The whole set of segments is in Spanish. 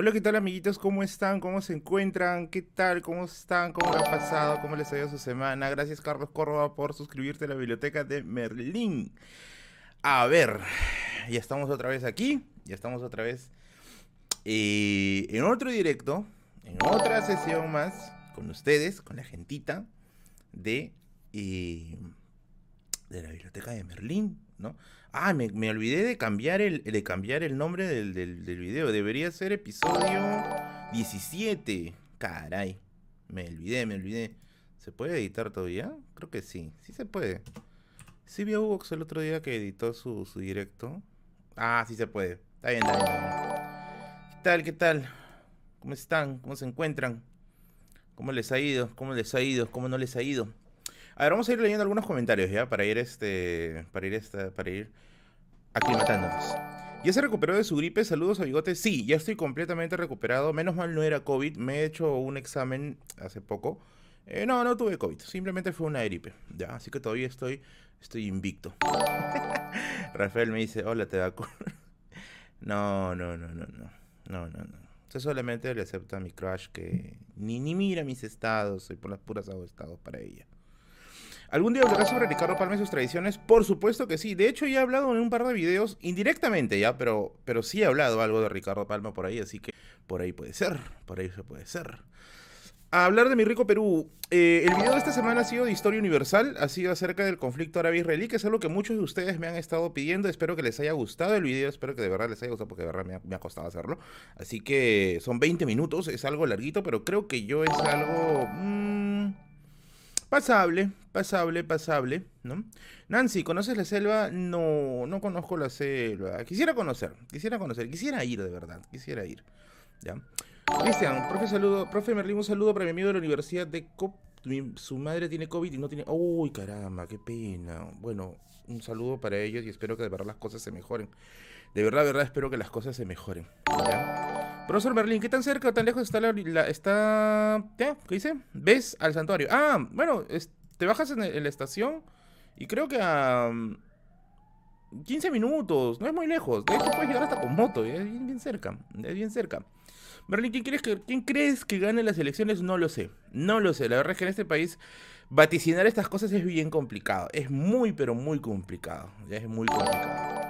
Hola, ¿qué tal amiguitos? ¿Cómo están? ¿Cómo se encuentran? ¿Qué tal? ¿Cómo están? ¿Cómo han pasado? ¿Cómo les ha ido su semana? Gracias Carlos Córdoba por suscribirte a la biblioteca de Merlín. A ver, ya estamos otra vez aquí, ya estamos otra vez eh, en otro directo, en otra sesión más con ustedes, con la gentita de, eh, de la biblioteca de Merlín, Ah, me, olvidé de cambiar el, de cambiar el nombre del, del, video. Debería ser episodio 17. Caray. Me olvidé, me olvidé. ¿Se puede editar todavía? Creo que sí. Sí se puede. Sí vi a Hugo el otro día que editó su, su directo. Ah, sí se puede. Está bien, está bien, ¿Qué tal? ¿Qué tal? ¿Cómo están? ¿Cómo se encuentran? ¿Cómo les ha ido? ¿Cómo les ha ido? ¿Cómo no les ha ido? A ver, vamos a ir leyendo algunos comentarios ya para ir este. Para ir esta. Para ir aclimatándonos. ¿Ya se recuperó de su gripe? Saludos a Bigote. Sí, ya estoy completamente recuperado. Menos mal no era COVID. Me he hecho un examen hace poco. Eh, no, no tuve COVID. Simplemente fue una gripe. Ya, así que todavía estoy, estoy invicto. Rafael me dice, hola, te vacuno. no, no, no, no, no. No, no, no. Yo solamente le acepto a mi crush que ni, ni mira mis estados. Y por las puras hago estados para ella. ¿Algún día hablará sobre Ricardo Palma y sus tradiciones? Por supuesto que sí. De hecho, ya he hablado en un par de videos, indirectamente ya, pero, pero sí he hablado algo de Ricardo Palma por ahí, así que por ahí puede ser, por ahí se puede ser. A hablar de mi rico Perú, eh, el video de esta semana ha sido de historia universal, ha sido acerca del conflicto árabe-israelí, que es algo que muchos de ustedes me han estado pidiendo. Espero que les haya gustado el video, espero que de verdad les haya gustado, porque de verdad me ha, costado hacerlo. Así que son 20 minutos, es algo larguito, pero creo que yo es algo... Mmm, Pasable, pasable, pasable, ¿no? Nancy, ¿conoces la selva? No, no conozco la selva. Quisiera conocer, quisiera conocer, quisiera ir de verdad, quisiera ir. ¿Ya? Cristian, profe, saludo, profe Merlín, un saludo para mi amigo de la Universidad de COP. su madre tiene COVID y no tiene... Uy, caramba, qué pena. Bueno, un saludo para ellos y espero que de verdad las cosas se mejoren. De verdad, de verdad, espero que las cosas se mejoren. Profesor Berlín, ¿qué tan cerca o tan lejos está la, está ¿qué? dice? ¿Ves al santuario? Ah, bueno, te bajas en, la estación y creo que a 15 mm, minutos, no es muy lejos. De hecho, puedes llegar hasta con moto, es bien, cerca, es bien cerca. Berlín, ¿quién crees, que, ¿quién crees que gane las elecciones? No lo sé, no lo sé. La verdad es que en este país vaticinar estas cosas es bien complicado. Es muy, pero muy complicado. Es muy complicado.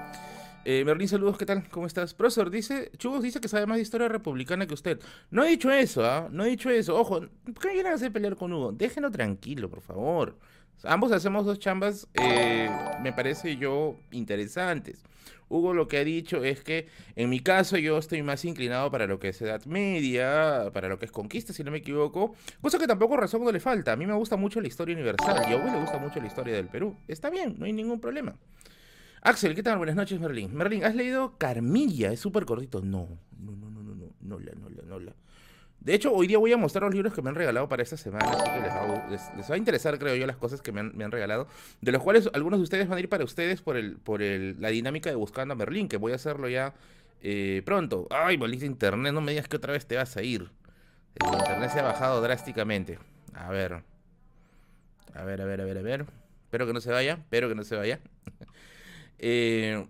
Eh, Merlín, saludos, ¿qué tal? ¿Cómo estás? Profesor, dice, Chugos dice que sabe más de historia republicana que usted. No he dicho eso, ¿ah? No he dicho eso. Ojo, ¿por qué quieren hacer pelear con Hugo? Déjenlo tranquilo, por favor. Ambos hacemos dos chambas, eh, me parece yo, interesantes. Hugo lo que ha dicho es que en mi caso yo estoy más inclinado para lo que es Edad Media, para lo que es conquista, si no me equivoco. Cosa que tampoco razón no le falta. A mí me gusta mucho la historia universal y a Hugo le gusta mucho la historia del Perú. Está bien, no hay ningún problema. Axel, ¿qué tal? Buenas noches, Merlín. Merlín, ¿has leído Carmilla? Es súper cortito. No, no, no, no, no, no, no la, no la, no. De hecho, hoy día voy a mostrar los libros que me han regalado para esta semana, así que les, va, a interesar, creo yo, las cosas que me han, regalado, de los cuales algunos de ustedes van a ir para ustedes por el por el, la dinámica de Buscando a Merlín, que voy a hacerlo ya eh, pronto. Ay, maldito internet, no me digas que otra vez te vas a ir. El internet se ha bajado drásticamente. A ver. A ver, a ver, a ver, a ver. Espero que no se vaya, espero que no se vaya. Eh,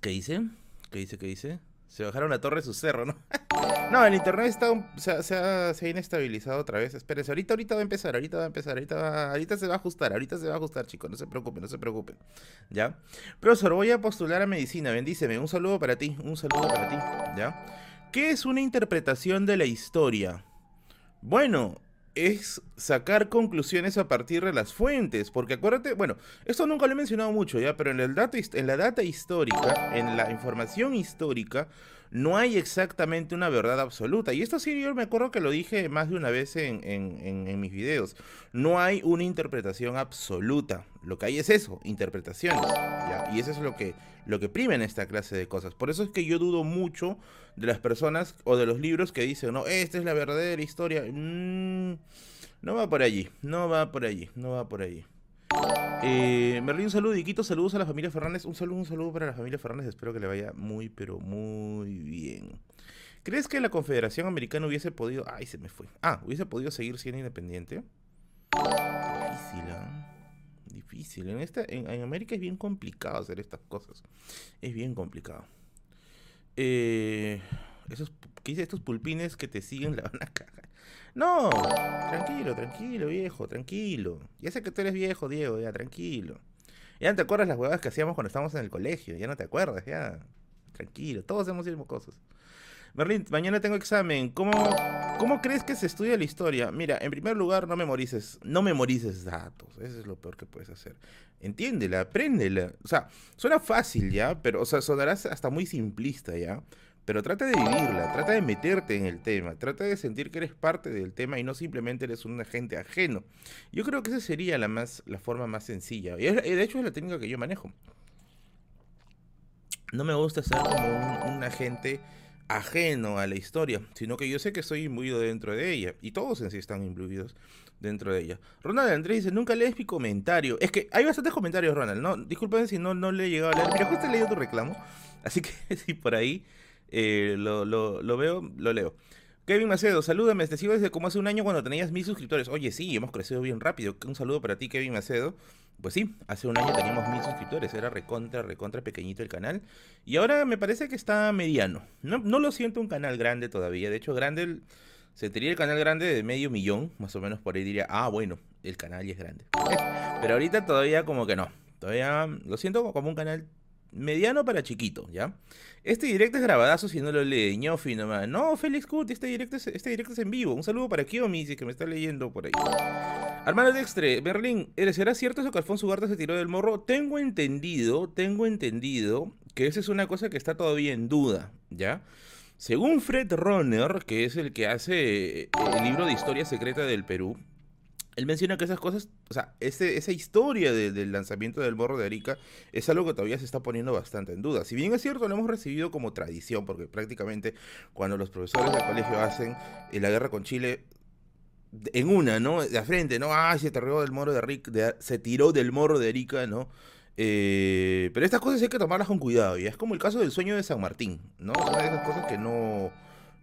¿Qué dice? ¿Qué dice? ¿Qué dice? Se bajaron a torre su cerro, ¿no? no, el internet está se, ha, inestabilizado otra vez. Espérense, ahorita, ahorita va a empezar, ahorita va a empezar, ahorita, ahorita se va a ajustar, ahorita se va a ajustar, chicos. No se preocupen, no se preocupen. ¿Ya? Profesor, voy a postular a medicina, bendíceme. Un saludo para ti, un saludo para ti. ¿Ya? ¿Qué es una interpretación de la historia? Bueno, es sacar conclusiones a partir de las fuentes, porque acuérdate, bueno, esto nunca lo he mencionado mucho ya, pero en, el dato, en la data histórica, en la información histórica, no hay exactamente una verdad absoluta. Y esto sí, yo me acuerdo que lo dije más de una vez en, en, mis videos. No hay una interpretación absoluta. Lo que hay es eso, interpretaciones. Y eso es lo que, lo que en esta clase de cosas. Por eso es que yo dudo mucho de las personas o de los libros que dicen, no, esta es la verdadera historia. Mm, no va por allí, no va por allí, no va por allí. Eh, Merlín, un saludo, Iquito, saludos a la familia Fernández. Un saludo, un saludo para la familia Fernández. Espero que le vaya muy, pero muy bien. ¿Crees que la Confederación Americana hubiese podido... Ay, se me fue. Ah, hubiese podido seguir siendo independiente. Difícil, ¿eh? Difícil. En, esta, en, América es bien complicado hacer estas cosas. Es bien complicado. Eh, Esos, ¿Qué? Estos pulpines que te siguen la van a cagar. No, tranquilo, tranquilo, viejo, tranquilo. Ya sé que tú eres viejo, Diego, ya, tranquilo. Ya no te acuerdas las huevadas que hacíamos cuando estábamos en el colegio, ya no te acuerdas, ya. Tranquilo, todos hemos hecho cosas. Berlín, mañana tengo examen. ¿Cómo, ¿Cómo crees que se estudia la historia? Mira, en primer lugar, no memorices, no memorices datos. Eso es lo peor que puedes hacer. Entiéndela, apréndela. O sea, suena fácil ya, pero, o sea, sonarás hasta muy simplista ya. Pero trata de vivirla, trata de meterte en el tema, trata de sentir que eres parte del tema y no simplemente eres un agente ajeno. Yo creo que esa sería la, más, la forma más sencilla. Y de hecho es la técnica que yo manejo. No me gusta ser como un agente ajeno a la historia, sino que yo sé que estoy imbuido dentro de ella, y todos en sí están imbuidos dentro de ella. Ronald Andrés dice, nunca lees mi comentario. Es que hay bastantes comentarios, Ronald, no, disculpen si no, no le he llegado a leer, pero justo he leído tu reclamo, así que si por ahí eh, lo, lo, veo, lo leo. Kevin Macedo, salúdame, te sigo desde como hace un año cuando tenías mil suscriptores. Oye, sí, hemos crecido bien rápido. Un saludo para ti, Kevin Macedo. Pues sí, hace un año teníamos mil suscriptores, era recontra, recontra pequeñito el canal. Y ahora me parece que está mediano. No, no lo siento un canal grande todavía. De hecho, grande, se tendría el canal grande de medio millón, más o menos por ahí diría, ah, bueno, el canal es grande. Pero ahorita todavía como que no. Todavía lo siento como un canal mediano para chiquito, ¿ya? Este directo es grabadazo si no lo lee, ñofi nomás. No, Félix Cut, este directo es, este directo es en vivo. Un saludo para Kiomi, si que me está leyendo por ahí. Hermano Dextre, Berlín, ¿será cierto eso que Alfonso Ugarte se tiró del morro? Tengo entendido, tengo entendido que esa es una cosa que está todavía en duda, ¿ya? Según Fred Ronner, que es el que hace el libro de historia secreta del Perú, él menciona que esas cosas, o sea, esa historia del lanzamiento del morro de Arica es algo que todavía se está poniendo bastante en duda. Si bien es cierto, lo hemos recibido como tradición, porque prácticamente cuando los profesores del colegio hacen eh, la guerra con Chile, en una, ¿no? De frente, ¿no? Ah, se tiró del morro de Arica, se tiró del morro de Arica, ¿no? Eh, pero estas cosas hay que tomarlas con cuidado, y es como el caso del sueño de San Martín, ¿no? Son de esas cosas que no,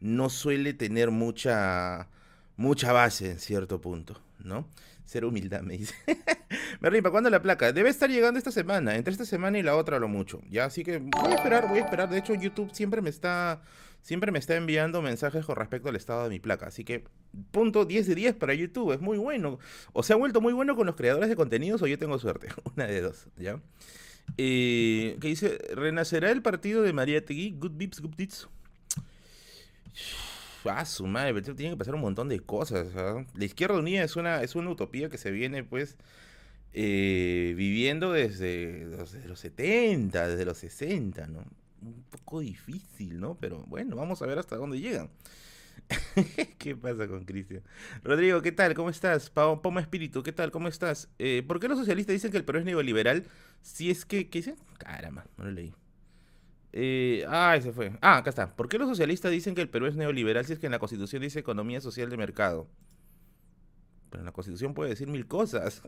no suele tener mucha, mucha base en cierto punto. ¿no? Ser humildad, me dice. Merlin, ¿para cuándo la placa? Debe estar llegando esta semana, entre esta semana y la otra lo mucho. Ya, así que voy a esperar, voy a esperar. De hecho, YouTube siempre me está siempre me está enviando mensajes con respecto al estado de mi placa. Así que, punto 10 de 10 para YouTube, es muy bueno. O se ha vuelto muy bueno con los creadores de contenidos o yo tengo suerte. Una de dos, ¿ya? Eh, que dice, ¿renacerá el partido de María Tegui? Good Bips, Good Bits. Ah, su madre, tiene que pasar un montón de cosas. ¿ah? La izquierda unida es una, es una utopía que se viene, pues, eh, viviendo desde, desde, los 70, desde los 60, ¿no? Un poco difícil, ¿no? Pero bueno, vamos a ver hasta dónde llegan. ¿Qué pasa con Cristian? Rodrigo, ¿qué tal? ¿Cómo estás? Poma Espíritu, ¿qué tal? ¿Cómo estás? Eh, ¿Por qué los socialistas dicen que el Perú es neoliberal? Si es que, ¿qué dicen? Caramba, no lo leí. Eh, ah, ese fue. Ah, acá está. ¿Por qué los socialistas dicen que el Perú es neoliberal si es que en la Constitución dice economía social de mercado? Pero en la Constitución puede decir mil cosas.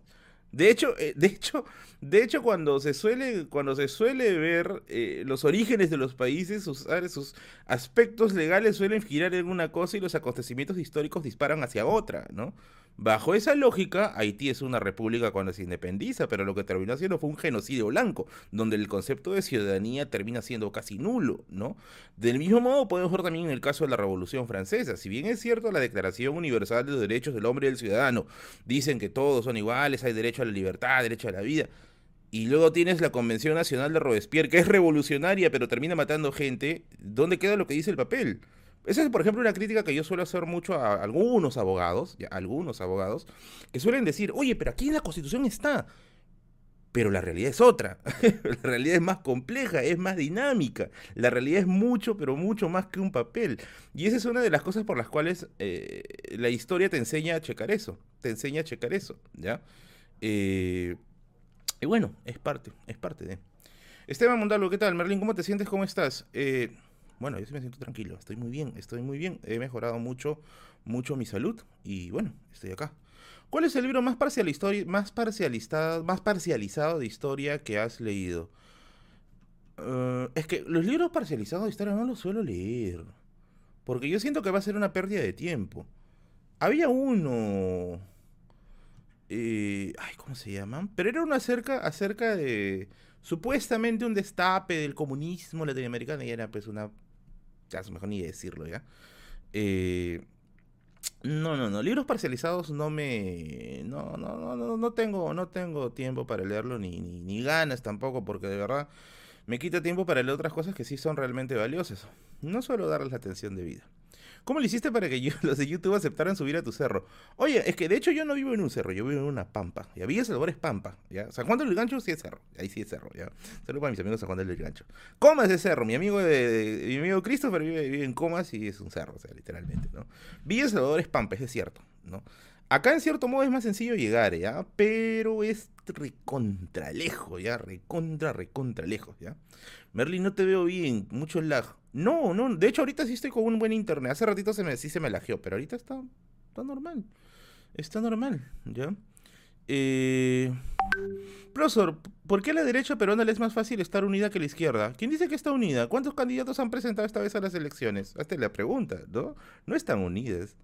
De hecho, eh, de hecho, de hecho, cuando se suele, cuando se suele ver eh, los orígenes de los países, sus, sus aspectos legales suelen girar en una cosa y los acontecimientos históricos disparan hacia otra, ¿no? Bajo esa lógica, Haití es una república cuando se independiza, pero lo que terminó siendo fue un genocidio blanco, donde el concepto de ciudadanía termina siendo casi nulo, ¿no? Del mismo modo podemos ver también en el caso de la Revolución Francesa. Si bien es cierto la Declaración Universal de los Derechos del Hombre y del Ciudadano, dicen que todos son iguales, hay derecho a la libertad, derecho a la vida, y luego tienes la Convención Nacional de Robespierre, que es revolucionaria, pero termina matando gente, ¿dónde queda lo que dice el papel? Esa es, por ejemplo, una crítica que yo suelo hacer mucho a algunos abogados, ya, algunos abogados, que suelen decir, oye, pero aquí en la Constitución está. Pero la realidad es otra. la realidad es más compleja, es más dinámica. La realidad es mucho, pero mucho más que un papel. Y esa es una de las cosas por las cuales eh, la historia te enseña a checar eso. Te enseña a checar eso, ¿ya? Eh, y bueno, es parte, es parte de... Esteban Mondalo, ¿qué tal? Merlin, ¿cómo te sientes? ¿Cómo estás? Eh, bueno, yo sí me siento tranquilo, estoy muy bien, estoy muy bien, he mejorado mucho, mucho mi salud y bueno, estoy acá. ¿Cuál es el libro más, más, parcializado, más parcializado de historia que has leído? Eh, es que los libros parcializados de historia no los suelo leer, porque yo siento que va a ser una pérdida de tiempo. Había uno... Eh, ay, ¿cómo se llaman? Pero era uno acerca, acerca de supuestamente un destape del comunismo latinoamericano y era pues una es mejor ni decirlo, ¿ya? Eh, no, no, no. Libros parcializados no me. No, no, no, no, no tengo, no tengo tiempo para leerlo, ni, ni, ni ganas tampoco, porque de verdad me quita tiempo para leer otras cosas que sí son realmente valiosas. No suelo darles la atención debida. ¿Cómo le hiciste para que los de YouTube aceptaran subir a tu cerro? Oye, es que de hecho yo no vivo en un cerro, yo vivo en una pampa. Y Villa Salvador es pampa, ¿ya? San Juan del Gancho sí es cerro, ahí sí es cerro, ¿ya? Saludos para mis amigos San Juan del Gancho. Comas es cerro, mi amigo, de, mi amigo Christopher vive, en Comas y es un cerro, o sea, literalmente, ¿no? Villa Salvador es pampa, es cierto, ¿no? Acá en cierto modo es más sencillo llegar, ¿ya? Pero es recontra lejos, ¿ya? Recontra, recontra lejos, ¿ya? Merlin, no te veo bien, mucho lag. No, no, de hecho ahorita sí estoy con un buen internet. Hace ratito se me, sí se me lajeó, pero ahorita está, está normal. Está normal, ¿ya? Eh... Profesor, ¿por qué la derecha peruana le es más fácil estar unida que la izquierda? ¿Quién dice que está unida? ¿Cuántos candidatos han presentado esta vez a las elecciones? Hazte la pregunta, ¿no? No están unidas.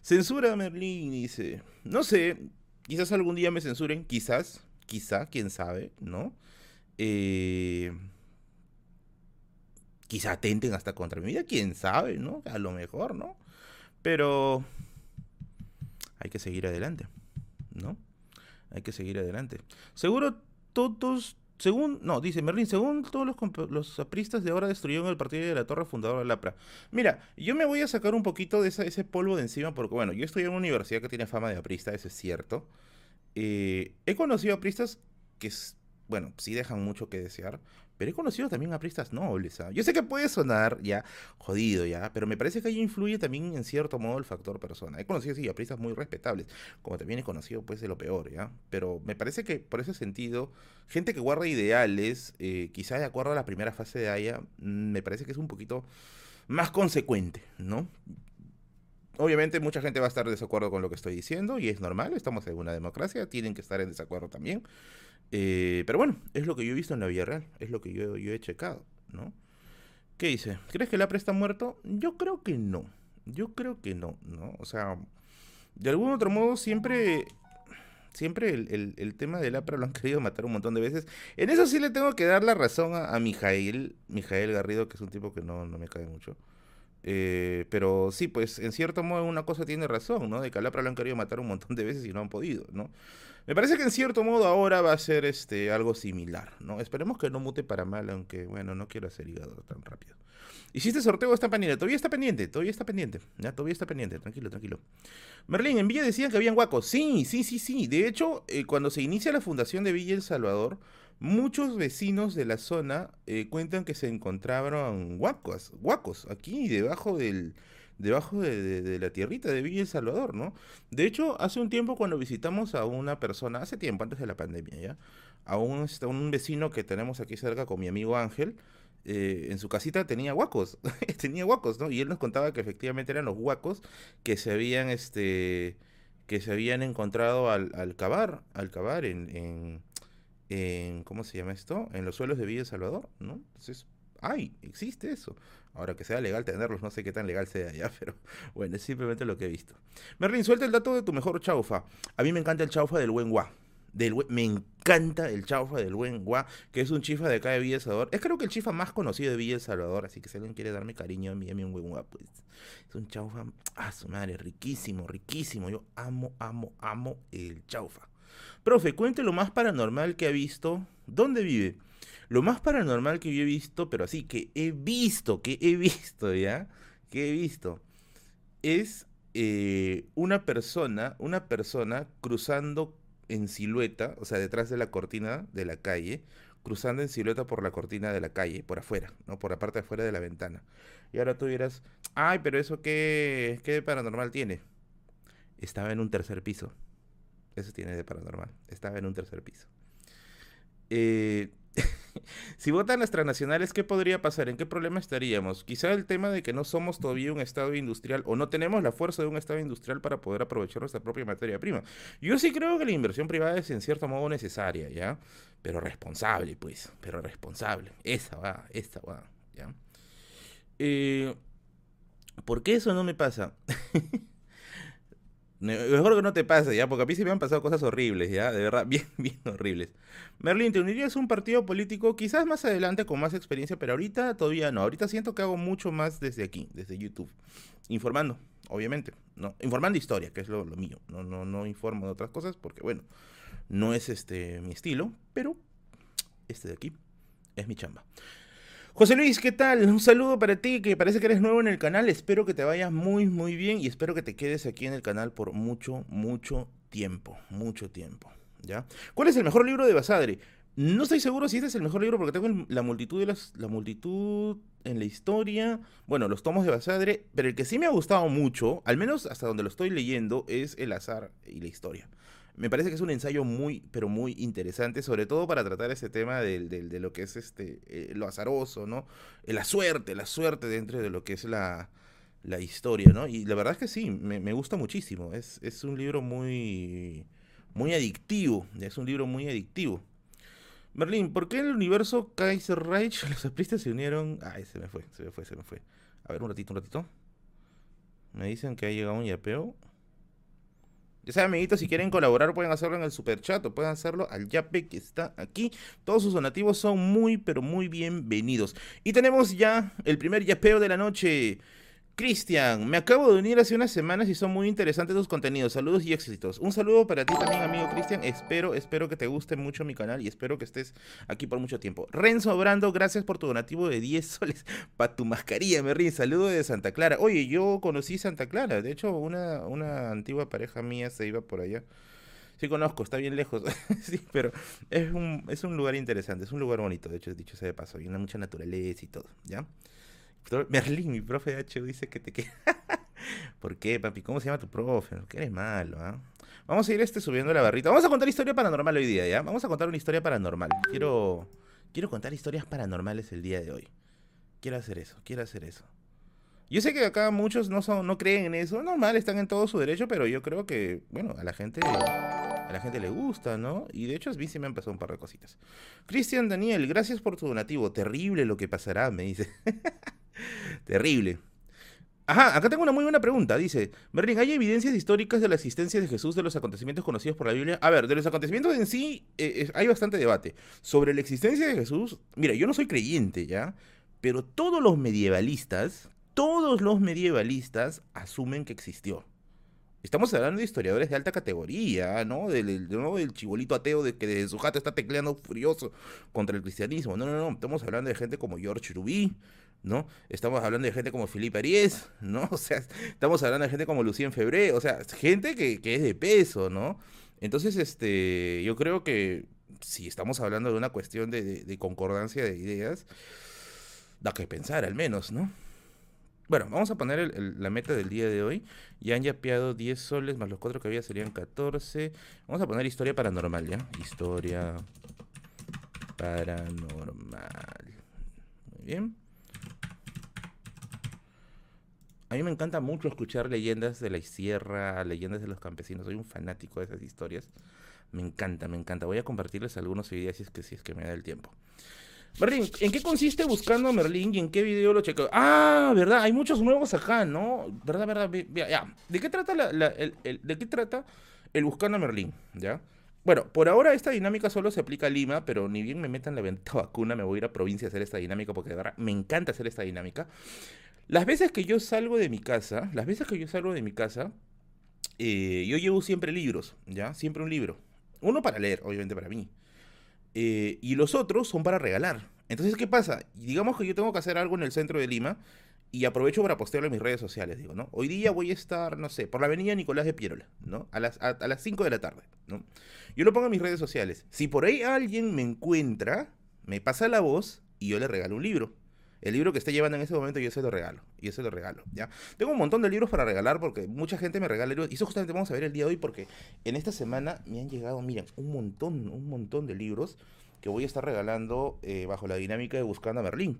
Censura Merlin, dice. No sé, quizás algún día me censuren, quizás, quizá, quién sabe, ¿no? Eh quizá atenten hasta contra mi vida, quién sabe, ¿no? A lo mejor, ¿no? Pero hay que seguir adelante, ¿no? Hay que seguir adelante. Seguro todos, según, no, dice Merlin, según todos los, los apristas de ahora destruyeron el partido de la Torre Fundadora de Lapra. Mira, yo me voy a sacar un poquito de ese polvo de encima porque, bueno, yo estoy en una universidad que tiene fama de aprista, eso es cierto. Eh, he conocido apristas que, bueno, sí dejan mucho que desear, pero he conocido también a pristas nobles. ¿ah? Yo sé que puede sonar ya jodido, ya, pero me parece que ahí influye también en cierto modo el factor persona. He conocido sí a pristas muy respetables, como también he conocido pues de lo peor, ya. Pero me parece que por ese sentido, gente que guarda ideales, eh, quizás de acuerdo a la primera fase de Aya, mm, me parece que es un poquito más consecuente, ¿no? Obviamente mucha gente va a estar de desacuerdo con lo que estoy diciendo y es normal, estamos en una democracia, tienen que estar en desacuerdo también. Eh, pero bueno, es lo que yo he visto en la vida real, es lo que yo, he checado, ¿no? ¿Qué dice? ¿Crees que el APRE está muerto? Yo creo que no, yo creo que no, ¿no? O sea, de algún otro modo siempre siempre el, el, tema del APRA lo han querido matar un montón de veces. En eso sí le tengo que dar la razón a, a Mijael, Mijael Garrido, que es un tipo que no, no me cae mucho. Eh, pero sí, pues en cierto modo una cosa tiene razón, ¿no? De que al APRA lo han querido matar un montón de veces y no han podido, ¿no? Me parece que en cierto modo ahora va a ser este algo similar, ¿no? Esperemos que no mute para mal, aunque bueno, no quiero hacer hígado tan rápido. ¿Hiciste sorteo está pendiente? Todavía está pendiente, todavía está pendiente. Ya, todavía está pendiente, tranquilo, tranquilo. Merlín, en Villa decían que habían guacos. Sí, sí, sí, sí. De hecho, eh, cuando se inicia la fundación de Villa El Salvador, muchos vecinos de la zona eh, cuentan que se encontraron guacos, guacos, aquí debajo del, debajo de, la tierrita de Villa El Salvador, ¿no? De hecho, hace un tiempo cuando visitamos a una persona, hace tiempo, antes de la pandemia, ¿ya? A un, este, un vecino que tenemos aquí cerca con mi amigo Ángel, eh, en su casita tenía guacos, tenía guacos, ¿no? Y él nos contaba que efectivamente eran los guacos que se habían, este, que se habían encontrado al, al cavar, al cavar en, en, en, ¿cómo se llama esto? En los suelos de Villa El Salvador, ¿no? Entonces, ay, existe eso. Ahora que sea legal tenerlos, no sé qué tan legal sea ya, pero bueno, es simplemente lo que he visto. Merlin, suelta el dato de tu mejor chaufa. A mí me encanta el chaufa del buen gua. Del, me encanta el chaufa del buen gua, que es un chifa de acá de Villa El Salvador. Es creo que el chifa más conocido de Villa El Salvador, así que si alguien quiere darme cariño, envíame un buen gua, pues. Es un chaufa, ah, su madre, riquísimo, riquísimo. Yo amo, amo, amo el chaufa. Profe, cuente lo más paranormal que ha visto. ¿Dónde vive? Lo más paranormal que yo he visto, pero así que he visto, que he visto, ¿ya? Que he visto, es eh, una persona, una persona cruzando en silueta, o sea, detrás de la cortina de la calle, cruzando en silueta por la cortina de la calle, por afuera, ¿no? Por la parte de afuera de la ventana. Y ahora tú dirás, ay, pero eso qué, qué paranormal tiene. Estaba en un tercer piso. Eso tiene de paranormal. Estaba en un tercer piso. Eh, si votan las transnacionales, ¿qué podría pasar? ¿En qué problema estaríamos? Quizá el tema de que no somos todavía un estado industrial o no tenemos la fuerza de un estado industrial para poder aprovechar nuestra propia materia prima. Yo sí creo que la inversión privada es en cierto modo necesaria, ¿ya? Pero responsable, pues, pero responsable. Esa va, esta va, ¿ya? Eh, ¿Por qué eso no me pasa? Mejor que no te pase, ya, porque a mí sí me han pasado cosas horribles, ya, de verdad, bien, bien horribles. Merlin, ¿te unirías a un partido político? Quizás más adelante con más experiencia, pero ahorita todavía no. Ahorita siento que hago mucho más desde aquí, desde YouTube. Informando, obviamente, ¿no? Informando historia, que es lo, lo mío. No, no, no informo de otras cosas porque, bueno, no es este mi estilo, pero este de aquí es mi chamba. José Luis, ¿qué tal? Un saludo para ti, que parece que eres nuevo en el canal. Espero que te vayas muy, muy bien y espero que te quedes aquí en el canal por mucho, mucho tiempo. Mucho tiempo. ¿Ya? ¿Cuál es el mejor libro de Basadre? No estoy seguro si este es el mejor libro porque tengo la multitud de las, la multitud en la historia, bueno, los tomos de Basadre, pero el que sí me ha gustado mucho, al menos hasta donde lo estoy leyendo, es El azar y la historia. Me parece que es un ensayo muy, pero muy interesante, sobre todo para tratar ese tema de lo que es este eh, lo azaroso, ¿no? Eh, la suerte, la suerte dentro de lo que es la, historia, ¿no? Y la verdad es que sí, me, gusta muchísimo. Es, es, un libro muy, muy adictivo. Es un libro muy adictivo. Merlin, ¿por qué en el universo Kaiser Reich los apristas se unieron? Ay, se me fue, se me fue, se me fue. A ver, un ratito, un ratito. Me dicen que ha llegado un yapeo. Ya saben, amiguitos, si quieren colaborar pueden hacerlo en el super chat o pueden hacerlo al yape que está aquí. Todos sus donativos son muy, pero muy bienvenidos. Y tenemos ya el primer yapeo de la noche. Cristian, me acabo de unir hace unas semanas y son muy interesantes tus contenidos. Saludos y éxitos. Un saludo para ti también, amigo Cristian. Espero, espero que te guste mucho mi canal y espero que estés aquí por mucho tiempo. Renzo Brando, gracias por tu donativo de 10 soles para tu mascarilla, Merlin. Saludo de Santa Clara. Oye, yo conocí Santa Clara. De hecho, una, una antigua pareja mía se iba por allá. Sí conozco, está bien lejos. sí, pero es un, es un lugar interesante, es un lugar bonito, de hecho, dicho sea de paso. Hay una mucha naturaleza y todo, ¿ya? Merlin, mi profe de H dice que te queda. ¿Por qué, papi? ¿Cómo se llama tu profe? Que eres malo, ¿ah? Vamos a ir este subiendo la barrita. Vamos a contar historia paranormal hoy día, ¿ya? Vamos a contar una historia paranormal. Quiero, quiero contar historias paranormales el día de hoy. Quiero hacer eso, quiero hacer eso. Yo sé que acá muchos no son, no creen en eso, normal, están en todo su derecho, pero yo creo que, bueno, a la gente, a la gente le gusta, ¿no? Y de hecho a mí sí me han pasado un par de cositas. Cristian Daniel, gracias por tu donativo. Terrible lo que pasará, me dice. Terrible. Ajá, acá tengo una muy buena pregunta. Dice, Merlin, ¿hay evidencias históricas de la existencia de Jesús de los acontecimientos conocidos por la Biblia? A ver, de los acontecimientos en sí eh, hay bastante debate. Sobre la existencia de Jesús, mira, yo no soy creyente, ¿ya? Pero todos los medievalistas, todos los medievalistas asumen que existió. Estamos hablando de historiadores de alta categoría, ¿no? Del, del chibolito ateo de que de su jato está tecleando furioso contra el cristianismo. No, no, no. Estamos hablando de gente como George Rubí, ¿no? Estamos hablando de gente como Felipe Aries, ¿no? O sea, estamos hablando de gente como Lucien Febré, o sea, gente que, es de peso, ¿no? Entonces, este, yo creo que si estamos hablando de una cuestión de, concordancia de ideas, da que pensar al menos, ¿no? Bueno, vamos a poner la meta del día de hoy. Ya han yapeado 10 soles, más los 4 que había serían 14. Vamos a poner historia paranormal, ¿ya? Historia paranormal. Muy bien. A mí me encanta mucho escuchar leyendas de la sierra, leyendas de los campesinos. Soy un fanático de esas historias. Me encanta, me encanta. Voy a compartirles algunos videos si es que, si es que me da el tiempo. Merlin, ¿en qué consiste buscando a Merlin y en qué video lo chequeo? Ah, verdad, hay muchos nuevos acá, ¿no? ¿Verdad, verdad? Ya, ¿De qué trata el, de qué trata el buscando a Merlin? ¿Ya? Bueno, por ahora esta dinámica solo se aplica a Lima, pero ni bien me metan la venta vacuna, me voy a ir a provincia a hacer esta dinámica porque me encanta hacer esta dinámica. Las veces que yo salgo de mi casa, las veces que yo salgo de mi casa, eh, yo llevo siempre libros, ¿ya? Siempre un libro. Uno para leer, obviamente para mí. Eh, y los otros son para regalar. Entonces, ¿qué pasa? Digamos que yo tengo que hacer algo en el centro de Lima y aprovecho para postearlo en mis redes sociales, digo, ¿no? Hoy día voy a estar, no sé, por la avenida Nicolás de Piérola, ¿no? A las, a, las 5 de la tarde, ¿no? Yo lo pongo en mis redes sociales. Si por ahí alguien me encuentra, me pasa la voz y yo le regalo un libro. El libro que esté llevando en ese momento yo se lo regalo. Y se lo regalo, ¿ya? Tengo un montón de libros para regalar porque mucha gente me regala libros. Y eso justamente vamos a ver el día de hoy porque en esta semana me han llegado, miren, un montón, un montón de libros que voy a estar regalando eh, bajo la dinámica de Buscando a Merlín.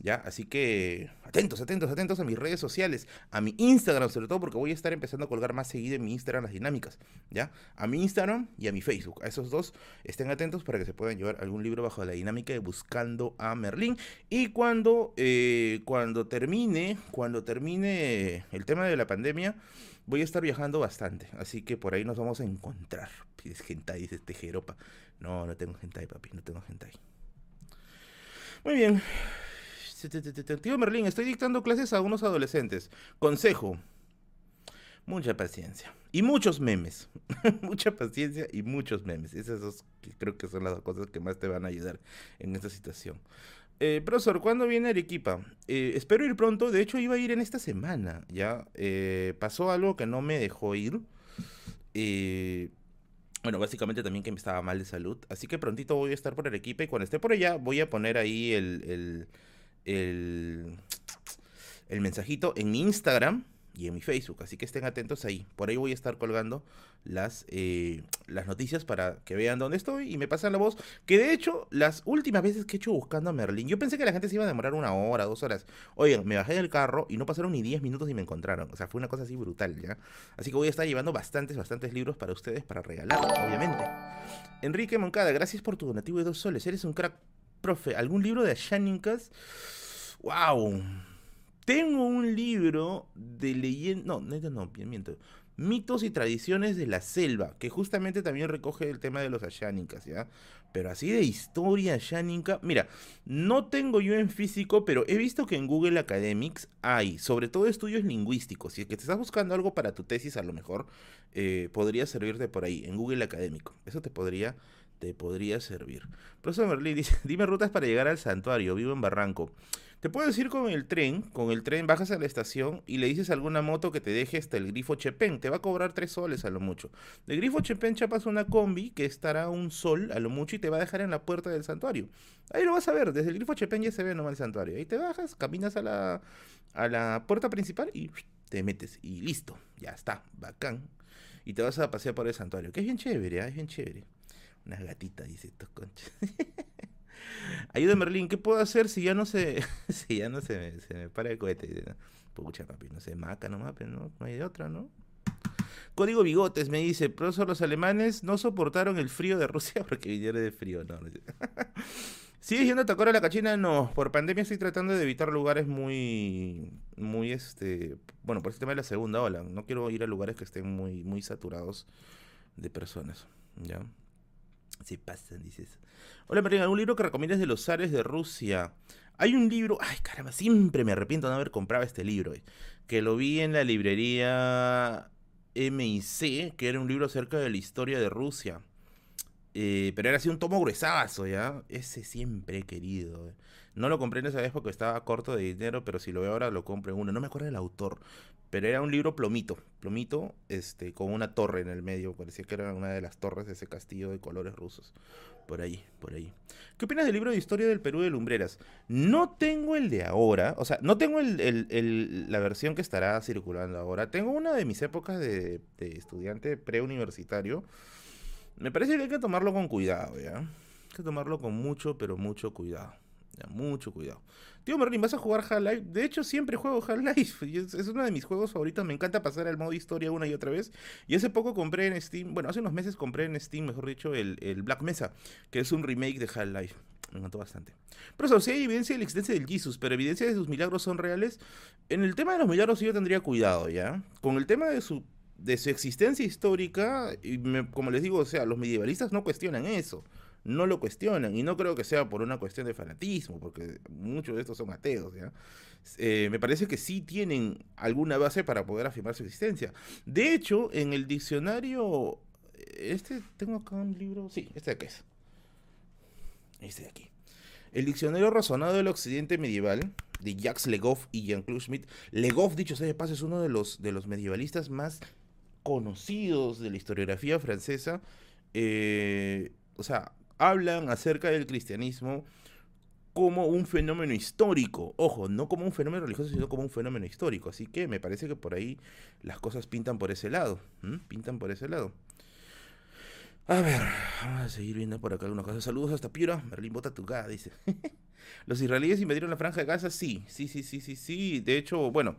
¿Ya? Así que atentos, atentos, atentos a mis redes sociales, a mi Instagram sobre todo porque voy a estar empezando a colgar más seguido en mi Instagram las dinámicas, ¿ya? A mi Instagram y a mi Facebook, a esos dos estén atentos para que se puedan llevar algún libro bajo la dinámica de Buscando a Merlín y cuando, eh, cuando termine, cuando termine el tema de la pandemia, voy a estar viajando bastante, así que por ahí nos vamos a encontrar. Pides hentai, dice este Jeropa. No, no tengo hentai, papi, no tengo hentai. Muy bien. Tío Merlín, estoy dictando clases a unos adolescentes. Consejo. Mucha paciencia. Y muchos memes. Mucha paciencia y muchos memes. Esas dos creo que son las cosas que más te van a ayudar en esta situación. Eh, profesor, ¿cuándo viene Arequipa? Eh, espero ir pronto. De hecho, iba a ir en esta semana. Ya eh, pasó algo que no me dejó ir. Eh, bueno, básicamente también que me estaba mal de salud. Así que prontito voy a estar por Arequipa y cuando esté por allá voy a poner ahí el, el, el mensajito en mi Instagram y en mi Facebook, así que estén atentos ahí. Por ahí voy a estar colgando las, eh, las noticias para que vean dónde estoy y me pasan la voz. Que de hecho, las últimas veces que he hecho buscando a Merlin, yo pensé que la gente se iba a demorar una hora, dos horas. Oigan, me bajé del carro y no pasaron ni 10 minutos y me encontraron. O sea, fue una cosa así brutal, ¿ya? Así que voy a estar llevando bastantes, bastantes libros para ustedes para regalar, obviamente. Enrique Moncada, gracias por tu donativo de dos soles. Eres un crack, profe. ¿Algún libro de Ashaninkas? ¡Wow! Tengo un libro de leyenda. No, no, no, miento. Mitos y tradiciones de la selva, que justamente también recoge el tema de los ashánicas, ¿ya? Pero así de historia ashánica. Mira, no tengo yo en físico, pero he visto que en Google Academics hay, sobre todo estudios lingüísticos. Si es que te estás buscando algo para tu tesis, a lo mejor eh, podría servirte por ahí, en Google Académico. Eso te podría, te podría servir. Profesor Merlí dice: Dime rutas para llegar al santuario. Vivo en Barranco. Te puedes ir con el tren, con el tren bajas a la estación y le dices a alguna moto que te deje hasta el grifo Chepén. Te va a cobrar tres soles a lo mucho. De grifo Chepén chapas una combi que estará un sol a lo mucho y te va a dejar en la puerta del santuario. Ahí lo vas a ver, desde el grifo Chepén ya se ve nomás el santuario. Ahí te bajas, caminas a la, a la puerta principal y te metes. Y listo, ya está, bacán. Y te vas a pasear por el santuario, que es bien chévere, ¿eh? es bien chévere. Unas gatitas, dice estos conchas. Ayuda Merlín, ¿qué puedo hacer si ya no se, si ya no se me, se me para el cohete? Pucha, papi, no sé, maca nomás, pero no, no hay otra, ¿no? Código Bigotes me dice, profesor, los alemanes no soportaron el frío de Rusia porque vinieron de frío, no. ¿Sigues yendo a Tacora la Cachina? No, por pandemia estoy tratando de evitar lugares muy, muy, este, bueno, por el tema de la segunda ola. No quiero ir a lugares que estén muy, muy saturados de personas, ¿ya? Se pasan, dices. Hola, Marín, ¿algún libro que recomiendas de los zares de Rusia? Hay un libro, ay caramba, siempre me arrepiento de no haber comprado este libro, eh, que lo vi en la librería MIC, que era un libro acerca de la historia de Rusia. Eh, pero era así un tomo gruesazo, ¿ya? Ese siempre he querido. Eh. No lo compré en esa vez porque estaba corto de dinero, pero si lo veo ahora lo compro en uno. No me acuerdo del autor, pero era un libro plomito. Plomito, este, con una torre en el medio. Parecía que era una de las torres de ese castillo de colores rusos. Por ahí, por ahí. ¿Qué opinas del libro de historia del Perú de Lumbreras? No tengo el de ahora, o sea, no tengo el, la versión que estará circulando ahora. Tengo una de mis épocas de, de estudiante preuniversitario. Me parece que hay que tomarlo con cuidado, ¿ya? Hay que tomarlo con mucho, pero mucho cuidado. Mucho cuidado. Tío Merlin, ¿vas a jugar Half-Life? De hecho, siempre juego Half-Life. Es, uno de mis juegos favoritos. Me encanta pasar al modo historia una y otra vez. Y hace poco compré en Steam, bueno, hace unos meses compré en Steam, mejor dicho, el, el Black Mesa, que es un remake de Half-Life. Me encantó bastante. Pero sí hay evidencia de la existencia del Jesus, pero evidencia de sus milagros son reales. En el tema de los milagros yo tendría cuidado, ¿ya? Con el tema de su de su existencia histórica, y me, como les digo, o sea, los medievalistas no cuestionan eso no lo cuestionan. Y no creo que sea por una cuestión de fanatismo, porque muchos de estos son ateos, ¿ya? Eh, me parece que sí tienen alguna base para poder afirmar su existencia. De hecho, en el diccionario. Este, tengo acá un libro. Sí, este de aquí es. Este de aquí. El diccionario razonado del occidente medieval de Jacques Legoff y Jean-Claude Schmitt. Legoff, dicho sea de paso, es uno de los, de los medievalistas más conocidos de la historiografía francesa. Eh, o sea, hablan acerca del cristianismo como un fenómeno histórico. Ojo, no como un fenómeno religioso, sino como un fenómeno histórico. Así que me parece que por ahí las cosas pintan por ese lado. Pintan por ese lado. A ver, vamos a seguir viendo por acá algunas cosas. Saludos hasta Piura. Merlín, bota tu gada, dice. ¿Los israelíes invadieron la franja de Gaza? Sí, sí, sí, sí, sí, sí. De hecho, bueno,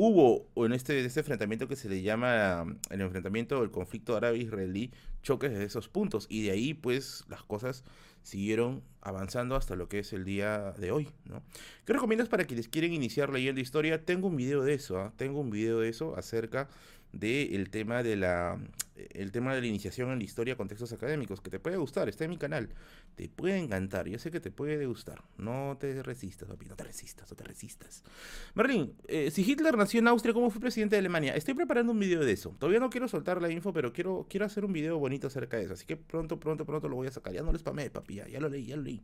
hubo en este, este enfrentamiento que se le llama el enfrentamiento del conflicto árabe-israelí choques de esos puntos. Y de ahí, pues, las cosas siguieron avanzando hasta lo que es el día de hoy, ¿no? ¿Qué recomiendas para quienes quieren iniciar leyendo historia? Tengo un video de eso, ¿ah? tengo un video de eso acerca del tema de la el tema de la iniciación en la historia con textos académicos, que te puede gustar, está en mi canal, te puede encantar, yo sé que te puede gustar, no te resistas, papi, no te resistas, no te resistas. Merlin, eh, si Hitler nació en Austria, ¿cómo fue presidente de Alemania? Estoy preparando un video de eso, todavía no quiero soltar la info, pero quiero, quiero hacer un video bonito acerca de eso, así que pronto, pronto, pronto lo voy a sacar, ya no les spamé, papi, ya, ya lo leí, ya lo leí.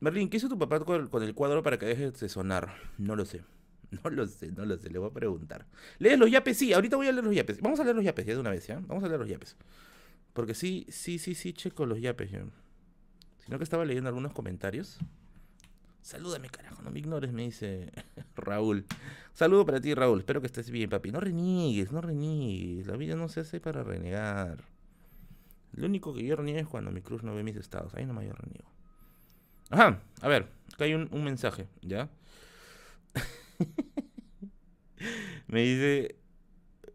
Merlin, ¿qué hizo tu papá con el cuadro para que deje de sonar? No lo sé. No lo sé, no lo sé, le voy a preguntar. ¿Lees los yapes? Sí, ahorita voy a leer los yapes. Vamos a leer los yapes ya de una vez, ¿ya? Vamos a leer los yapes. Porque sí, sí, sí, sí, checo los yapes. ¿ya? Sino que estaba leyendo algunos comentarios. Salúdame, carajo, no me ignores, me dice Raúl. Saludo para ti, Raúl. Espero que estés bien, papi. No reniegues, no reniegues. La vida no se hace para renegar. Lo único que yo reniego es cuando mi cruz no ve mis estados. Ahí nomás yo reniego. Ajá, a ver, acá hay un mensaje, ¿ya? me dice,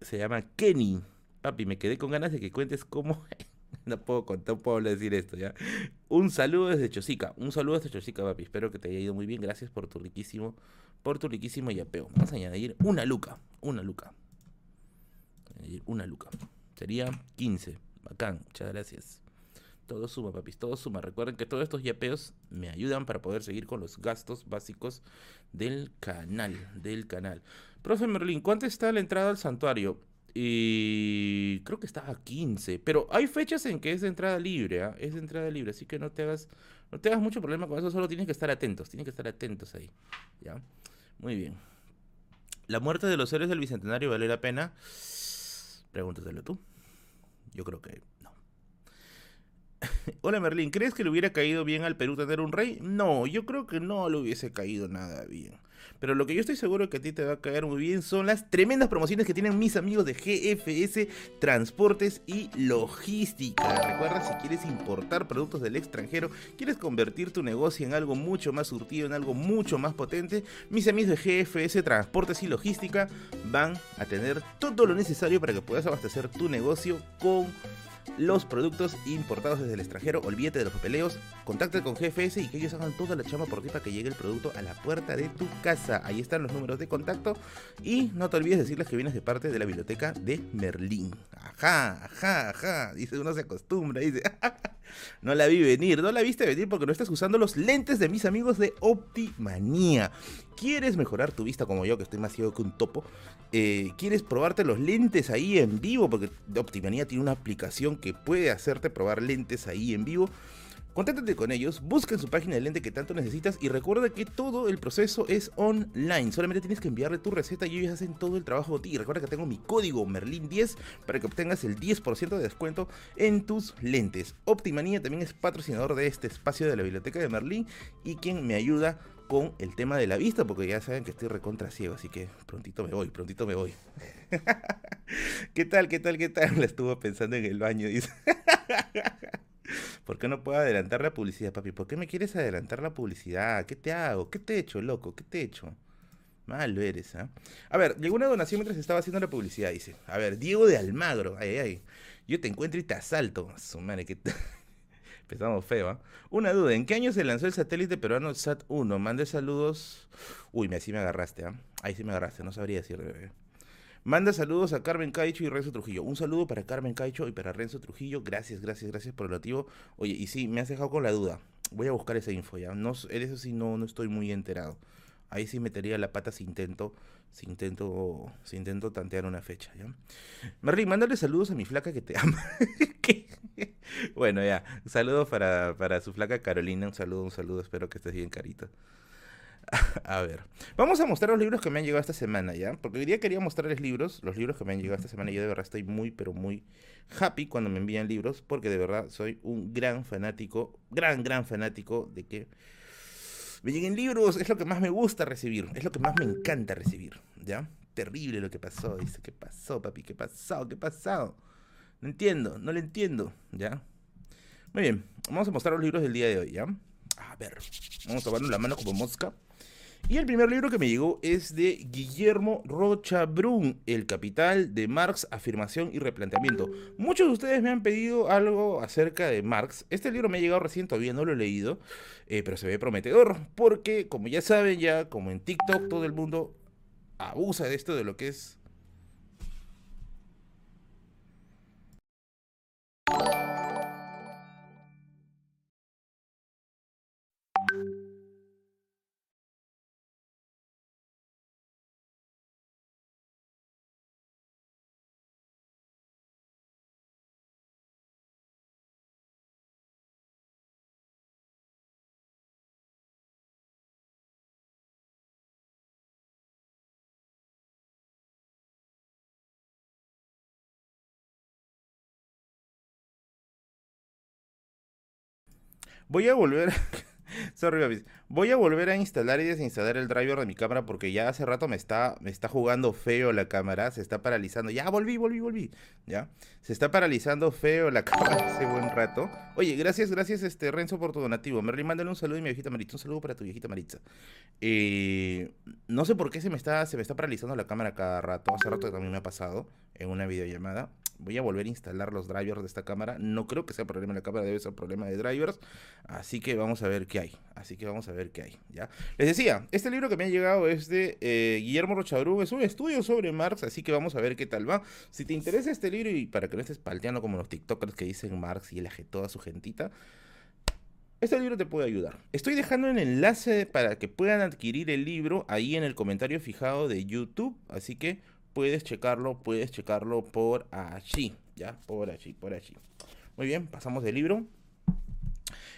se llama Kenny. Papi, me quedé con ganas de que cuentes cómo... no puedo contar, no puedo decir esto ya. Un saludo desde Chosica, un saludo desde Chosica, papi. Espero que te haya ido muy bien. Gracias por tu riquísimo, por tu riquísimo yapeo. Vamos a añadir una luca, una luca. Una luca. Sería 15. Bacán, muchas gracias. Todo suma, papis, todo suma. Recuerden que todos estos yapeos me ayudan para poder seguir con los gastos básicos del canal, del canal. Profe Merlin, ¿cuánto está la entrada al santuario? Y creo que está a 15, pero hay fechas en que es de entrada libre, ¿ah? es de entrada libre, así que no te hagas no te hagas mucho problema con eso, solo tienes que estar atentos, tienes que estar atentos ahí, ¿ya? Muy bien. ¿La muerte de los héroes del Bicentenario vale la pena? Pregúntatelo tú. Yo creo que Hola Merlín, ¿crees que le hubiera caído bien al Perú tener un rey? No, yo creo que no le hubiese caído nada bien. Pero lo que yo estoy seguro que a ti te va a caer muy bien son las tremendas promociones que tienen mis amigos de GFS Transportes y Logística. Recuerda, si quieres importar productos del extranjero, quieres convertir tu negocio en algo mucho más surtido, en algo mucho más potente, mis amigos de GFS Transportes y Logística van a tener todo lo necesario para que puedas abastecer tu negocio con los productos importados desde el extranjero. Olvídate de los papeleos, contacta con GFS y que ellos hagan toda la chama por ti para que llegue el producto a la puerta de tu casa. Ahí están los números de contacto y no te olvides decirles que vienes de parte de la biblioteca de Merlín. Ajá, ajá, ajá. Dice, uno se acostumbra, dice. No la vi venir, no la viste venir porque no estás usando los lentes de mis amigos de Optimanía. ¿Quieres mejorar tu vista como yo, que estoy más ciego que un topo? Eh, ¿Quieres probarte los lentes ahí en vivo? Porque Optimanía tiene una aplicación que puede hacerte probar lentes ahí en vivo. Contáctate con ellos, busca en su página el lente que tanto necesitas y recuerda que todo el proceso es online. Solamente tienes que enviarle tu receta y ellos hacen todo el trabajo de ti. Recuerda que tengo mi código Merlin10 para que obtengas el 10% de descuento en tus lentes. Optimanía también es patrocinador de este espacio de la biblioteca de Merlin y quien me ayuda con el tema de la vista, porque ya saben que estoy recontra ciego, así que prontito me voy, prontito me voy. ¿Qué tal, qué tal, qué tal? La estuvo pensando en el baño, dice. ¿Por qué no puedo adelantar la publicidad, papi? ¿Por qué me quieres adelantar la publicidad? ¿Qué te hago? ¿Qué te he hecho, loco? ¿Qué te he hecho? Malo eres, ¿ah? A ver, llegó una donación mientras estaba haciendo la publicidad, dice. A ver, Diego de Almagro. Ay, ay. Yo te encuentro y te asalto. Su madre, que... Empezamos feo, ¿ah? Una duda, ¿en qué año se lanzó el satélite peruano SAT-1? Mande saludos... Uy, así me agarraste, ¿ah? Ahí sí me agarraste, no sabría decir, bebé. Manda saludos a Carmen Caicho y Renzo Trujillo. Un saludo para Carmen Caicho y para Renzo Trujillo. Gracias, gracias, gracias por el motivo. Oye, y sí, me has dejado con la duda. Voy a buscar esa info ya. No, eso sí no, no estoy muy enterado. Ahí sí metería la pata si intento, si intento, si intento tantear una fecha, ¿ya? Merlin, mándale saludos a mi flaca que te ama. bueno, ya. Un saludo para, para su flaca Carolina. Un saludo, un saludo. Espero que estés bien, carita. A ver, vamos a mostrar los libros que me han llegado esta semana, ¿ya? Porque hoy día quería mostrarles libros, los libros que me han llegado esta semana. Yo de verdad estoy muy, pero muy happy cuando me envían libros, porque de verdad soy un gran fanático, gran, gran fanático de que me lleguen libros. Es lo que más me gusta recibir, es lo que más me encanta recibir, ¿ya? Terrible lo que pasó, dice, ¿qué pasó, papi? ¿Qué pasó? ¿Qué pasó? No entiendo, no lo entiendo, ¿ya? Muy bien, vamos a mostrar los libros del día de hoy, ¿ya? A ver, vamos a darnos la mano como mosca. Y el primer libro que me llegó es de Guillermo Rocha Brun, El Capital de Marx, Afirmación y Replanteamiento. Muchos de ustedes me han pedido algo acerca de Marx. Este libro me ha llegado recién, todavía no lo he leído, eh, pero se ve prometedor, porque como ya saben, ya como en TikTok todo el mundo abusa de esto, de lo que es Voy a volver. Sorry, Voy a volver a instalar y desinstalar el driver de mi cámara porque ya hace rato me está, me está jugando feo la cámara. Se está paralizando. Ya volví, volví, volví. Ya. Se está paralizando feo la cámara hace buen rato. Oye, gracias, gracias, este Renzo, por tu donativo. Merlin, mándale un saludo a mi viejita Maritza. Un saludo para tu viejita Maritza. Eh, no sé por qué se me está, se me está paralizando la cámara cada rato. Hace rato también me ha pasado en una videollamada voy a volver a instalar los drivers de esta cámara. No creo que sea problema de la cámara, debe ser problema de drivers. Así que vamos a ver qué hay. Así que vamos a ver qué hay. ¿ya? Les decía, este libro que me ha llegado es de eh, Guillermo Rochabrú. Es un estudio sobre Marx, así que vamos a ver qué tal va. Si te interesa este libro y para que no estés palteando como los TikTokers que dicen Marx y elige toda su gentita. Este libro te puede ayudar. Estoy dejando el enlace para que puedan adquirir el libro ahí en el comentario fijado de YouTube. Así que puedes checarlo, puedes checarlo por allí, ¿ya? Por allí, por allí. Muy bien, pasamos del libro.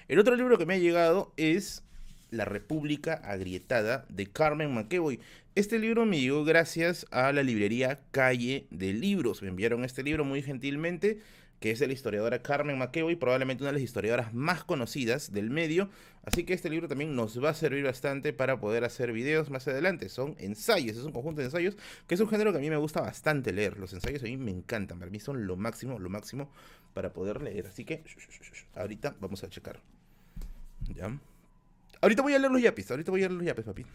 El otro libro que me ha llegado es La República Agrietada de Carmen McEvoy. Este libro me llegó gracias a la librería Calle de Libros. Me enviaron este libro muy gentilmente que es de la historiadora Carmen McEvoy, probablemente una de las historiadoras más conocidas del medio. Así que este libro también nos va a servir bastante para poder hacer videos más adelante. Son ensayos, es un conjunto de ensayos, que es un género que a mí me gusta bastante leer. Los ensayos a mí me encantan, para mí son lo máximo, lo máximo para poder leer. Así que ahorita vamos a checar. ¿Ya? Ahorita voy a leer los yapis, ahorita voy a leer los yapis, papi.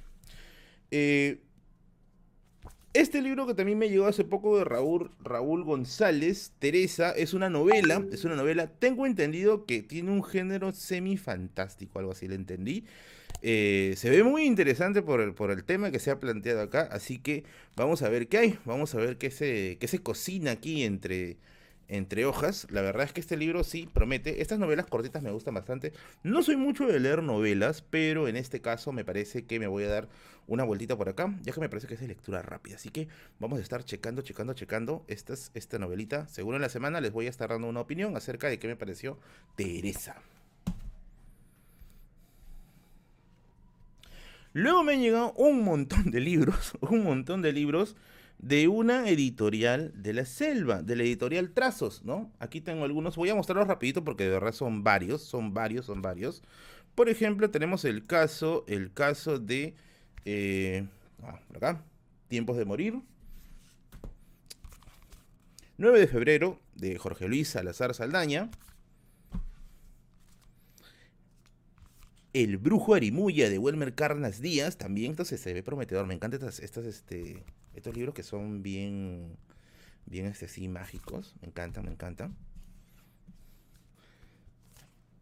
Eh, este libro que también me llegó hace poco de Raúl, Raúl González, Teresa, es una novela, es una novela, tengo entendido que tiene un género semi-fantástico, algo así le entendí. Eh, se ve muy interesante por el, por el tema que se ha planteado acá, así que vamos a ver qué hay, vamos a ver qué se, qué se cocina aquí entre, entre hojas. La verdad es que este libro sí promete. Estas novelas cortitas me gustan bastante. No soy mucho de leer novelas, pero en este caso me parece que me voy a dar una vueltita por acá, ya que me parece que es de lectura rápida. Así que vamos a estar checando, checando, checando esta, novelita. Seguro en la semana les voy a estar dando una opinión acerca de qué me pareció Teresa. Luego me han llegado un montón de libros, un montón de libros de una editorial de la selva, de la editorial Trazos, ¿no? Aquí tengo algunos, voy a mostrarlos rapidito porque de verdad son varios, son varios, son varios. Por ejemplo, tenemos el caso, el caso de, eh, ah, por acá, Tiempos de Morir. 9 de febrero, de Jorge Luis Salazar Saldaña. El brujo Arimuya de Welmer Carnas Díaz, también, entonces se ve prometedor. Me encantan estas, este, estos libros que son bien, bien este, mágicos. Me encantan, me encantan.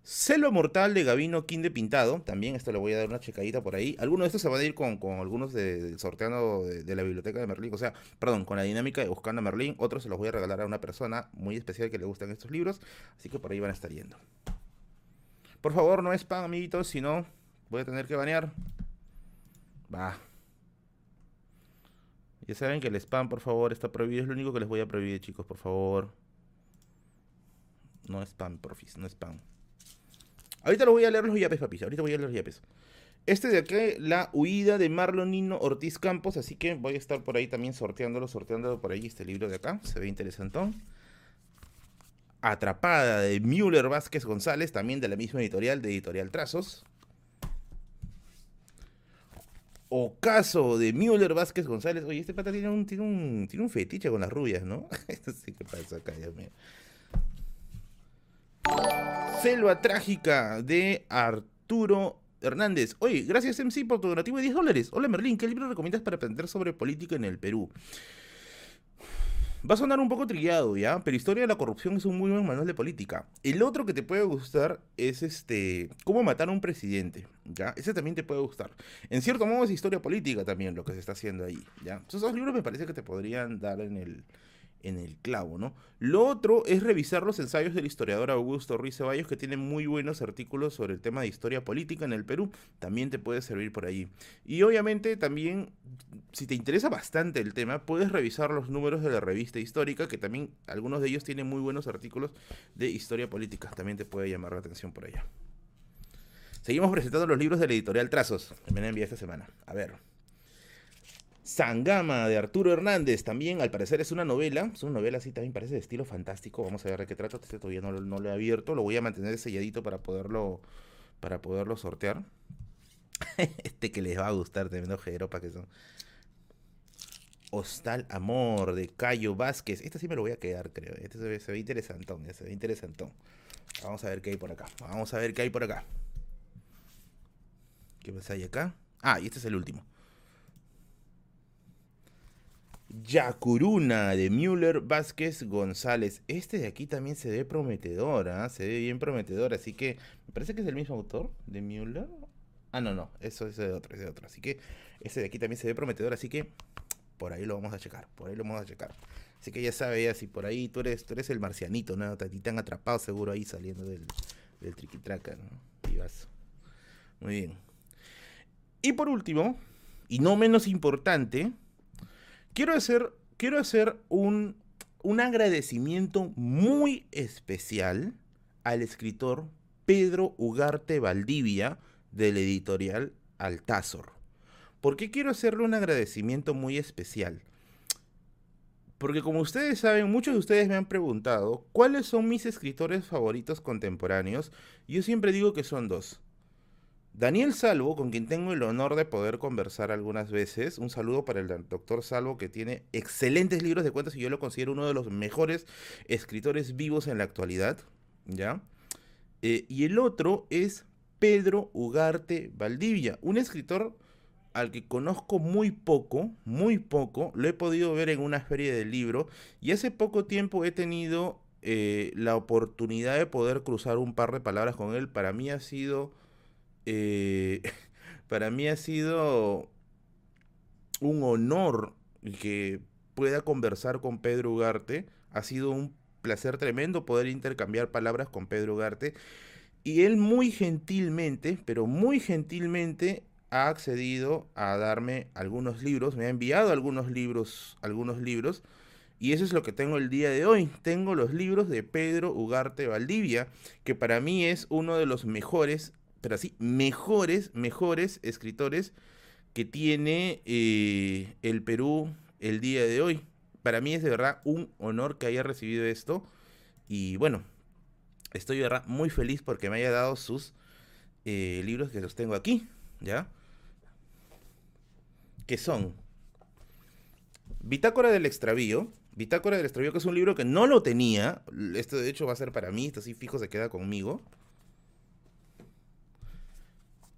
Selva Mortal de Gavino King de Pintado. También esto le voy a dar una checadita por ahí. Algunos de estos se van a ir con, algunos de, sorteando de, la biblioteca de Merlín. O sea, perdón, con la dinámica de buscando a Merlín. Otros se los voy a regalar a una persona muy especial que le gustan estos libros. Así que por ahí van a estar yendo. Por favor, no es spam, amiguitos. Si no, voy a tener que banear. Va. Ya saben que el spam, por favor, está prohibido. Es lo único que les voy a prohibir, chicos, por favor. No spam, profis, no spam. Ahorita lo voy a leer los yapes, papis. Ahorita voy a leer los yapes. Este de aquí, la huida de Marlonino Ortiz Campos. Así que voy a estar por ahí también sorteándolo, sorteándolo por ahí este libro de acá. Se ve interesantón. Atrapada de Müller Vázquez González, también de la misma editorial, de Editorial Trazos. Ocaso de Müller Vázquez González. Oye, este pata tiene un, tiene un, tiene un fetiche con las rubias, ¿no? Esto sí que pasa acá, Dios Selva Trágica de Arturo Hernández. Oye, gracias MC por tu donativo de 10 dólares. Hola Merlín, ¿qué libro recomiendas para aprender sobre política en el Perú? Va a sonar un poco trillado, ¿ya? Pero Historia de la Corrupción es un muy buen manual de política. El otro que te puede gustar es este. Cómo matar a un presidente, ¿ya? Ese también te puede gustar. En cierto modo es historia política también lo que se está haciendo ahí, ¿ya? Esos dos libros me parece que te podrían dar en el, en el clavo, ¿no? Lo otro es revisar los ensayos del historiador Augusto Ruiz Ceballos, que tiene muy buenos artículos sobre el tema de historia política en el Perú. También te puede servir por ahí. Y obviamente también, si te interesa bastante el tema, puedes revisar los números de la revista histórica, que también algunos de ellos tienen muy buenos artículos de historia política. También te puede llamar la atención por allá. Seguimos presentando los libros de la editorial Trazos, que me han enviado esta semana. A ver. Sangama de Arturo Hernández, también al parecer es una novela, es una novela así también parece de estilo fantástico, vamos a ver de qué trata, este todavía no, lo he abierto, lo voy a mantener selladito para poderlo, para poderlo sortear. este que les va a gustar, tremendo para que son. Hostal Amor de Cayo Vázquez, este sí me lo voy a quedar creo, este se ve, se ve interesantón, se ve interesantón. Vamos a ver qué hay por acá, vamos a ver qué hay por acá. ¿Qué más hay acá? Ah, y este es el último. Yacuruna de Müller Vázquez González. Este de aquí también se ve prometedor, ¿ah? se ve bien prometedor, así que me parece que es el mismo autor de Müller. Ah, no, no, eso es de otro, es de otro. Así que este de aquí también se ve prometedor, así que por ahí lo vamos a checar, por ahí lo vamos a checar. Así que ya sabes, si por ahí tú eres, tú eres el marcianito, ¿no? Te, atrapado seguro ahí saliendo del, del triquitraca, ¿no? Y vas. Muy bien. Y por último, y no menos importante, quiero hacer, quiero hacer un, un agradecimiento muy especial al escritor Pedro Ugarte Valdivia del editorial Altazor. ¿Por qué quiero hacerle un agradecimiento muy especial? Porque como ustedes saben, muchos de ustedes me han preguntado cuáles son mis escritores favoritos contemporáneos. Yo siempre digo que son dos. Daniel Salvo, con quien tengo el honor de poder conversar algunas veces, un saludo para el doctor Salvo, que tiene excelentes libros de cuentos y yo lo considero uno de los mejores escritores vivos en la actualidad, ¿ya? Eh, y el otro es Pedro Ugarte Valdivia, un escritor al que conozco muy poco, muy poco, lo he podido ver en una feria del libro y hace poco tiempo he tenido eh, la oportunidad de poder cruzar un par de palabras con él. Para mí ha sido eh, para mí ha sido un honor que pueda conversar con Pedro Ugarte. Ha sido un placer tremendo poder intercambiar palabras con Pedro Ugarte. Y él muy gentilmente, pero muy gentilmente, ha accedido a darme algunos libros, me ha enviado algunos libros, algunos libros, y eso es lo que tengo el día de hoy. Tengo los libros de Pedro Ugarte Valdivia, que para mí es uno de los mejores pero así, mejores, mejores escritores que tiene eh, el Perú el día de hoy. Para mí es de verdad un honor que haya recibido esto. Y bueno, estoy de verdad muy feliz porque me haya dado sus eh, libros que los tengo aquí, ¿ya? Que son Bitácora del Extravío. Bitácora del Extravío, que es un libro que no lo tenía. Esto de hecho va a ser para mí, esto sí fijo se queda conmigo.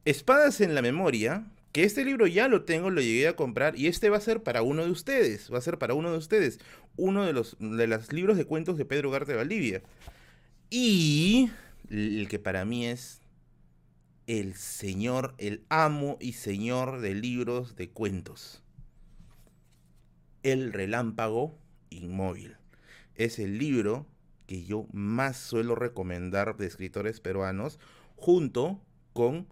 Espadas en la memoria, que este libro ya lo tengo, lo llegué a comprar y este va a ser para uno de ustedes, va a ser para uno de ustedes, uno de los, de los libros de cuentos de Pedro Garte Valdivia. Y el que para mí es el señor, el amo y señor de libros de cuentos. El relámpago inmóvil. Es el libro que yo más suelo recomendar de escritores peruanos junto con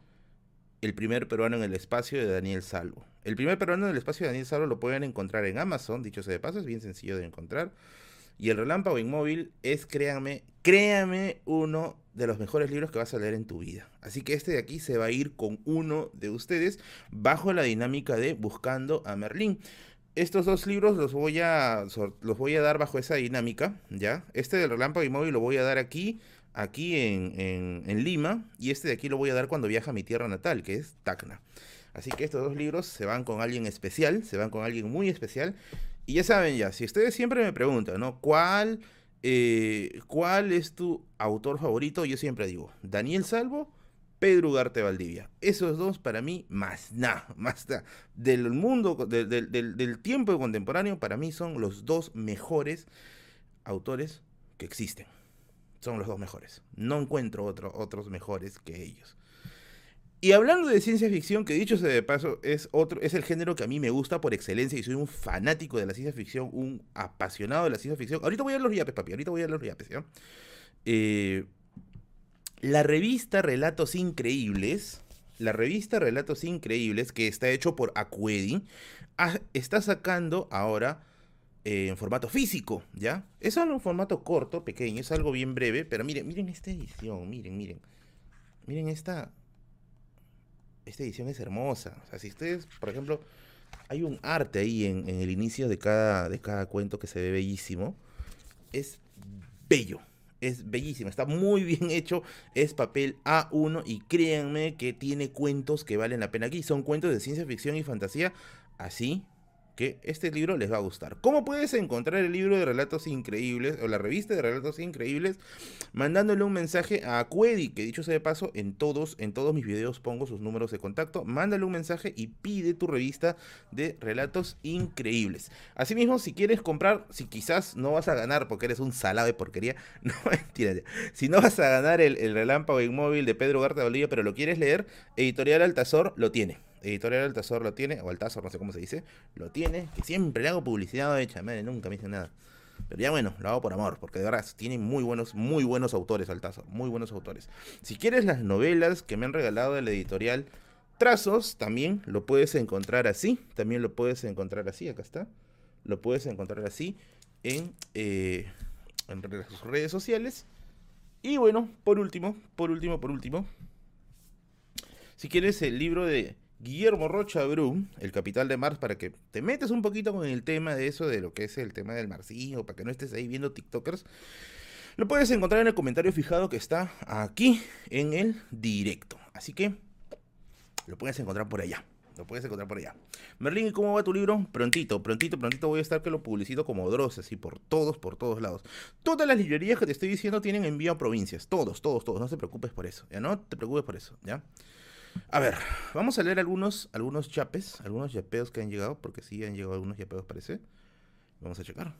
el primer peruano en el espacio de Daniel Salvo. El primer peruano en el espacio de Daniel Salvo lo pueden encontrar en Amazon, dicho sea de paso, es bien sencillo de encontrar. Y el Relámpago Inmóvil es, créanme, créanme, uno de los mejores libros que vas a leer en tu vida. Así que este de aquí se va a ir con uno de ustedes bajo la dinámica de Buscando a Merlín. Estos dos libros los voy a, los voy a dar bajo esa dinámica, ¿ya? Este del Relámpago Inmóvil lo voy a dar aquí aquí en, Lima y este de aquí lo voy a dar cuando viaja a mi tierra natal, que es Tacna. Así que estos dos libros se van con alguien especial, se van con alguien muy especial. Y ya saben ya, si ustedes siempre me preguntan, ¿no? ¿Cuál, eh, ¿Cuál es tu autor favorito? Yo siempre digo, Daniel Salvo, Pedro Ugarte Valdivia. Esos dos para mí, más nada, más nada. Del mundo, del, tiempo contemporáneo, para mí son los dos mejores autores que existen. Son los dos mejores. No encuentro otros mejores que ellos. Y hablando de ciencia ficción, que dicho sea de paso, es otro, es el género que a mí me gusta por excelencia y soy un fanático de la ciencia ficción, un apasionado de la ciencia ficción. Ahorita voy a los yapes, papi, ahorita voy a los yapes, ¿ya? Eh, la revista Relatos Increíbles, la revista Relatos Increíbles, que está hecho por Acuedi, está sacando ahora eh, en formato físico, ¿ya? Es algo en formato corto, pequeño, es algo bien breve, pero miren, miren esta edición, miren, miren. Miren esta, esta edición es hermosa. O sea, si ustedes, por ejemplo, hay un arte ahí en, el inicio de cada, de cada cuento que se ve bellísimo. Es bello. Es bellísimo, está muy bien hecho, es papel A1 y créanme que tiene cuentos que valen la pena aquí. Son cuentos de ciencia ficción y fantasía así que este libro les va a gustar. ¿Cómo puedes encontrar el libro de relatos increíbles o la revista de relatos increíbles? Mandándole un mensaje a Acuedi, que dicho sea de paso, en todos, en todos mis videos pongo sus números de contacto. Mándale un mensaje y pide tu revista de relatos increíbles. Asimismo, si quieres comprar, si quizás no vas a ganar porque eres un salado de porquería, no mentira. Si no vas a ganar el, el relámpago inmóvil de Pedro Garta Bolivia, pero lo quieres leer, Editorial Altazor lo tiene. Editorial Altazor lo tiene, o Altazor, no sé cómo se dice, lo tiene, que siempre le hago publicidad hecha, madre, nunca me dice nada. Pero ya bueno, lo hago por amor, porque de verdad tiene muy buenos, muy buenos autores Altazor, muy buenos autores. Si quieres las novelas que me han regalado de editorial Trazos, también lo puedes encontrar así, también lo puedes encontrar así, acá está. Lo puedes encontrar así en, eh, en sus redes sociales. Y bueno, por último, por último, por último, si quieres el libro de Guillermo Rocha Brum, el capital de Mars, para que te metes un poquito con el tema de eso, de lo que es el tema del marcismo, para que no estés ahí viendo TikTokers. Lo puedes encontrar en el comentario fijado que está aquí en el directo. Así que lo puedes encontrar por allá. Lo puedes encontrar por allá. Merlín, ¿y cómo va tu libro? Prontito, prontito, prontito voy a estar que lo publicito como Dross, así por todos, por todos lados. Todas las librerías que te estoy diciendo tienen envío a provincias. Todos, todos, todos. No te preocupes por eso. Ya no te preocupes por eso, ¿ya? A ver, vamos a leer algunos, algunos chapes, algunos yapeos que han llegado, porque sí han llegado algunos yapeos, parece. Vamos a checar.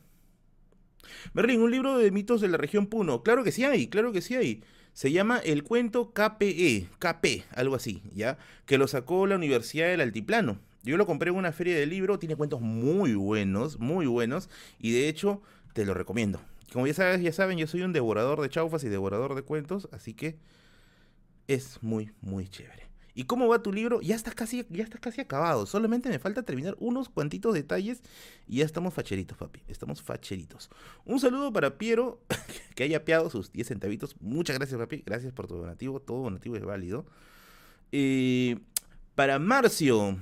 Berlín, un libro de mitos de la región Puno. Claro que sí hay, claro que sí hay. Se llama El cuento KPE, KP, algo así, ¿ya? Que lo sacó la Universidad del Altiplano. Yo lo compré en una feria de libro, tiene cuentos muy buenos, muy buenos, y de hecho te lo recomiendo. Como ya sabes, ya saben, yo soy un devorador de chaufas y devorador de cuentos, así que es muy, muy chévere. ¿Y cómo va tu libro? Ya está casi, ya está casi acabado. Solamente me falta terminar unos cuantitos detalles y ya estamos facheritos, papi. Estamos facheritos. Un saludo para Piero, que haya apiado sus 10 centavitos. Muchas gracias, papi. Gracias por tu donativo. Todo donativo es válido. Eh, para Marcio,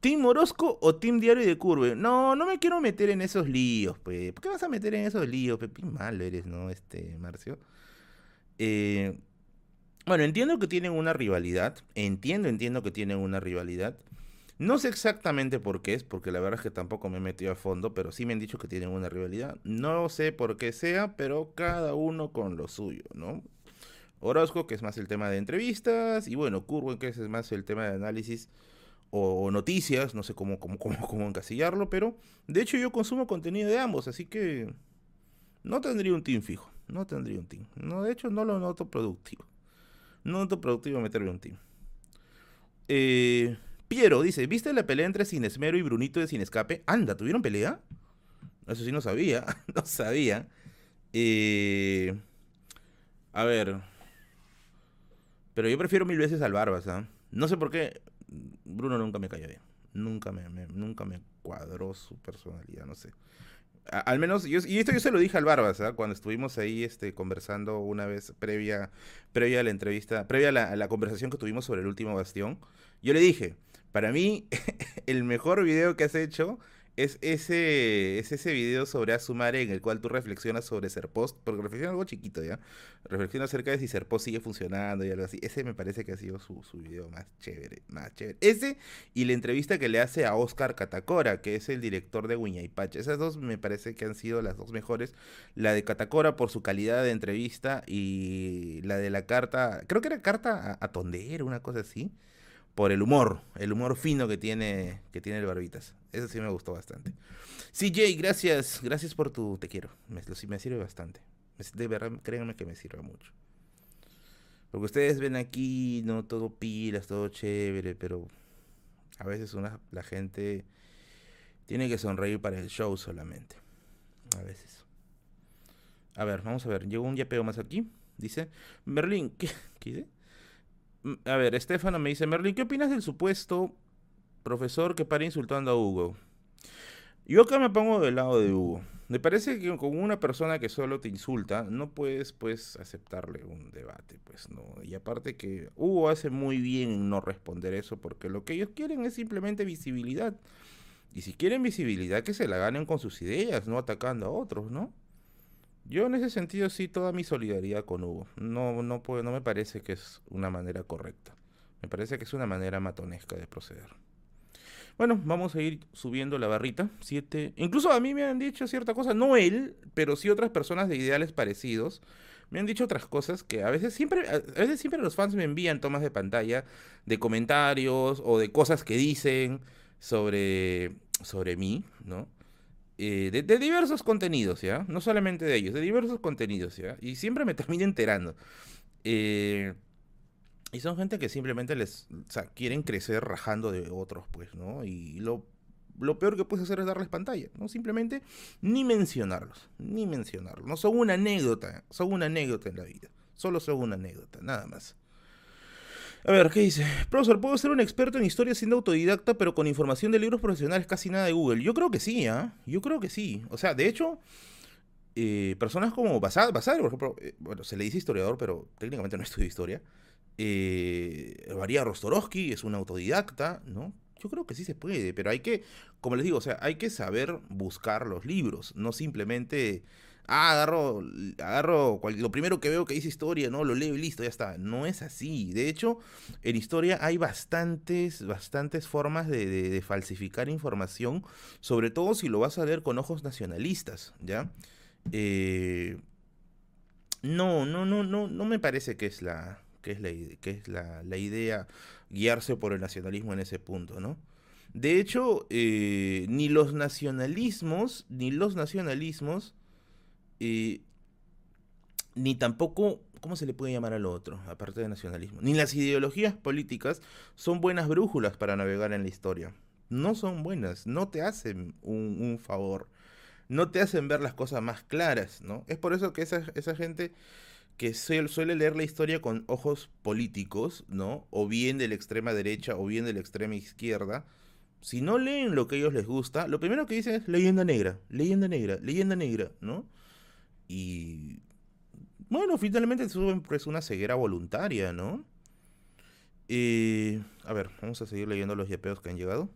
¿Team Orozco o Team Diario de Curve? No, no me quiero meter en esos líos, pues. ¿Por qué vas a meter en esos líos, Pepi? Malo eres, ¿no? Este, Marcio. Eh, bueno, entiendo que tienen una rivalidad. Entiendo, entiendo que tienen una rivalidad. No sé exactamente por qué es, porque la verdad es que tampoco me he metido a fondo, pero sí me han dicho que tienen una rivalidad. No sé por qué sea, pero cada uno con lo suyo, ¿no? Orozco, que es más el tema de entrevistas, y bueno, Curwen, que es más el tema de análisis o, noticias, no sé cómo, cómo, cómo, cómo encasillarlo, pero de hecho yo consumo contenido de ambos, así que no tendría un team fijo, no tendría un team. No, de hecho no lo noto productivo. No noto productivo meterle un team. Eh, Piero dice, ¿viste la pelea entre Sin Esmero y Brunito de Sin Escape? Anda, ¿tuvieron pelea? Eso sí no sabía, no sabía. Eh, a ver. Pero yo prefiero mil veces al Barbas, ¿ah? No sé por qué. Bruno nunca me cayó bien. Nunca me, nunca me cuadró su personalidad, no sé al menos, y esto yo se lo dije al Barbas, ¿ah? cuando estuvimos ahí este, conversando una vez previa, previa a la entrevista, previa a la, conversación que tuvimos sobre el último bastión. Yo le dije, para mí, el mejor video que has hecho es ese, es ese video sobre Asumare en el cual tú reflexionas sobre Serpost, porque reflexiona algo chiquito, ¿ya? Reflexiona acerca de si Serpost sigue funcionando y algo así. Ese me parece que ha sido su, su video más chévere, más chévere. Ese y la entrevista que le hace a Oscar Catacora, que es el director de Wiñaypacha. Esas dos me parece que han sido las dos mejores. La de Catacora por su calidad de entrevista y la de la carta, creo que era carta a, a Tondero, una cosa así por el humor, el humor fino que tiene, que tiene el Barbitas. Eso sí me gustó bastante. CJ, gracias, gracias por tu te quiero. Me, me sirve bastante. De verdad, créanme que me sirve mucho. Porque ustedes ven aquí, no todo pilas, todo chévere, pero a veces una, la gente tiene que sonreír para el show solamente. A veces. A ver, vamos a ver. Llegó un yapeo más aquí. Dice, Berlín, ¿qué, ¿qué dice? A ver, Estefano me dice, Merlin, ¿qué opinas del supuesto profesor que para insultando a Hugo? Yo acá me pongo del lado de Hugo. Me parece que con una persona que solo te insulta, no puedes, pues, aceptarle un debate, pues, no. Y aparte que Hugo hace muy bien en no responder eso, porque lo que ellos quieren es simplemente visibilidad. Y si quieren visibilidad, que se la ganen con sus ideas, no atacando a otros, ¿no? Yo en ese sentido sí toda mi solidaridad con Hugo. No, no, no me parece que es una manera correcta. Me parece que es una manera matonesca de proceder. Bueno, vamos a ir subiendo la barrita. Siete. Incluso a mí me han dicho cierta cosa, no él, pero sí otras personas de ideales parecidos. Me han dicho otras cosas que a veces siempre, a veces siempre los fans me envían tomas de pantalla de comentarios o de cosas que dicen sobre, sobre mí, ¿no? Eh, de, diversos contenidos, ¿ya? No solamente de ellos, de diversos contenidos, ¿ya? Y siempre me termino enterando. Eh, y son gente que simplemente les, o sea, quieren crecer rajando de otros, pues, ¿no? Y lo, lo peor que puedes hacer es darles pantalla, ¿no? Simplemente ni mencionarlos, ni mencionarlos. No son una anécdota, son una anécdota en la vida. Solo son una anécdota, nada más. A ver, ¿qué dice? Profesor, ¿puedo ser un experto en historia siendo autodidacta, pero con información de libros profesionales casi nada de Google? Yo creo que sí, ¿ah? Yo creo que sí. O sea, de hecho, eh, personas como Basad, Basad, por ejemplo, eh, bueno, se le dice historiador, pero técnicamente no estudia historia. Eh, María Rostorowski es una autodidacta, ¿no? Yo creo que sí se puede, pero hay que, como les digo, o sea, hay que saber buscar los libros, no simplemente ah, agarro, agarro lo primero que veo que dice historia, ¿no? Lo leo y listo, ya está. No es así. De hecho, en historia hay bastantes, bastantes formas de, falsificar información, sobre todo si lo vas a leer con ojos nacionalistas, ¿ya? Eh, no, no, no, no, no me parece que es la, que es la, que es la, idea guiarse por el nacionalismo en ese punto, ¿no? De hecho, eh, ni los nacionalismos, ni los nacionalismos ni tampoco, ¿cómo se le puede llamar al otro, aparte de nacionalismo? Ni las ideologías políticas son buenas brújulas para navegar en la historia. No son buenas, no te hacen un, favor, no te hacen ver las cosas más claras, ¿no? Es por eso que esa, esa gente que suele leer la historia con ojos políticos, ¿no? O bien de la extrema derecha o bien de la extrema izquierda, si no leen lo que a ellos les gusta, lo primero que dicen es leyenda negra, leyenda negra, leyenda negra, ¿no? Y bueno, finalmente es una ceguera voluntaria, ¿no? Eh, a ver, vamos a seguir leyendo los yapeos que han llegado.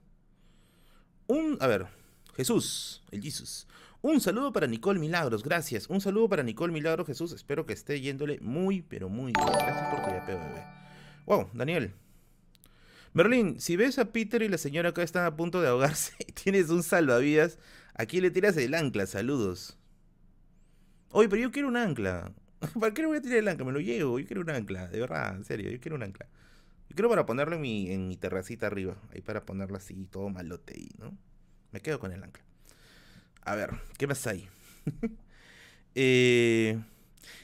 Un, a ver, Jesús, el Jesús. Un saludo para Nicole Milagros, gracias. Un saludo para Nicole Milagros, Jesús. Espero que esté yéndole muy, pero muy bien. Gracias por tu yapeo, bebé. Wow, Daniel. Berlín, si ves a Peter y la señora acá están a punto de ahogarse y tienes un salvavidas, aquí le tiras el ancla. Saludos. Oye, pero yo quiero un ancla. ¿Para qué le voy a tirar el ancla? Me lo llevo. Yo quiero un ancla. De verdad, en serio. Yo quiero un ancla. Yo quiero para ponerlo en mi, mi terracita arriba. Ahí para ponerlo así, todo malote ¿no? Me quedo con el ancla. A ver, ¿qué más hay? eh,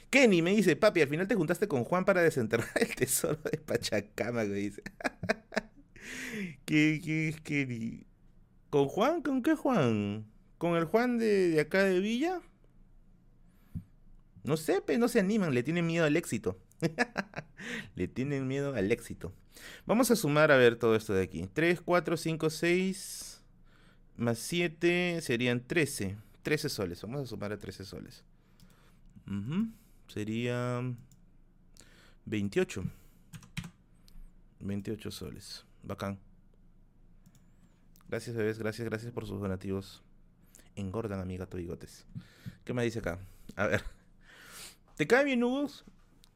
Kenny me dice, papi, al final te juntaste con Juan para desenterrar el tesoro de Pachacama, me dice. ¿Qué, qué es Kenny? ¿Con Juan? ¿Con qué Juan? ¿Con el Juan de, de acá de Villa? No sé, pero no se animan, le tienen miedo al éxito. le tienen miedo al éxito. Vamos a sumar a ver todo esto de aquí. 3, 4, 5, 6 más 7 serían 13. 13 soles. Vamos a sumar a 13 soles. Sería 28. 28 soles. Bacán. Gracias, bebés, gracias, gracias por sus donativos. Engordan a mi gato bigotes. ¿Qué me dice acá? A ver. ¿Te cae bien, Hugo?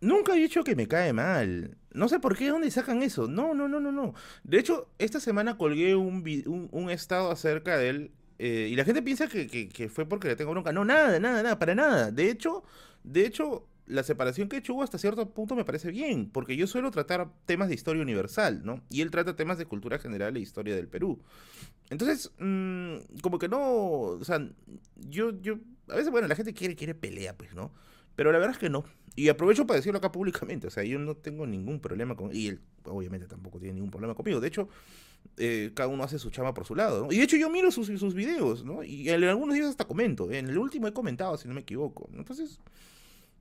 Nunca he dicho que me cae mal. No sé por qué, ¿dónde sacan eso? No, no, no, no, no. De hecho, esta semana colgué un, estado acerca de él eh, y la gente piensa que, que, fue porque le tengo bronca. No, nada, nada, nada, para nada. De hecho, de hecho, la separación que he hecho hasta cierto punto me parece bien, porque yo suelo tratar temas de historia universal, ¿no? Y él trata temas de cultura general e historia del Perú. Entonces, mm, como que no, o sea, yo, yo, a veces, bueno, la gente quiere, quiere pelea, pues, ¿no? Pero la verdad es que no. Y aprovecho para decirlo acá públicamente, o sea, yo no tengo ningún problema con, y él obviamente tampoco tiene ningún problema conmigo. De hecho, eh, cada uno hace su chama por su lado. Y de hecho yo miro sus, sus videos, ¿no? Y en algunos días hasta comento, en el último he comentado, si no me equivoco. Entonces...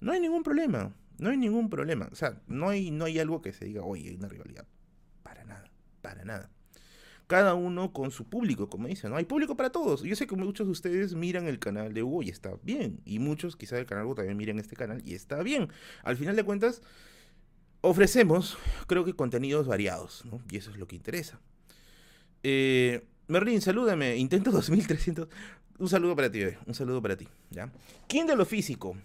No hay ningún problema. No hay ningún problema. O sea, no hay, no hay algo que se diga, oye, hay una rivalidad. Para nada, para nada. Cada uno con su público, como dicen, ¿no? Hay público para todos. Yo sé que muchos de ustedes miran el canal de Hugo y está bien. Y muchos quizás del canal Hugo también miran este canal y está bien. Al final de cuentas, ofrecemos, creo que contenidos variados, ¿no? Y eso es lo que interesa. Eh, Merlin, salúdame. Intento 2300. Un saludo para ti, bebé. Un saludo para ti, ¿ya? ¿Quién de lo físico?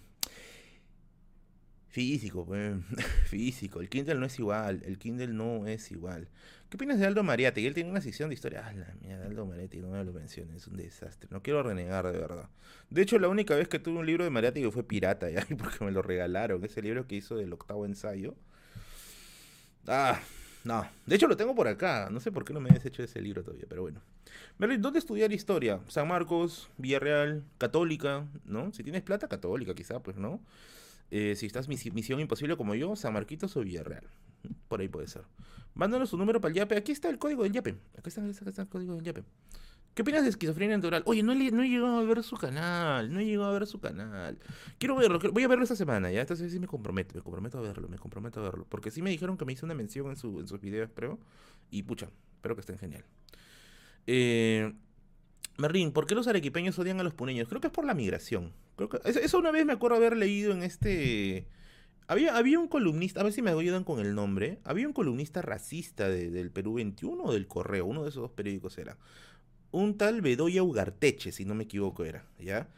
Físico, pues. Físico. El Kindle no es igual. El Kindle no es igual. ¿Qué opinas de Aldo Mariati? Él tiene una sección de historia. Ah, la mierda, Aldo Mariati, no me lo menciones. Es un desastre. No quiero renegar, de verdad. De hecho, la única vez que tuve un libro de Mariati que fue pirata, ya, porque me lo regalaron. Ese libro que hizo del octavo ensayo. Ah, no. De hecho, lo tengo por acá. No sé por qué no me he hecho ese libro todavía, pero bueno. Merlin, ¿dónde estudiar historia? San Marcos, Villarreal, Católica, ¿no? Si tienes plata, Católica, quizá, pues, ¿no? Eh, si estás misión imposible como yo, San Marquitos o Villarreal. Por ahí puede ser. Mándanos su número para el Yape. Aquí está el código del Yape. Aquí está, el código del Yape. ¿Qué opinas de esquizofrenia natural? Oye, no he, llegado a ver su canal. No he llegado a ver su canal. Quiero verlo. Voy a verlo esta semana. Ya, esta sí me comprometo. Me comprometo a verlo. Me comprometo a verlo. Porque sí me dijeron que me hizo una mención en, su, en sus videos, creo. Y pucha, espero que estén genial. Eh, Merlin, ¿por qué los arequipeños odian a los puneños? Creo que es por la migración. Creo que, eso una vez me acuerdo haber leído en este... Había, había un columnista, a ver si me ayudan con el nombre. Había un columnista racista del Perú 21 o del Correo, uno de esos dos periódicos era. Un tal Bedoya Ugarteche, si no me equivoco era, ¿ya?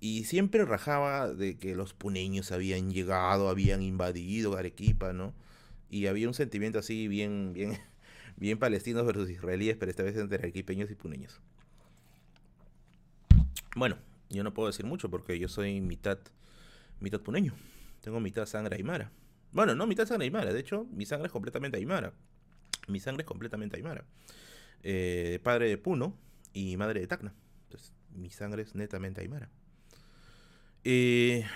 Y siempre rajaba de que los puneños habían llegado, habían invadido Arequipa, ¿no? Y había un sentimiento así bien, bien, bien palestinos versus israelíes, pero esta vez entre arequipeños y puneños. Bueno, yo no puedo decir mucho porque yo soy mitad, mitad puneño. Tengo mitad sangre aymara. Bueno, no mitad sangre aymara. De hecho, mi sangre es completamente aymara. Mi sangre es completamente aymara. Eh, padre de Puno y madre de Tacna. Entonces, mi sangre es netamente aymara. Eh,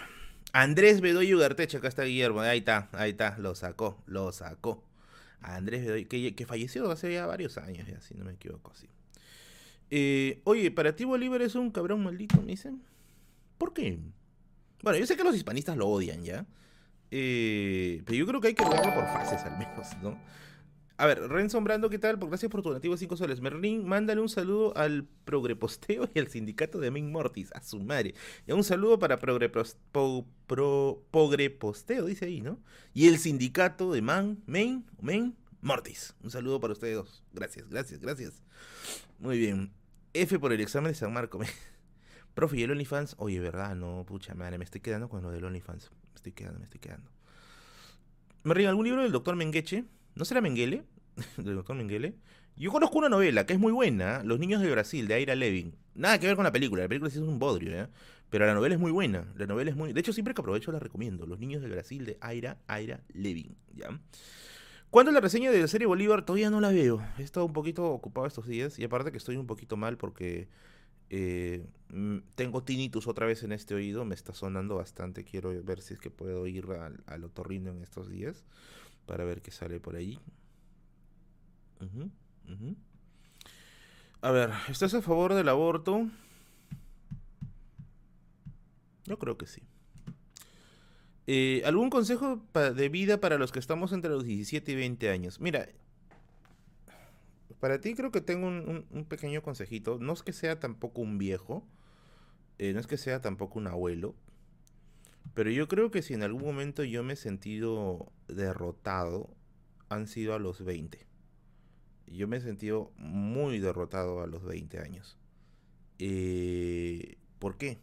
Andrés Bedoyo Ugartecha, acá está Guillermo. Ahí está, ahí está. Lo sacó, lo sacó. Andrés Bedoyo, que, que falleció hace ya varios años, ya, si no me equivoco, sí. Eh, oye, para ti Bolívar es un cabrón maldito, me dicen. ¿Por qué? Bueno, yo sé que los hispanistas lo odian, ¿ya? Eh, pero yo creo que hay que verlo por fases al menos, ¿no? A ver, Renzo Brando, ¿qué tal? Gracias por tu donativo de 5 soles. Merlín, mándale un saludo al Progreposteo y al sindicato de Main Mortis, a su madre. Y un saludo para Progreposteo, dice ahí, ¿no? Y el sindicato de Man, Main, Main Mortis. Un saludo para ustedes dos. Gracias, gracias, gracias. Muy bien. F por el examen de San Marco. Profe, ¿y el OnlyFans? Oye, ¿verdad? No, pucha madre, me estoy quedando con lo del OnlyFans. Me estoy quedando, me estoy quedando. ¿Me ríen algún libro del doctor Mengeche? ¿No será Menguele? del doctor Menguele. Yo conozco una novela que es muy buena, Los niños de Brasil, de Aira Levin. Nada que ver con la película, la película sí es un bodrio, ¿eh? Pero la novela es muy buena, la novela es muy... De hecho, siempre que aprovecho la recomiendo, Los niños de Brasil, de Aira, Aira Levin, ¿ya? ¿Cuándo la reseña de la serie Bolívar? Todavía no la veo. He estado un poquito ocupado estos días y aparte que estoy un poquito mal porque eh, tengo tinnitus otra vez en este oído, me está sonando bastante. Quiero ver si es que puedo ir al, al otorrino en estos días para ver qué sale por ahí. A ver, ¿estás a favor del aborto? Yo creo que sí. Eh, ¿Algún consejo de vida para los que estamos entre los 17 y 20 años? Mira, para ti creo que tengo un, pequeño consejito. No es que sea tampoco un viejo, eh, no es que sea tampoco un abuelo, pero yo creo que si en algún momento yo me he sentido derrotado, han sido a los 20. yo me he sentido muy derrotado a los 20 años. Eh, ¿Por qué?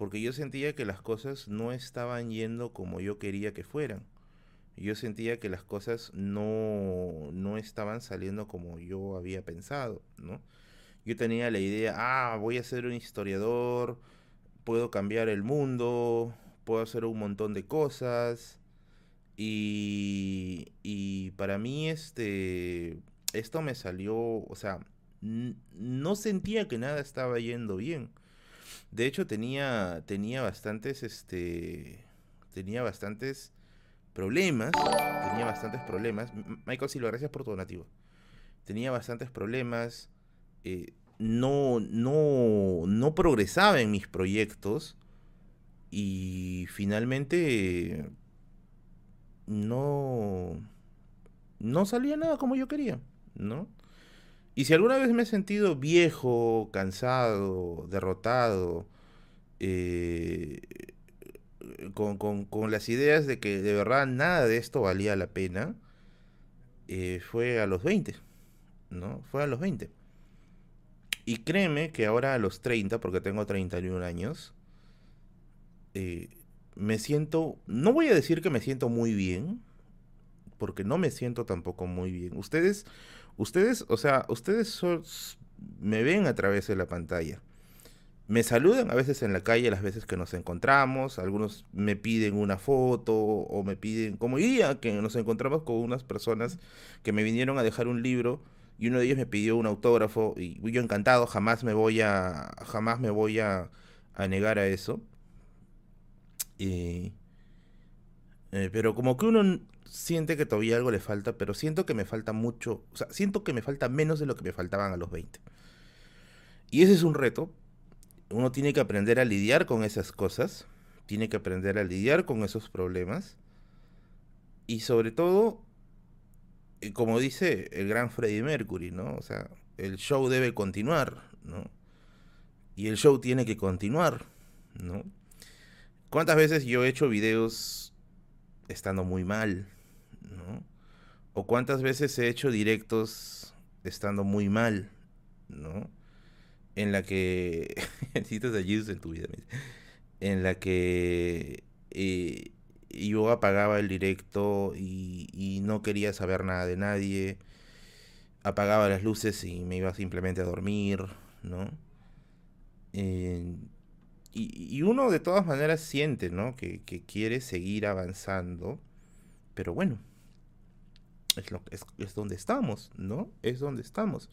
Porque yo sentía que las cosas no estaban yendo como yo quería que fueran. Yo sentía que las cosas no, no estaban saliendo como yo había pensado, ¿no? Yo tenía la idea, ah, voy a ser un historiador, puedo cambiar el mundo, puedo hacer un montón de cosas. Y, y para mí, este, esto me salió, o sea, no sentía que nada estaba yendo bien. De hecho, tenía, tenía bastantes, este, tenía bastantes problemas, tenía bastantes problemas. Michael Silva, gracias por tu donativo. Tenía bastantes problemas, eh, no, no, no progresaba en mis proyectos y finalmente no, no salía nada como yo quería, ¿no? Y si alguna vez me he sentido viejo, cansado, derrotado, eh, con, con, las ideas de que de verdad nada de esto valía la pena, eh, fue a los 20, ¿no? Fue a los 20. Y créeme que ahora a los 30, porque tengo 31 años, eh, me siento, no voy a decir que me siento muy bien, porque no me siento tampoco muy bien. Ustedes, ustedes, o sea, ustedes me ven a través de la pantalla. Me saludan a veces en la calle, las veces que nos encontramos, algunos me piden una foto o me piden, como día que nos encontramos con unas personas que me vinieron a dejar un libro y uno de ellos me pidió un autógrafo y yo encantado, jamás me voy a, jamás me voy a, negar a eso. Eh, pero como que uno siente que todavía algo le falta, pero siento que me falta mucho, o sea, siento que me falta menos de lo que me faltaban a los 20. Y ese es un reto, uno tiene que aprender a lidiar con esas cosas, tiene que aprender a lidiar con esos problemas y sobre todo, eh, como dice el gran Freddie Mercury, ¿no? O sea, el show debe continuar, ¿no? Y el show tiene que continuar, ¿no? ¿Cuántas veces yo he hecho videos estando muy mal. O cuántas veces he hecho directos estando muy mal, ¿no? en la que necesitas ayuda en tu vida, en la que eh, yo apagaba el directo y, no quería saber nada de nadie, apagaba las luces y me iba simplemente a dormir, ¿no? y, y, uno de todas maneras siente, ¿no? Que quiere seguir avanzando, pero bueno, es, lo, es, es donde estamos, ¿no? Es donde estamos.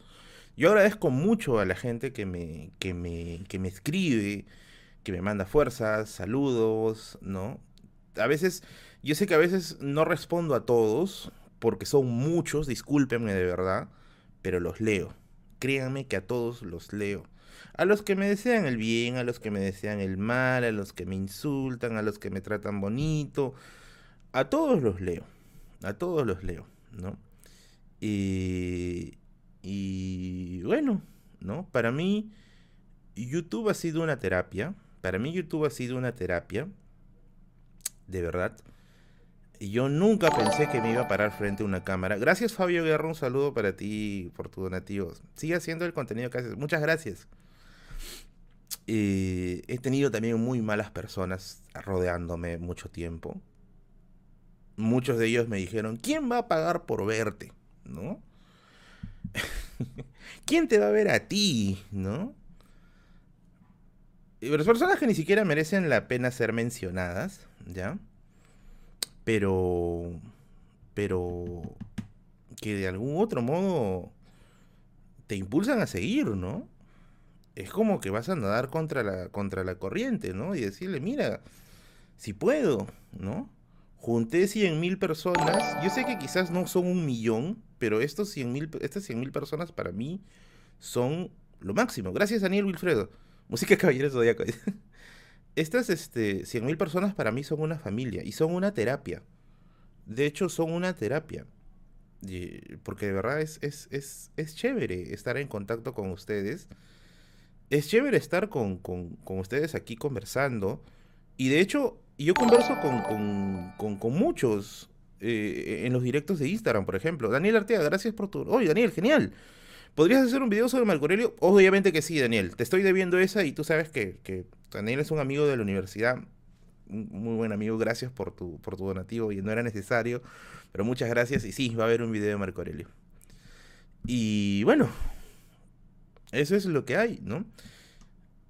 Yo agradezco mucho a la gente que me, que me, que me escribe, que me manda fuerzas, saludos, ¿no? A veces, yo sé que a veces no respondo a todos, porque son muchos, discúlpenme de verdad, pero los leo. Créanme que a todos los leo. A los que me desean el bien, a los que me desean el mal, a los que me insultan, a los que me tratan bonito, a todos los leo. A todos los leo, ¿no? Y, y bueno, ¿no? Para mí, YouTube ha sido una terapia. Para mí, YouTube ha sido una terapia. De verdad. Yo nunca pensé que me iba a parar frente a una cámara. Gracias, Fabio Guerra. Un saludo para ti por tu donativo. Sigue haciendo el contenido que haces. Muchas gracias. Eh, he tenido también muy malas personas rodeándome mucho tiempo. Muchos de ellos me dijeron, ¿quién va a pagar por verte? ¿No? ¿Quién te va a ver a ti? ¿No? Pero personas que ni siquiera merecen la pena ser mencionadas, ¿ya? Pero. Pero. Que de algún otro modo. Te impulsan a seguir, ¿no? Es como que vas a nadar contra la, contra la corriente, ¿no? Y decirle, mira, si puedo, ¿no? Junté 100 mil personas. Yo sé que quizás no son un millón, pero estos 100 estas 100 mil personas para mí son lo máximo. Gracias, Daniel Wilfredo. Música Caballeros Zodíaco. Estas este, 100 mil personas para mí son una familia y son una terapia. De hecho, son una terapia. porque de verdad es, es, es, es, chévere estar en contacto con ustedes. Es chévere estar con, con, con ustedes aquí conversando. Y de hecho, yo converso con, con, con, con muchos eh, en los directos de Instagram, por ejemplo. Daniel Arteaga, gracias por tu... Oye, Daniel, genial. ¿Podrías hacer un video sobre Marco Aurelio? Obviamente que sí, Daniel. Te estoy debiendo esa y tú sabes que, que Daniel es un amigo de la universidad. Un muy buen amigo. Gracias por tu, por tu donativo y no era necesario. Pero muchas gracias. Y sí, va a haber un video de Marco Aurelio. Y bueno, eso es lo que hay, ¿no?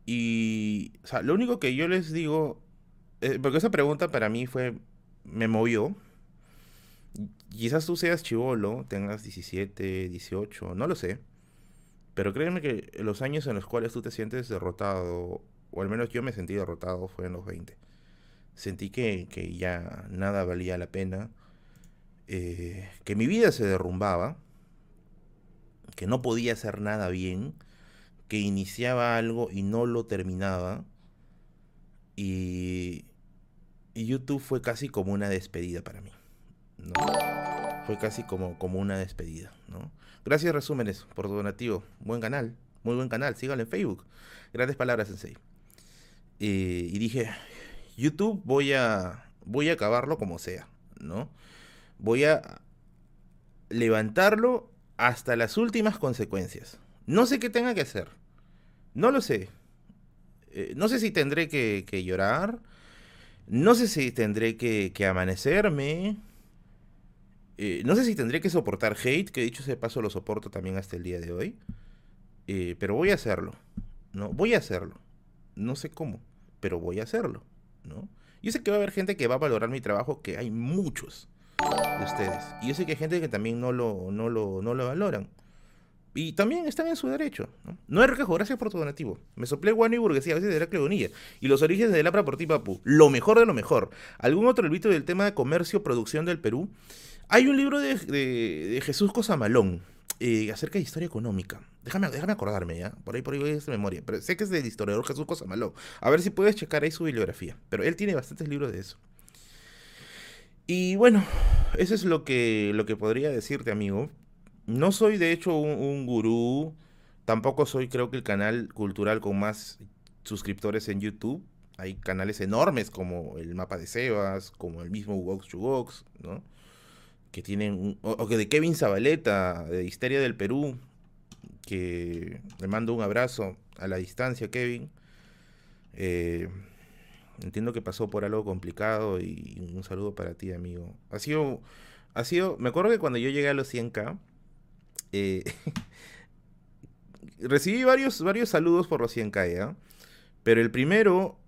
Y, o sea, lo único que yo les digo, eh, porque esa pregunta para mí fue, me movió. Quizás tú seas chivolo, tengas 17, 18, no lo sé. Pero créeme que los años en los cuales tú te sientes derrotado, o al menos yo me sentí derrotado, fue en los 20. Sentí que, que ya nada valía la pena, eh, que mi vida se derrumbaba, que no podía hacer nada bien, que iniciaba algo y no lo terminaba. Y, y YouTube fue casi como una despedida para mí. ¿no? Fue casi como, como una despedida. ¿no? Gracias, resúmenes, por donativo. Buen canal, muy buen canal. Síganlo en Facebook. Grandes palabras, Sensei. Eh, y dije, YouTube voy a, voy a acabarlo como sea. ¿no? Voy a levantarlo hasta las últimas consecuencias. No sé qué tenga que hacer. No lo sé. Eh, no sé si tendré que, llorar. No sé si tendré que, amanecerme. Eh, no sé si tendré que soportar hate, que dicho ese paso lo soporto también hasta el día de hoy. Eh, pero voy a hacerlo. ¿no? Voy a hacerlo. No sé cómo, pero voy a hacerlo. ¿no? Yo sé que va a haber gente que va a valorar mi trabajo, que hay muchos de ustedes. Y yo sé que hay gente que también no lo, no lo, no lo valoran. Y también están en su derecho. No, no hay requejo, gracias por tu donativo. Me soplé guano y burguesía, a veces de la Bonilla. Y los orígenes de Lapra por ti, papu. Lo mejor de lo mejor. ¿Algún otro libro del tema de comercio, producción del Perú? Hay un libro de, de, Jesús Cosamalón eh, acerca de historia económica. Déjame, déjame acordarme, ¿ya? Por ahí, por ahí voy a esta memoria. Pero sé que es del historiador Jesús Cosamalón. A ver si puedes checar ahí su bibliografía. Pero él tiene bastantes libros de eso. Y bueno, eso es lo que, lo que podría decirte, amigo. No soy de hecho un, gurú, tampoco soy creo que el canal cultural con más suscriptores en YouTube. Hay canales enormes como el Mapa de Sebas, como el mismo Vox to ¿no? Que tienen, o, que de Kevin Zabaleta, de Histeria del Perú, que le mando un abrazo a la distancia, Kevin. Eh, entiendo que pasó por algo complicado y un saludo para ti, amigo. Ha sido, ha sido, me acuerdo que cuando yo llegué a los 100k, eh, recibí varios, varios saludos por los 100k, pero el primero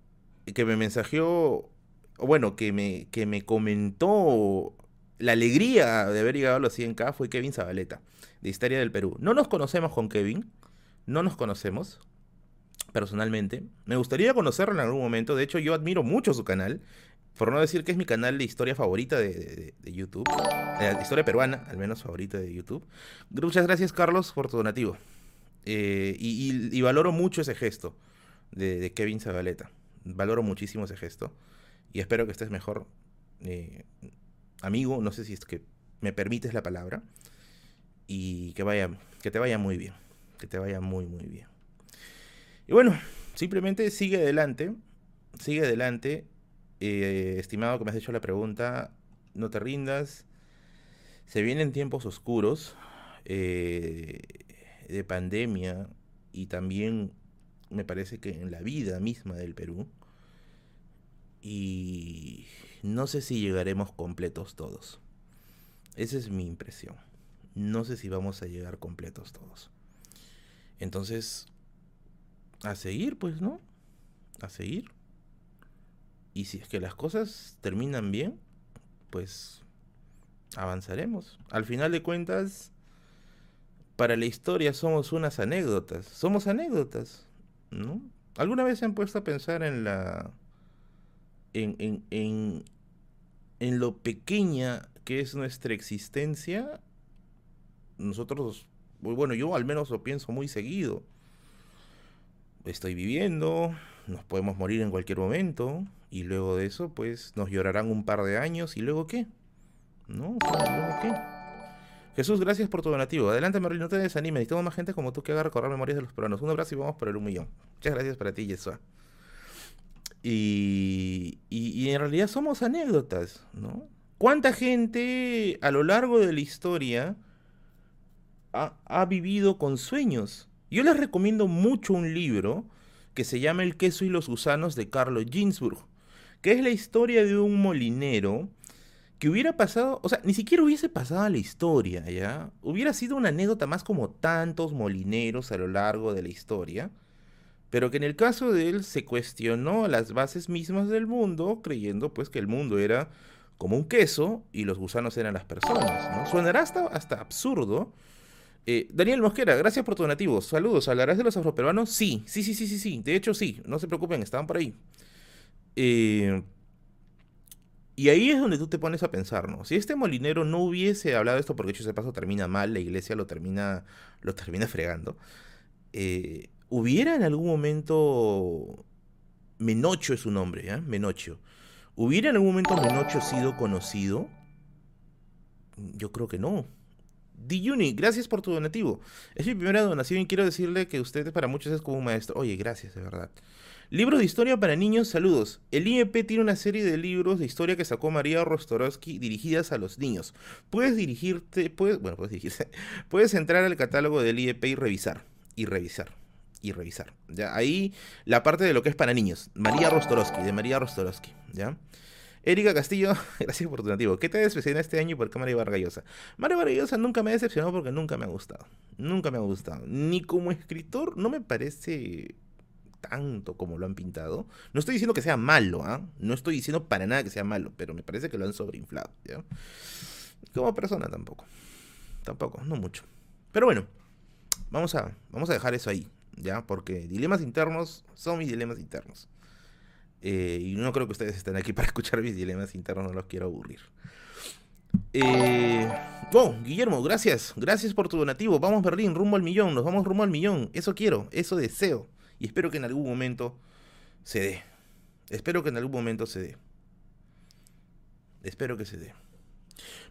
que me mensajeó, bueno, que me, que me comentó la alegría de haber llegado a los 100k fue Kevin Zabaleta, de Historia del Perú. No nos conocemos con Kevin, no nos conocemos personalmente. Me gustaría conocerlo en algún momento, de hecho yo admiro mucho su canal por no decir que es mi canal de historia favorita de, YouTube, de historia peruana, al menos favorita de YouTube. Muchas gracias, Carlos, por tu donativo. Eh, y, valoro mucho ese gesto de, Kevin Zabaleta. Valoro muchísimo ese gesto. Y espero que estés mejor, eh, amigo. No sé si es que me permites la palabra. Y que, vaya, que te vaya muy bien. Que te vaya muy, muy bien. Y bueno, simplemente sigue adelante. Sigue adelante eh, estimado que me has hecho la pregunta, no te rindas. Se vienen tiempos oscuros eh, de pandemia y también me parece que en la vida misma del Perú. Y no sé si llegaremos completos todos. Esa es mi impresión. No sé si vamos a llegar completos todos. Entonces, a seguir, pues, ¿no? A seguir. Y si es que las cosas terminan bien, pues avanzaremos. Al final de cuentas, para la historia somos unas anécdotas. Somos anécdotas, ¿no? ¿Alguna vez se han puesto a pensar en la. en, en, en, en lo pequeña que es nuestra existencia? Nosotros, bueno, yo al menos lo pienso muy seguido. Estoy viviendo, nos podemos morir en cualquier momento y luego de eso pues nos llorarán un par de años y luego qué, ¿no? ¿Luego qué? Jesús, gracias por tu donativo. Adelante, Merlin, no te desanimes. Necesitamos más gente como tú que haga recordar memorias de los peruanos. Un abrazo y vamos por el un millón. Muchas gracias para ti, Yesua. Y, y, y, en realidad somos anécdotas, ¿no? ¿Cuánta gente a lo largo de la historia ha, ha vivido con sueños? Yo les recomiendo mucho un libro que se llama El queso y los gusanos de Carlos Ginsburg, que es la historia de un molinero que hubiera pasado, o sea, ni siquiera hubiese pasado a la historia, ¿ya? Hubiera sido una anécdota más como tantos molineros a lo largo de la historia, pero que en el caso de él se cuestionó las bases mismas del mundo, creyendo pues que el mundo era como un queso y los gusanos eran las personas, ¿no? Suenará hasta, hasta absurdo. Eh, Daniel Mosquera, gracias por tu donativo. Saludos, ¿hablarás de los afroperuanos? Sí, sí, sí, sí, sí, sí. De hecho, sí, no se preocupen, estaban por ahí. Eh, y ahí es donde tú te pones a pensar, ¿no? Si este molinero no hubiese hablado esto, porque hecho ese paso termina mal, la iglesia lo termina, lo termina fregando, eh, ¿hubiera en algún momento... Menocho es su nombre, ¿ya? Menocho. ¿Hubiera en algún momento Menocho sido conocido? Yo creo que no. Dijuni, gracias por tu donativo. Es mi primera donación y quiero decirle que usted para muchos es como un maestro. Oye, gracias, de verdad. Libro de historia para niños, saludos. El IEP tiene una serie de libros de historia que sacó María Rostorowski dirigidas a los niños. Puedes dirigirte, puedes, bueno, puedes dirigirse, puedes entrar al catálogo del IEP y revisar, y revisar, y revisar. Ya, ahí la parte de lo que es para niños. María Rostorowski, de María Rostorowski, ¿ya? Erika Castillo, gracias por tu nativo. ¿Qué te decepcionó este año y por qué María Vargallosa? María Vargallosa nunca me ha decepcionado porque nunca me ha gustado. Nunca me ha gustado. Ni como escritor no me parece tanto como lo han pintado. No estoy diciendo que sea malo, ¿ah? No estoy diciendo para nada que sea malo, pero me parece que lo han sobreinflado, ¿ya? Como persona tampoco. Tampoco, no mucho. Pero bueno, vamos a, vamos a dejar eso ahí, ¿ya? Porque dilemas internos son mis dilemas internos. Eh, y no creo que ustedes estén aquí para escuchar mis dilemas internos, no los quiero aburrir. Eh, oh, Guillermo, gracias. Gracias por tu donativo. Vamos, Berlín, rumbo al millón. Nos vamos rumbo al millón. Eso quiero, eso deseo. Y espero que en algún momento se dé. Espero que en algún momento se dé. Espero que se dé.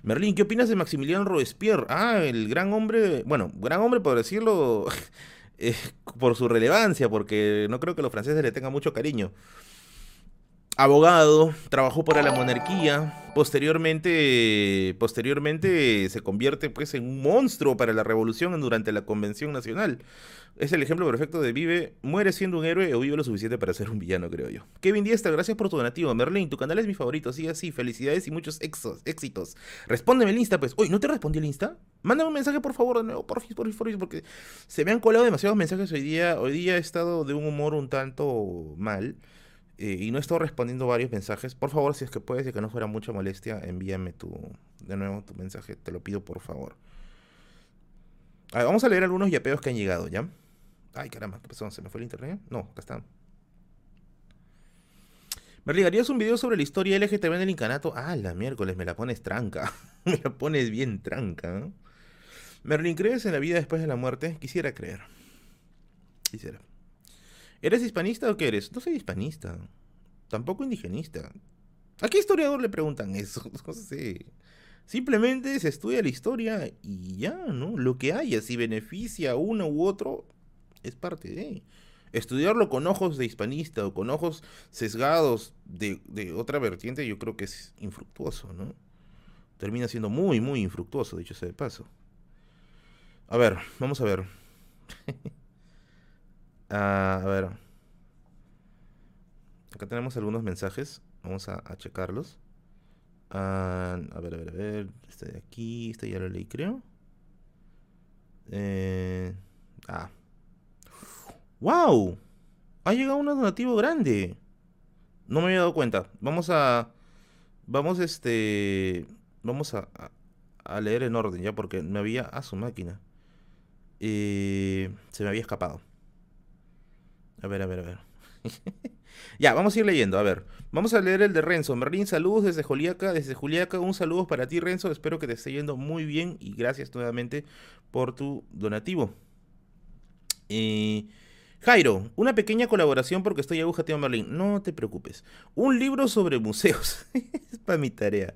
Merlín, ¿qué opinas de Maximiliano Robespierre? Ah, el gran hombre, bueno, gran hombre por decirlo eh, por su relevancia, porque no creo que los franceses le tengan mucho cariño abogado, trabajó para la monarquía, posteriormente, posteriormente se convierte pues en un monstruo para la revolución durante la Convención Nacional. Es el ejemplo perfecto de vive, muere siendo un héroe o vive lo suficiente para ser un villano, creo yo. Kevin Diestra, gracias por tu donativo. Merlin, tu canal es mi favorito, sigue así, felicidades y muchos éxitos. Respóndeme el Insta, pues. Uy, ¿no te respondí el Insta? Mándame un mensaje, por favor, de nuevo, por favor, por favor, porque se me han colado demasiados mensajes hoy día. Hoy día he estado de un humor un tanto mal. Eh, y no estado respondiendo varios mensajes. Por favor, si es que puedes y que no fuera mucha molestia, envíame tu, de nuevo tu mensaje. Te lo pido, por favor. A ver, vamos a leer algunos yapeos que han llegado, ¿ya? Ay, caramba, ¿qué pasó? ¿Se me fue el internet? No, acá está. ¿Me regarías un video sobre la historia LGTB en el incanato? Ah, la miércoles, me la pones tranca. me la pones bien tranca. ¿eh? Merlin, ¿crees en la vida después de la muerte? Quisiera creer. Quisiera. ¿Eres hispanista o qué eres? No soy hispanista. Tampoco indigenista. ¿A qué historiador le preguntan eso? No sé. Simplemente se estudia la historia y ya, ¿no? Lo que haya, si beneficia a uno u otro, es parte de. Estudiarlo con ojos de hispanista o con ojos sesgados de, otra vertiente, yo creo que es infructuoso, ¿no? Termina siendo muy, muy infructuoso, dicho sea de paso. A ver, vamos a ver. Ah, a ver. Acá tenemos algunos mensajes. Vamos a, checarlos. Ah, a ver, a ver, a ver. Este de aquí. Este ya lo leí, creo. Eh, ah. ¡Wow! Ha llegado un donativo grande. No me había dado cuenta. Vamos a. Vamos, este. Vamos a, leer en orden ya, porque me había. A su máquina. Eh, se me había escapado. A ver, a ver, a ver. ya, vamos a ir leyendo. A ver, vamos a leer el de Renzo. Merlín, saludos desde Juliaca. Desde Juliaca, un saludo para ti, Renzo. Espero que te esté yendo muy bien y gracias nuevamente por tu donativo. Eh, Jairo, una pequeña colaboración porque estoy aguja, tío Merlín. No te preocupes. Un libro sobre museos. es para mi tarea.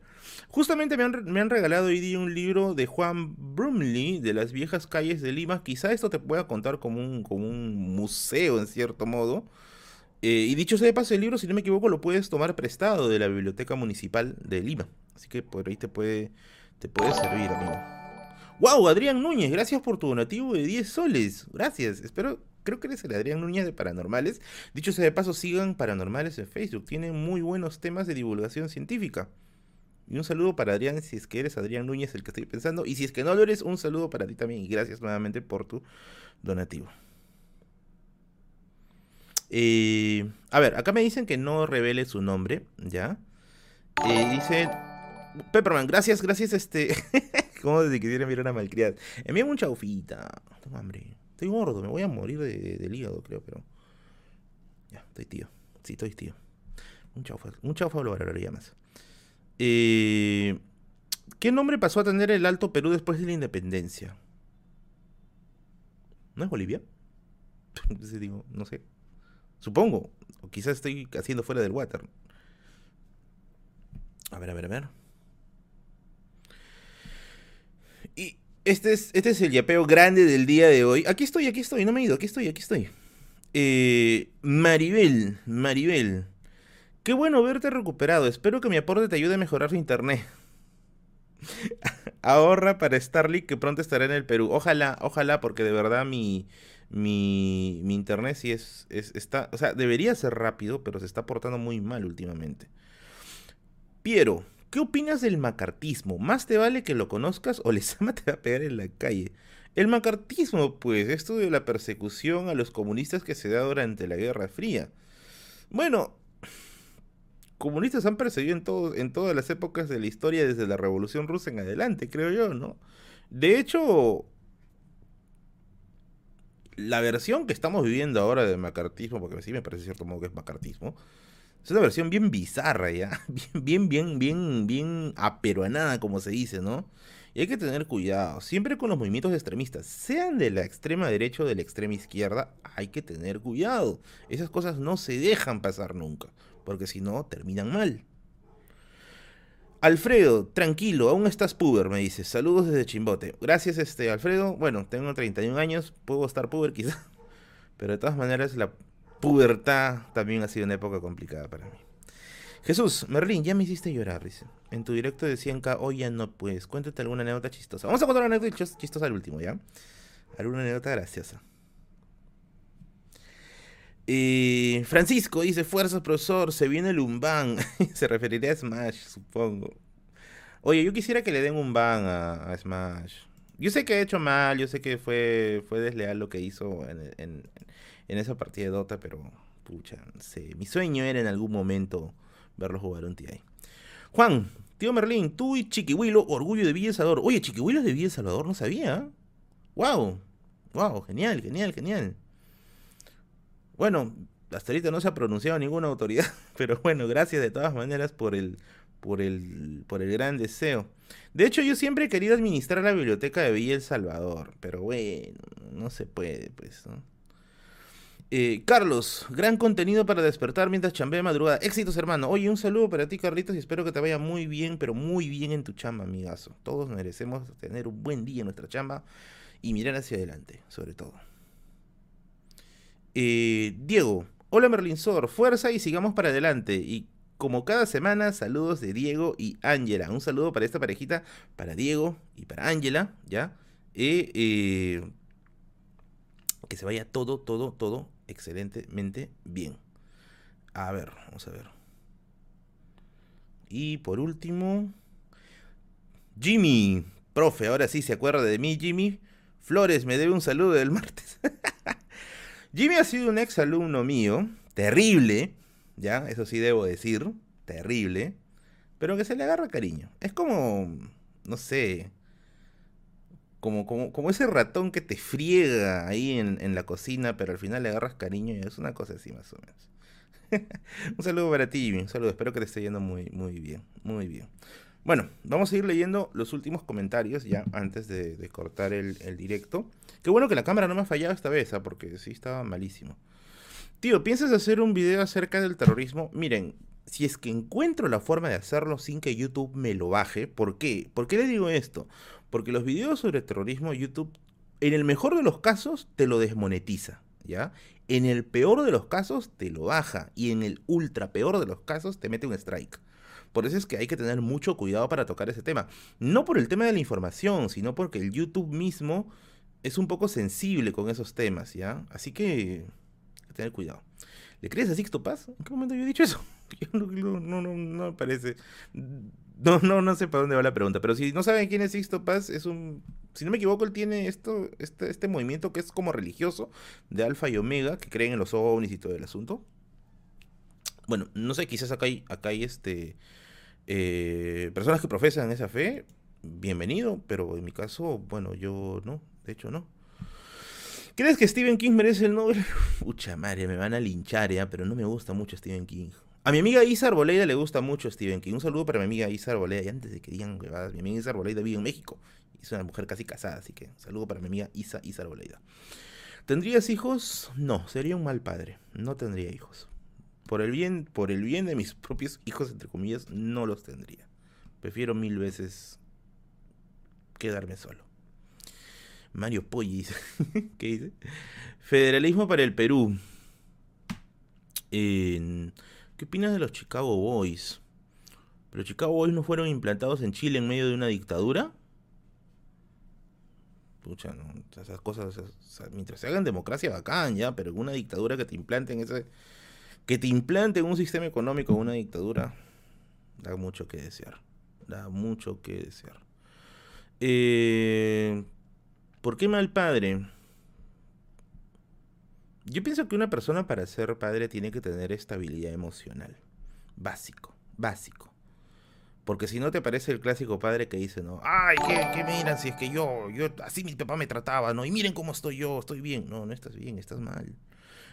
Justamente me han, regalado hoy día un libro de Juan Brumley de las viejas calles de Lima. Quizá esto te pueda contar como un, como un museo en cierto modo. Eh, y dicho sea de paso, el libro, si no me equivoco, lo puedes tomar prestado de la Biblioteca Municipal de Lima. Así que por ahí te puede, te puede servir, amigo. ¡Wow! Adrián Núñez, gracias por tu donativo de 10 soles. Gracias. Espero, creo que eres el Adrián Núñez de Paranormales. Dicho sea de paso, sigan Paranormales en Facebook. Tienen muy buenos temas de divulgación científica. Y un saludo para Adrián, si es que eres Adrián Núñez el que estoy pensando. Y si es que no lo eres, un saludo para ti también. Y gracias nuevamente por tu donativo. Eh, a ver, acá me dicen que no revele su nombre, ¿ya? Eh, dice Pepperman, gracias, gracias, este. ¿Cómo desde que tiene mirar una malcriada? Envíame un chaufita. Tengo hambre. Estoy gordo, me voy a morir de, del hígado, creo, pero. Ya, estoy tío. Sí, estoy tío. Un chaufa. Un chaufa lo valoraría más. ¿Qué nombre pasó a tener el Alto Perú después de la independencia? ¿No es Bolivia? No sé. Supongo. O quizás estoy haciendo fuera del water. A ver, a ver, a ver. Y este es, este es el yapeo grande del día de hoy. Aquí estoy, aquí estoy, no me he ido, aquí estoy, aquí estoy. Eh, Maribel, Maribel. Qué bueno verte recuperado. Espero que mi aporte te ayude a mejorar su internet. Ahorra para Starlink que pronto estará en el Perú. Ojalá, ojalá, porque de verdad mi, mi, mi internet sí es, es, está, o sea, debería ser rápido, pero se está portando muy mal últimamente. Piero, ¿qué opinas del macartismo? Más te vale que lo conozcas o Lezama te va a pegar en la calle. El macartismo, pues, esto de la persecución a los comunistas que se da durante la Guerra Fría. Bueno, comunistas han perseguido en, en todas las épocas de la historia desde la Revolución Rusa en adelante, creo yo, ¿no? De hecho, la versión que estamos viviendo ahora del macartismo, porque sí me parece cierto modo que es macartismo, es una versión bien bizarra, ¿ya? Bien, bien, bien, bien, bien aperuanada, como se dice, ¿no? Y hay que tener cuidado, siempre con los movimientos extremistas, sean de la extrema derecha o de la extrema izquierda, hay que tener cuidado. Esas cosas no se dejan pasar nunca, porque si no, terminan mal. Alfredo, tranquilo, aún estás puber, me dice. Saludos desde Chimbote. Gracias, este, Alfredo. Bueno, tengo 31 años, puedo estar puber quizá. Pero de todas maneras, la pubertad también ha sido una época complicada para mí. Jesús, Merlín, ya me hiciste llorar, dice. En tu directo de 100k, hoy ya no puedes. Cuéntate alguna anécdota chistosa. Vamos a contar una anécdota chistosa al último, ¿ya? Alguna anécdota graciosa. Y Francisco dice, fuerzas, profesor, se viene el Umban. se referiría a Smash, supongo. Oye, yo quisiera que le den un ban a, Smash. Yo sé que ha hecho mal, yo sé que fue, fue desleal lo que hizo en, esa partida de Dota, pero pucha, no. Mi sueño era en algún momento verlo jugar un TI. Juan, tío Merlín, tú y Chiquihuilo, orgullo de Villa Salvador. Oye, Chiquihuilo es de Villa Salvador, no sabía. Wow, wow, genial, genial, genial. Bueno, hasta ahorita no se ha pronunciado ninguna autoridad, pero bueno, gracias de todas maneras por el, por el, por el gran deseo. De hecho, yo siempre he querido administrar la biblioteca de Villa Salvador, pero bueno, no se puede, pues. Eh, Carlos, gran contenido para despertar mientras chambea madrugada. Éxitos, hermano. Oye, un saludo para ti, Carlitos, y espero que te vaya muy bien, pero muy bien en tu chamba, amigazo. Todos merecemos tener un buen día en nuestra chamba y mirar hacia adelante, sobre todo. Eh, Diego, hola Merlinsor, fuerza y sigamos para adelante. Y como cada semana, saludos de Diego y Ángela. Un saludo para esta parejita, para Diego y para Ángela, ¿ya? Eh, que se vaya todo, todo, todo excelentemente bien. A ver, vamos a ver. Y por último, Jimmy, profe, ahora sí se acuerda de mí, Jimmy. Flores, me debe un saludo del martes. Jimmy ha sido un ex alumno mío, terrible, ya, eso sí debo decir, terrible, pero que se le agarra cariño. Es como, no sé, como, como, como ese ratón que te friega ahí en, la cocina, pero al final le agarras cariño y es una cosa así más o menos. un saludo para ti, Jimmy, un saludo, espero que te esté yendo muy, muy bien, muy bien. Bueno, vamos a ir leyendo los últimos comentarios ya antes de, cortar el, directo. Qué bueno que la cámara no me ha fallado esta vez, ¿ah? porque sí estaba malísimo. Tío, ¿piensas hacer un video acerca del terrorismo? Miren, si es que encuentro la forma de hacerlo sin que YouTube me lo baje, ¿por qué? ¿Por qué le digo esto? Porque los videos sobre terrorismo YouTube, en el mejor de los casos, te lo desmonetiza. ¿ya? En el peor de los casos te lo baja y en el ultra peor de los casos te mete un strike. Por eso es que hay que tener mucho cuidado para tocar ese tema. No por el tema de la información, sino porque el YouTube mismo es un poco sensible con esos temas, ¿ya? Así que hay que tener cuidado. ¿Le crees a Sixto Paz? ¿En qué momento yo he dicho eso? no, no, no, no me parece. No, no, no sé para dónde va la pregunta, pero si no saben quién es Sixto Paz, es un, si no me equivoco, él tiene esto, este, este movimiento que es como religioso de Alfa y Omega, que creen en los ovnis y todo el asunto. Bueno, no sé, quizás acá hay, acá hay este, eh, personas que profesan esa fe, bienvenido, pero en mi caso, bueno, yo no, de hecho no. ¿Crees que Stephen King merece el Nobel? Pucha madre, me van a linchar ya, pero no me gusta mucho Stephen King. A mi amiga Isa Arboleda le gusta mucho Stephen King. Un saludo para mi amiga Isa Arboleda. Y antes de que digan mi amiga Isa Arboleda vive en México. Es una mujer casi casada, así que un saludo para mi amiga Isa, Isa Arboleda. ¿Tendrías hijos? No, sería un mal padre. No tendría hijos. Por el bien, por el bien de mis propios hijos, entre comillas, no los tendría. Prefiero mil veces quedarme solo. Mario dice. ¿Qué dice? Federalismo para el Perú. ¿Qué opinas de los Chicago Boys? ¿Pero Chicago Boys no fueron implantados en Chile en medio de una dictadura? Pucha, no, esas cosas, mientras se hagan democracia, bacán, ya, pero una dictadura que te implanten ese. Que te implanten un sistema económico en una dictadura, da mucho que desear. Da mucho que desear. Eh, ¿Por qué mal padre? Yo pienso que una persona para ser padre tiene que tener estabilidad emocional. Básico, básico. Porque si no te parece el clásico padre que dice, ¿no? Ay, ¿qué, miran si es que yo, yo, así mi papá me trataba, ¿no? Y miren cómo estoy yo, estoy bien. No, no estás bien, estás mal.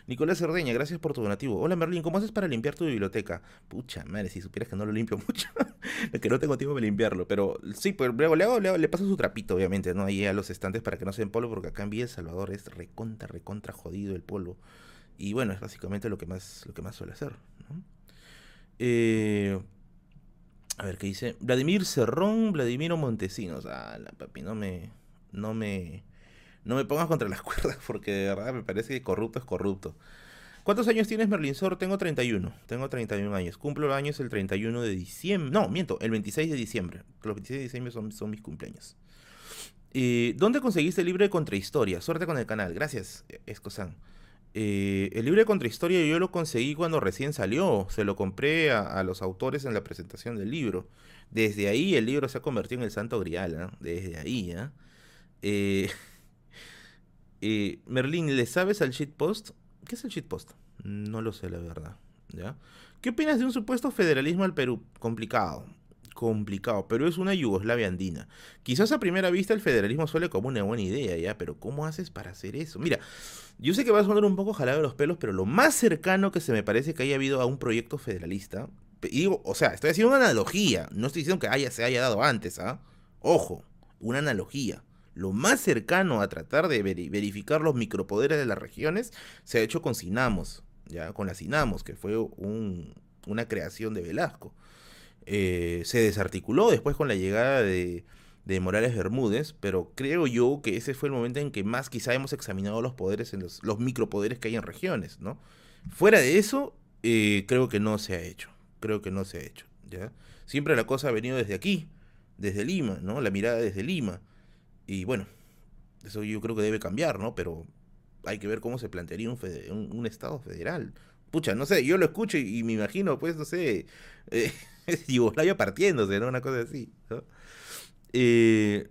Nicolás Cerdeña, gracias por tu donativo. Hola Merlín, ¿cómo haces para limpiar tu biblioteca? Pucha madre, si supieras que no lo limpio mucho. que no tengo tiempo de limpiarlo. Pero sí, pues le, le, paso su trapito, obviamente, ¿no? Ahí a los estantes para que no se den polvo, porque acá en Villa El Salvador es recontra, recontra jodido el polvo. Y bueno, es básicamente lo que más, lo que más suele hacer. Eh, a ver qué dice. Vladimir Cerrón, Vladimiro Montesinos. Ah, la papi, no me. No me no me pongas contra las cuerdas porque de verdad me parece que corrupto es corrupto. ¿Cuántos años tienes, Merlinsor? Tengo 31. Tengo 31 años. Cumplo los años el 31 de diciembre. No, miento, el 26 de diciembre. Los 26 de diciembre son, son mis cumpleaños. Eh, ¿Dónde conseguiste el libro de contrahistoria? Suerte con el canal. Gracias, Escosan. Eh, el libro de contrahistoria yo lo conseguí cuando recién salió. Se lo compré a, los autores en la presentación del libro. Desde ahí el libro se ha convertido en el santo grial. Desde ahí, ¿eh? eh eh, Merlín, ¿le sabes al shitpost? ¿Qué es el shitpost? No lo sé, la verdad. ¿Qué opinas de un supuesto federalismo al Perú? Complicado. Complicado. Perú es una Yugoslavia andina. Quizás a primera vista el federalismo suele como una buena idea, ¿ya? Pero ¿cómo haces para hacer eso? Mira, yo sé que va a sonar un poco jalado de los pelos, pero lo más cercano que se me parece que haya habido a un proyecto federalista. Digo, o sea, estoy haciendo una analogía. No estoy diciendo que haya, se haya dado antes, ¿ah? Ojo, una analogía lo más cercano a tratar de verificar los micropoderes de las regiones se ha hecho con Sinamos, ya con la Sinamos, que fue una creación de Velasco. Eh, se desarticuló después con la llegada de, Morales Bermúdez, pero creo yo que ese fue el momento en que más quizá hemos examinado los poderes, en los, micropoderes que hay en regiones, ¿no? Fuera de eso, eh, creo que no se ha hecho, creo que no se ha hecho, ¿ya? Siempre la cosa ha venido desde aquí, desde Lima, ¿no? La mirada desde Lima. Y bueno, eso yo creo que debe cambiar, ¿no? Pero hay que ver cómo se plantearía un, un, Estado federal. Pucha, no sé, yo lo escucho y, me imagino, pues, no sé, eh, Yugoslavia partiéndose, ¿no? Una cosa así, ¿no? Eh,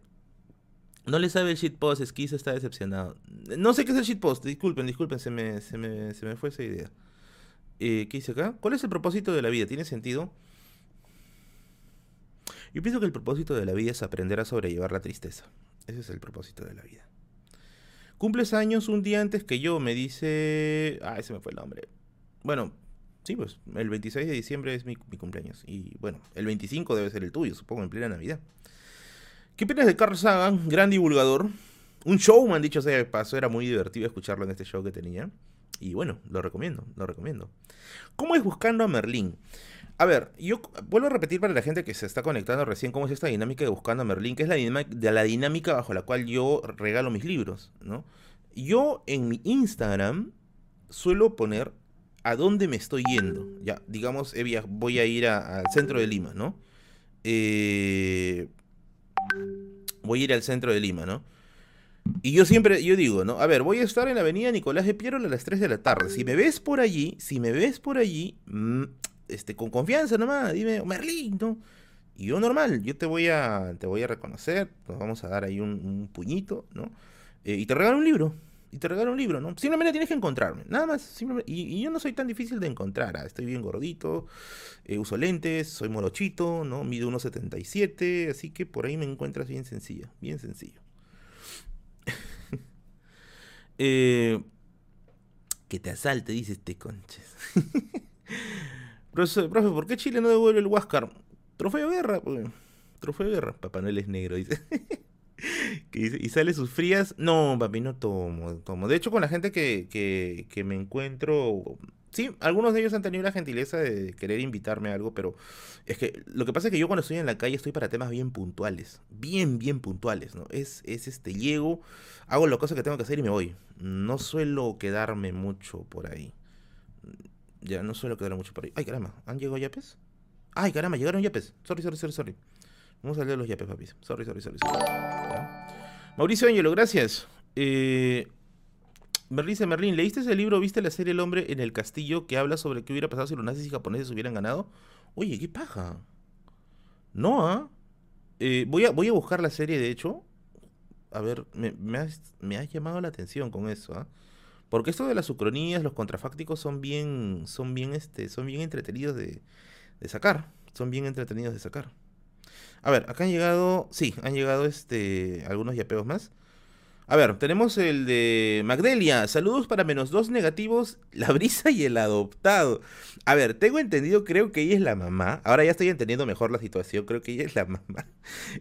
no le sabe el shitpost, Esquizo está decepcionado. No sé qué es el shitpost, disculpen, disculpen, se me, se me, se me fue esa idea. Eh, ¿Qué dice acá? ¿Cuál es el propósito de la vida? ¿Tiene sentido? Yo pienso que el propósito de la vida es aprender a sobrellevar la tristeza. Ese es el propósito de la vida. Cumples años un día antes que yo, me dice... Ah, ese me fue el nombre. Bueno, sí, pues el 26 de diciembre es mi, cumpleaños. Y bueno, el 25 debe ser el tuyo, supongo, en plena Navidad. ¿Qué opinas de Carl Sagan? Gran divulgador. Un showman, dicho sea de paso. Era muy divertido escucharlo en este show que tenía. Y bueno, lo recomiendo, lo recomiendo. ¿Cómo es buscando a Merlín? A ver, yo vuelvo a repetir para la gente que se está conectando recién cómo es esta dinámica de buscando a Merlín, que es la dinámica, de la dinámica bajo la cual yo regalo mis libros, ¿no? yo en mi Instagram suelo poner a dónde me estoy yendo. Ya, digamos, voy a ir al centro de Lima, ¿no? Eh, voy a ir al centro de Lima, ¿no? Y yo siempre, yo digo, ¿no? A ver, voy a estar en la avenida Nicolás de Piero a las 3 de la tarde. Si me ves por allí, si me ves por allí, mm, este, con confianza nomás, dime, Merlín, ¿no? Y yo normal, yo te voy a, te voy a reconocer, nos vamos a dar ahí un, puñito, ¿no? Eh, y te regalo un libro, y te regalo un libro, ¿no? Simplemente tienes que encontrarme, nada más. Simplemente, y, yo no soy tan difícil de encontrar, ¿ah? estoy bien gordito, eh, uso lentes, soy morochito, ¿no? Mido 1,77, así que por ahí me encuentras bien sencillo, bien sencillo. Eh, que te asalte, dice este conches. profe, ¿por qué Chile no devuelve el Huáscar? Trofeo de guerra. Trofeo de guerra. Papá Noel es negro, dice. y sale sus frías. No, papi, no tomo, tomo. De hecho, con la gente que, que, que, me encuentro. Sí, algunos de ellos han tenido la gentileza de querer invitarme a algo, pero es que lo que pasa es que yo cuando estoy en la calle estoy para temas bien puntuales. Bien, bien puntuales, ¿no? Es, es este, llego, hago las cosas que tengo que hacer y me voy. No suelo quedarme mucho por ahí. Ya, no suelo quedarme mucho por ahí. Ay, caramba, ¿han llegado yapes? Ay, caramba, llegaron yapes. Sorry, sorry, sorry, sorry. Vamos a leer los yapes, papis. Sorry, sorry, sorry. sorry. Mauricio Ángelo, gracias. Eh, Merlice Merlin, ¿leíste ese libro, viste la serie El hombre en el castillo que habla sobre qué hubiera pasado si los nazis y japoneses hubieran ganado? Oye, qué paja. No, ¿ah? Eh, voy, a, voy a buscar la serie, de hecho. A ver, me, me, has, llamado la atención con eso, ¿ah? Porque esto de las ucronías, los contrafácticos son bien, son bien, este, son bien entretenidos de, sacar. Son bien entretenidos de sacar. A ver, acá han llegado, sí, han llegado este, algunos yapeos más. A ver, tenemos el de Magdelia. Saludos para menos dos negativos, la brisa y el adoptado. A ver, tengo entendido, creo que ella es la mamá. Ahora ya estoy entendiendo mejor la situación, creo que ella es la mamá.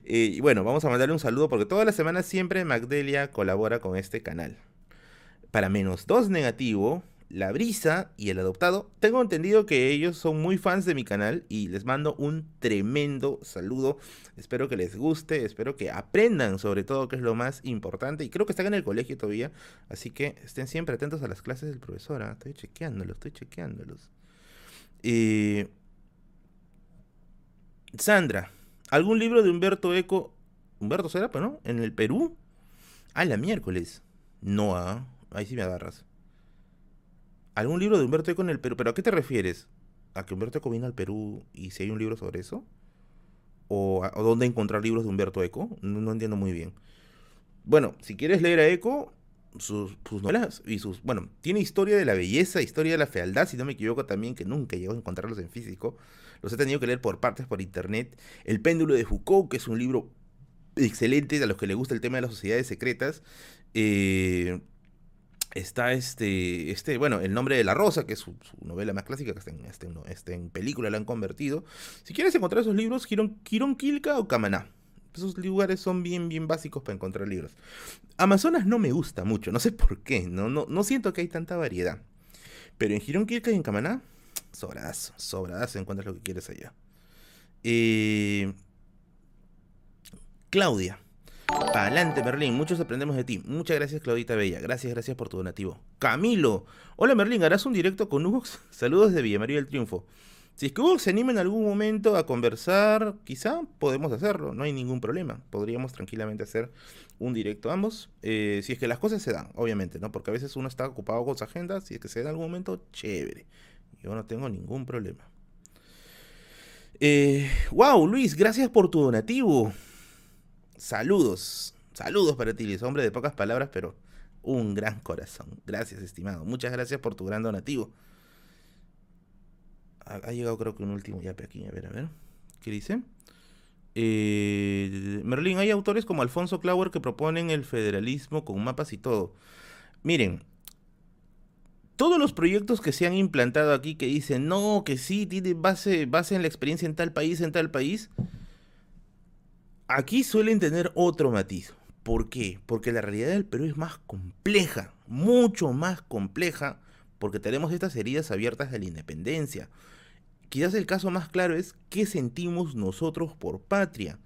Eh, y bueno, vamos a mandarle un saludo porque todas las semanas siempre Magdelia colabora con este canal. Para menos dos negativo, la Brisa y El Adoptado. Tengo entendido que ellos son muy fans de mi canal y les mando un tremendo saludo. Espero que les guste, espero que aprendan sobre todo, que es lo más importante. Y creo que están en el colegio todavía, así que estén siempre atentos a las clases del profesor. ¿ah? Estoy chequeándolos, estoy chequeándolos. Eh, Sandra, ¿algún libro de Humberto Eco? Humberto será, pues, ¿no? ¿En el Perú? Ah, la miércoles. No, ¿ah? Ahí sí me agarras algún libro de Humberto Eco en el Perú. ¿Pero a qué te refieres? ¿A que Humberto Eco vino al Perú y si hay un libro sobre eso? ¿O, dónde encontrar libros de Humberto Eco? No, entiendo muy bien. Bueno, si quieres leer a Eco, sus, novelas y sus... Bueno, tiene historia de la belleza, historia de la fealdad, si no me equivoco también, que nunca llegó a encontrarlos en físico. Los he tenido que leer por partes, por internet. El péndulo de Foucault, que es un libro excelente a los que les gusta el tema de las sociedades secretas. Eh, está este, este, bueno, El nombre de la rosa, que es su, novela más clásica, que está en, este, este, en película, la han convertido. Si quieres encontrar esos libros, Quirón, Quilca o Camaná. Esos lugares son bien, bien básicos para encontrar libros. Amazonas no me gusta mucho, no sé por qué, no, no, no siento que hay tanta variedad. Pero en Girón Quilca y en Camaná, sobradas, sobradas encuentras lo que quieres allá. Eh, Claudia. Pa'lante, Merlín. Muchos aprendemos de ti. Muchas gracias, Claudita Bella. Gracias, gracias por tu donativo. Camilo. Hola, Merlín. ¿Harás un directo con Hugo? Saludos de Villa María del Triunfo. Si es que Hugo se anima en algún momento a conversar, quizá podemos hacerlo. No hay ningún problema. Podríamos tranquilamente hacer un directo ambos. Eh, si es que las cosas se dan, obviamente, ¿no? Porque a veces uno está ocupado con su agenda. Si es que se da en algún momento, chévere. Yo no tengo ningún problema. Eh, wow, Luis, gracias por tu donativo. Saludos, saludos para ti, Luis, hombre de pocas palabras, pero un gran corazón. Gracias, estimado. Muchas gracias por tu gran donativo. Ha, llegado creo que un último ya aquí, a ver, a ver. ¿Qué dice? Eh, Merlín, hay autores como Alfonso Clauer que proponen el federalismo con mapas y todo. Miren, todos los proyectos que se han implantado aquí que dicen, no, que sí, tiene base, base en la experiencia en tal país, en tal país, Aquí suelen tener otro matiz. ¿Por qué? Porque la realidad del Perú es más compleja, mucho más compleja, porque tenemos estas heridas abiertas de la independencia. Quizás el caso más claro es qué sentimos nosotros por patria.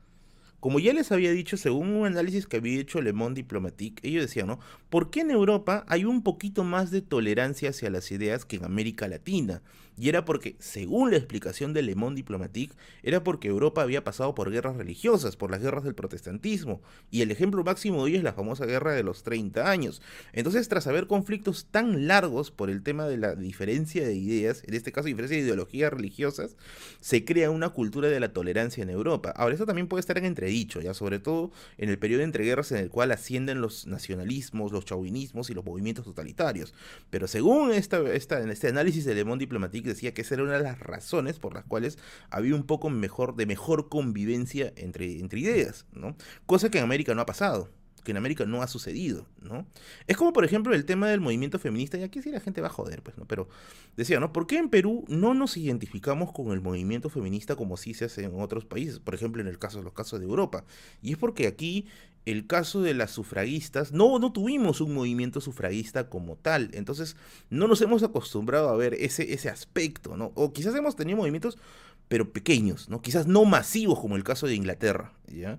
Como ya les había dicho, según un análisis que había hecho Le Monde Diplomatique, ellos decían, ¿no? ¿por qué en Europa hay un poquito más de tolerancia hacia las ideas que en América Latina? Y era porque, según la explicación de Le Monde Diplomatique, era porque Europa había pasado por guerras religiosas, por las guerras del protestantismo, y el ejemplo máximo de ello es la famosa guerra de los 30 años. Entonces, tras haber conflictos tan largos por el tema de la diferencia de ideas, en este caso diferencia de ideologías religiosas, se crea una cultura de la tolerancia en Europa. Ahora, eso también puede estar en entredicho, ya sobre todo en el periodo de entreguerras en el cual ascienden los nacionalismos, los chauvinismos y los movimientos totalitarios. Pero según esta, esta, en este análisis de Le Monde Diplomatique decía que esa era una de las razones por las cuales había un poco mejor, de mejor convivencia entre, entre ideas, ¿no? Cosa que en América no ha pasado que en América no ha sucedido, ¿no? Es como, por ejemplo, el tema del movimiento feminista, y aquí sí la gente va a joder, pues, ¿no? Pero decía, ¿no? ¿Por qué en Perú no nos identificamos con el movimiento feminista como sí se hace en otros países? Por ejemplo, en el caso de los casos de Europa. Y es porque aquí el caso de las sufragistas, no, no tuvimos un movimiento sufragista como tal, entonces no nos hemos acostumbrado a ver ese, ese aspecto, ¿no? O quizás hemos tenido movimientos, pero pequeños, ¿no? Quizás no masivos como el caso de Inglaterra, ¿ya?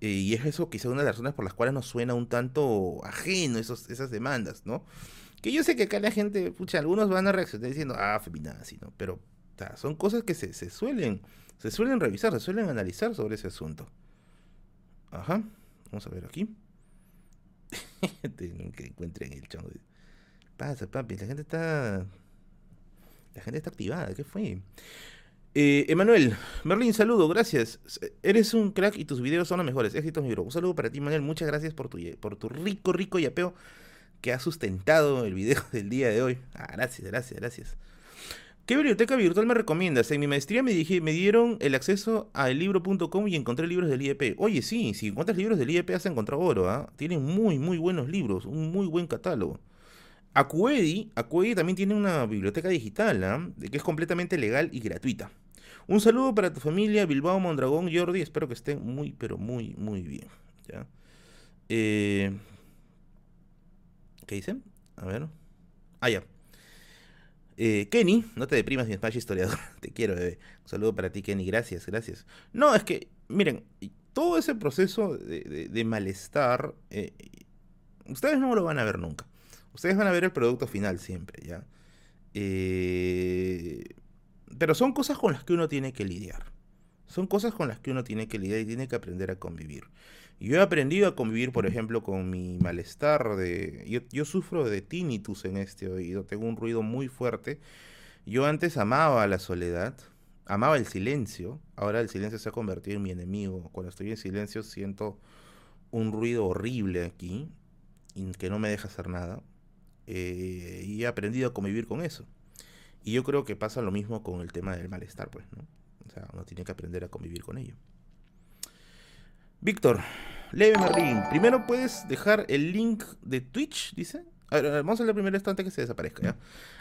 Eh, y es eso quizás una de las razones por las cuales nos suena un tanto ajeno esos, esas demandas, ¿no? Que yo sé que acá la gente, pucha, algunos van a reaccionar diciendo, ah, feminazi, ¿no? Pero son cosas que se, se, suelen, se suelen revisar, se suelen analizar sobre ese asunto. Ajá. Vamos a ver aquí. que encuentren el chongo. Pasa, papi, la gente está. La gente está activada, ¿qué fue? Eh, Emanuel, Merlin, saludo, gracias. Eres un crack y tus videos son los mejores. Éxitos, mi bro. Un saludo para ti, Manuel. Muchas gracias por tu, por tu rico, rico yapeo que ha sustentado el video del día de hoy. Ah, gracias, gracias, gracias. ¿Qué biblioteca virtual me recomiendas? En mi maestría me, dije, me dieron el acceso a elibro.com y encontré libros del IEP. Oye, sí, si encuentras libros del IEP has encontrado oro, ¿ah? Tienen muy, muy buenos libros, un muy buen catálogo. Acuedi, Acuedi también tiene una biblioteca digital, ¿ah? que es completamente legal y gratuita. Un saludo para tu familia, Bilbao, Mondragón, Jordi. Espero que estén muy, pero muy, muy bien. ¿ya? Eh, ¿Qué dicen? A ver. Ah, ya. Eh, Kenny, no te deprimas, mi espacio historiador. te quiero, bebé. Un saludo para ti, Kenny. Gracias, gracias. No, es que, miren, todo ese proceso de, malestar, eh, ustedes no lo van a ver nunca. Ustedes van a ver el producto final siempre, ¿ya? Eh, pero son cosas con las que uno tiene que lidiar. Son cosas con las que uno tiene que lidiar y tiene que aprender a convivir. Yo he aprendido a convivir, por ejemplo, con mi malestar de... Yo, sufro de tinnitus en este oído, tengo un ruido muy fuerte. Yo antes amaba la soledad, amaba el silencio, ahora el silencio se ha convertido en mi enemigo. Cuando estoy en silencio siento un ruido horrible aquí, que no me deja hacer nada. Eh, y he aprendido a convivir con eso. Y yo creo que pasa lo mismo con el tema del malestar, pues, ¿no? O sea, uno tiene que aprender a convivir con ello. Víctor, Leve Merlin, primero puedes dejar el link de Twitch, dice. A ver, vamos a leer primero esto antes que se desaparezca, ¿ya?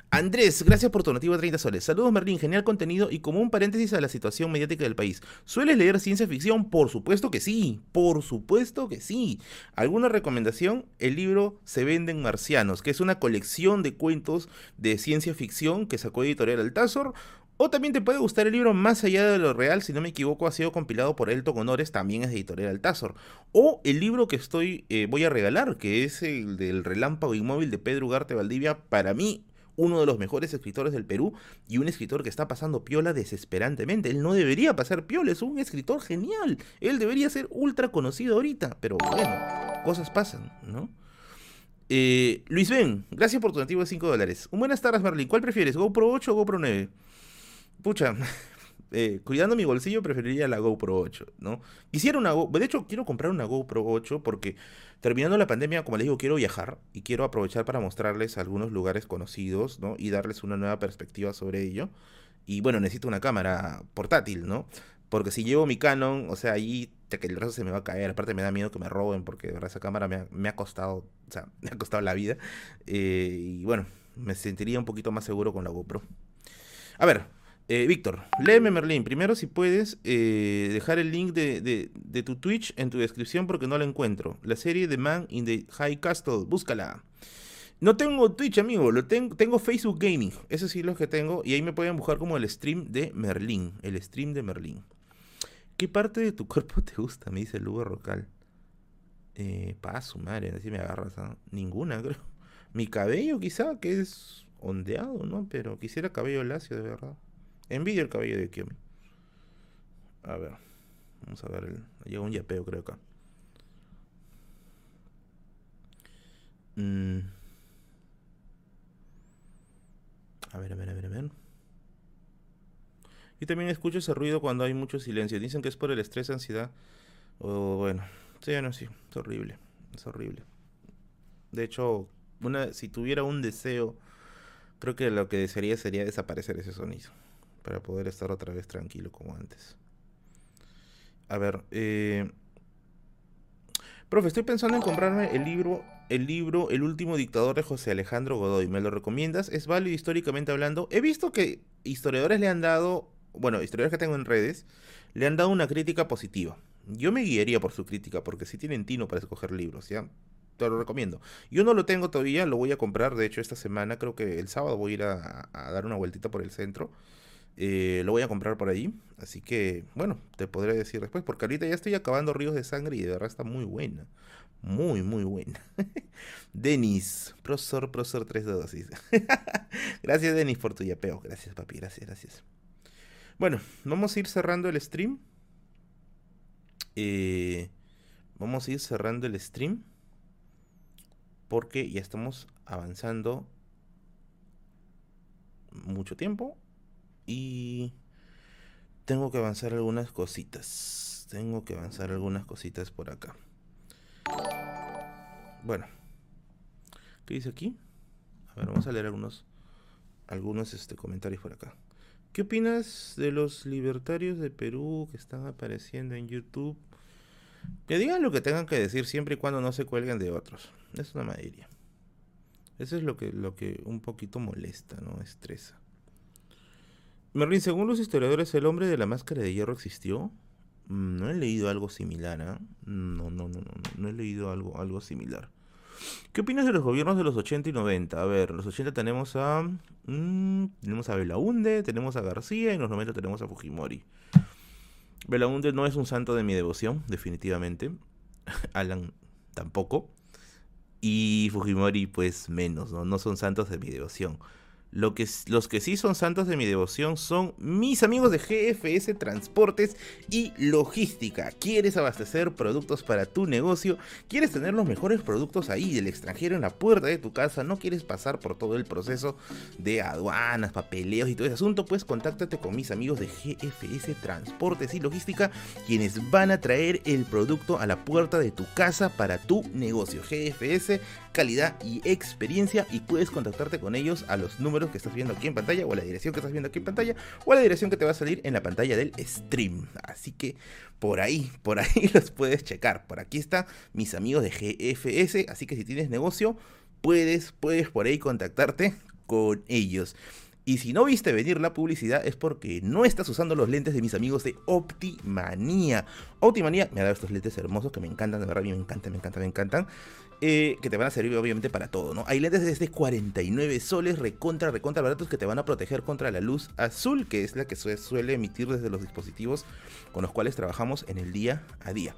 Andrés, gracias por tu nativo de 30 soles. Saludos, Merlin, genial contenido y como un paréntesis a la situación mediática del país. ¿Sueles leer ciencia ficción? Por supuesto que sí, por supuesto que sí. ¿Alguna recomendación? El libro Se venden marcianos, que es una colección de cuentos de ciencia ficción que sacó Editorial Altazor. O también te puede gustar el libro Más allá de lo real, si no me equivoco, ha sido compilado por Elton Honores, también es de Editorial Altazor. O el libro que estoy eh, voy a regalar, que es el del Relámpago Inmóvil de Pedro Ugarte Valdivia, para mí uno de los mejores escritores del Perú y un escritor que está pasando piola desesperantemente. Él no debería pasar piola, es un escritor genial. Él debería ser ultra conocido ahorita, pero bueno, cosas pasan, ¿no? Eh, Luis Ben, gracias por tu nativo de 5 dólares. Buenas tardes, Marlin. ¿Cuál prefieres, GoPro 8 o GoPro 9? pucha, eh, cuidando mi bolsillo preferiría la GoPro 8, ¿no? Quisiera una de hecho quiero comprar una GoPro 8 porque terminando la pandemia, como les digo, quiero viajar y quiero aprovechar para mostrarles algunos lugares conocidos, ¿no? Y darles una nueva perspectiva sobre ello. Y bueno, necesito una cámara portátil, ¿no? Porque si llevo mi Canon, o sea, ahí el resto se me va a caer. Aparte me da miedo que me roben porque de verdad esa cámara me ha, costado, o sea, me ha costado la vida. Eh, y bueno, me sentiría un poquito más seguro con la GoPro. A ver, eh, Víctor, léeme Merlín. Primero, si puedes eh, dejar el link de, tu Twitch en tu descripción porque no la encuentro. La serie The Man in the High Castle, búscala. No tengo Twitch, amigo, lo tengo, tengo Facebook Gaming. Eso sí es lo que tengo. Y ahí me pueden buscar como el stream de Merlín. El stream de Merlín. ¿Qué parte de tu cuerpo te gusta? Me dice Lugo Rocal. Eh, pa, su madre, así me agarras. ¿ah? Ninguna, creo. Mi cabello, quizá, que es ondeado, ¿no? Pero quisiera cabello lacio, de verdad. Envidio el cabello de Kiyomi. A ver. Vamos a ver. El... Llega un yapeo, creo acá. Mm. A ver, a ver, a ver, a ver. Y también escucho ese ruido cuando hay mucho silencio. Dicen que es por el estrés, ansiedad. O bueno, sí, no, sí, es horrible. Es horrible. De hecho, una, si tuviera un deseo, creo que lo que desearía sería desaparecer ese sonido. Para poder estar otra vez tranquilo como antes. A ver, eh... Profe, estoy pensando en comprarme el libro, el libro El último dictador de José Alejandro Godoy. ¿Me lo recomiendas? ¿Es válido históricamente hablando? He visto que historiadores le han dado bueno, historiadores que tengo en redes, le han dado una crítica positiva. Yo me guiaría por su crítica, porque si tienen tino para escoger libros, ¿ya? Te lo recomiendo. Yo no lo tengo todavía, lo voy a comprar, de hecho, esta semana, creo que el sábado voy a ir a, dar una vueltita por el centro. Eh, lo voy a comprar por ahí, así que, bueno, te podré decir después, porque ahorita ya estoy acabando Ríos de Sangre y de verdad está muy buena. Muy, muy buena. Denis, profesor, profesor 3 dosis. gracias, Denis, por tu yapeo. Gracias, papi, gracias, gracias. Bueno, vamos a ir cerrando el stream. Eh, vamos a ir cerrando el stream. Porque ya estamos avanzando mucho tiempo. Y tengo que avanzar algunas cositas. Tengo que avanzar algunas cositas por acá. Bueno. ¿Qué dice aquí? A ver, vamos a leer algunos, algunos este, comentarios por acá. ¿Qué opinas de los libertarios de Perú que están apareciendo en YouTube? Que digan lo que tengan que decir siempre y cuando no se cuelguen de otros. Es una mayoría. Eso es lo que, lo que un poquito molesta, ¿no? Estresa. Merlin, según los historiadores, ¿el hombre de la máscara de hierro existió? Mm, no he leído algo similar, ¿ah? No, no, no, no, no he leído algo, algo similar. ¿Qué opinas de los gobiernos de los 80 y 90? A ver, en los 80 tenemos a. Mmm, tenemos a Belaunde, tenemos a García y en los 90 tenemos a Fujimori. Belaunde no es un santo de mi devoción, definitivamente. Alan tampoco. Y Fujimori, pues menos, ¿no? No son santos de mi devoción. Lo que, los que sí son santos de mi devoción son mis amigos de GFS Transportes y Logística. ¿Quieres abastecer productos para tu negocio? ¿Quieres tener los mejores productos ahí del extranjero en la puerta de tu casa? ¿No quieres pasar por todo el proceso de aduanas, papeleos y todo ese asunto? Pues contáctate con mis amigos de GFS Transportes y Logística, quienes van a traer el producto a la puerta de tu casa para tu negocio. GFS calidad y experiencia y puedes contactarte con ellos a los números que estás viendo aquí en pantalla o a la dirección que estás viendo aquí en pantalla o a la dirección que te va a salir en la pantalla del stream. Así que por ahí, por ahí los puedes checar. Por aquí está mis amigos de GFS, así que si tienes negocio, puedes, puedes por ahí contactarte con ellos. Y si no viste venir la publicidad es porque no estás usando los lentes de mis amigos de Optimanía. Optimanía me ha dado estos lentes hermosos que me encantan, de verdad, a mí me encantan, me encantan, me encantan. Eh, que te van a servir obviamente para todo, ¿no? Hay lentes desde 49 soles, recontra, recontra baratos que te van a proteger contra la luz azul, que es la que suele emitir desde los dispositivos con los cuales trabajamos en el día a día.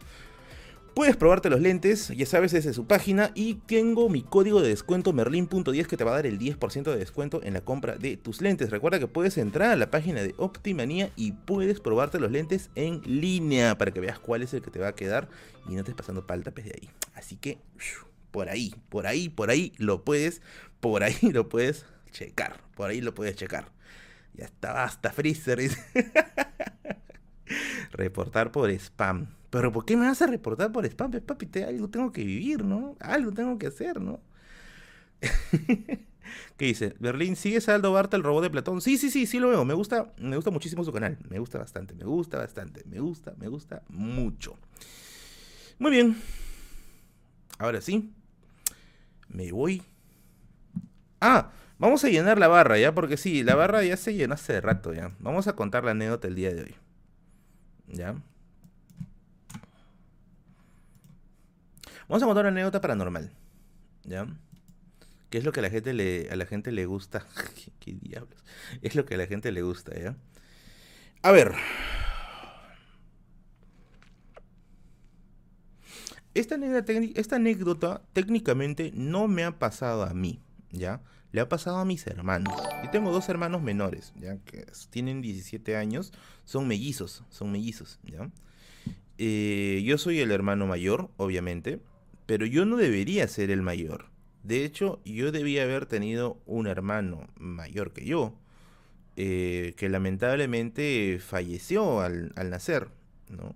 Puedes probarte los lentes, ya sabes, desde su página y tengo mi código de descuento merlin.10 que te va a dar el 10% de descuento en la compra de tus lentes. Recuerda que puedes entrar a la página de Optimanía y puedes probarte los lentes en línea para que veas cuál es el que te va a quedar y no estés pasando palta de ahí. Así que por ahí, por ahí, por ahí lo puedes, por ahí lo puedes checar, por ahí lo puedes checar. Ya está, basta, Freezer. reportar por spam. Pero ¿por qué me vas a reportar por spam? Pues, papi, algo tengo que vivir, ¿no? Algo tengo que hacer, ¿no? ¿Qué dice? Berlín, ¿sigue Aldo Barta, el robot de Platón? Sí, sí, sí, sí lo veo. Me gusta, me gusta muchísimo su canal. Me gusta bastante, me gusta bastante, me gusta, me gusta mucho. Muy bien. Ahora sí me voy. Ah, vamos a llenar la barra ya, porque sí, la barra ya se llenó hace rato ya. Vamos a contar la anécdota el día de hoy. ¿Ya? Vamos a contar una anécdota paranormal. ¿Ya? ¿Qué es lo que a la gente le, a la gente le gusta? ¿Qué, diablos? Es lo que a la gente le gusta, ¿ya? A ver. Esta anécdota, técnicamente no me ha pasado a mí, ¿ya? Le ha pasado a mis hermanos. Y tengo dos hermanos menores, ¿ya? Que tienen 17 años, son mellizos, son mellizos, ¿ya? Eh, yo soy el hermano mayor, obviamente, pero yo no debería ser el mayor. De hecho, yo debía haber tenido un hermano mayor que yo, eh, que lamentablemente falleció al, al nacer, ¿no?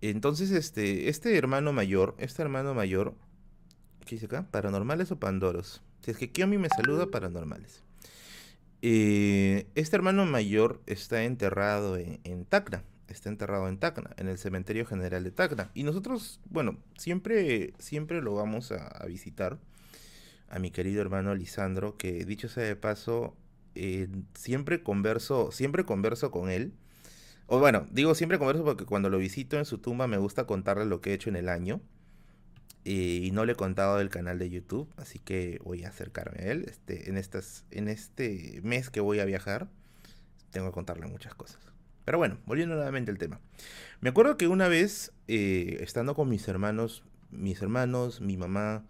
Entonces, este, este hermano mayor, este hermano mayor, ¿qué dice acá? ¿Paranormales o pandoros? Si es que Kiyomi me saluda, paranormales. Eh, este hermano mayor está enterrado en, Tacna, está enterrado en Tacna, en el cementerio general de Tacna. Y nosotros, bueno, siempre, siempre lo vamos a, visitar a mi querido hermano Lisandro, que dicho sea de paso, eh, siempre converso, siempre converso con él o bueno, digo siempre converso porque cuando lo visito en su tumba me gusta contarle lo que he hecho en el año. Y, no le he contado del canal de YouTube, así que voy a acercarme a él. Este, en, estas, en este mes que voy a viajar, tengo que contarle muchas cosas. Pero bueno, volviendo nuevamente al tema. Me acuerdo que una vez, eh, estando con mis hermanos, mis hermanos, mi mamá,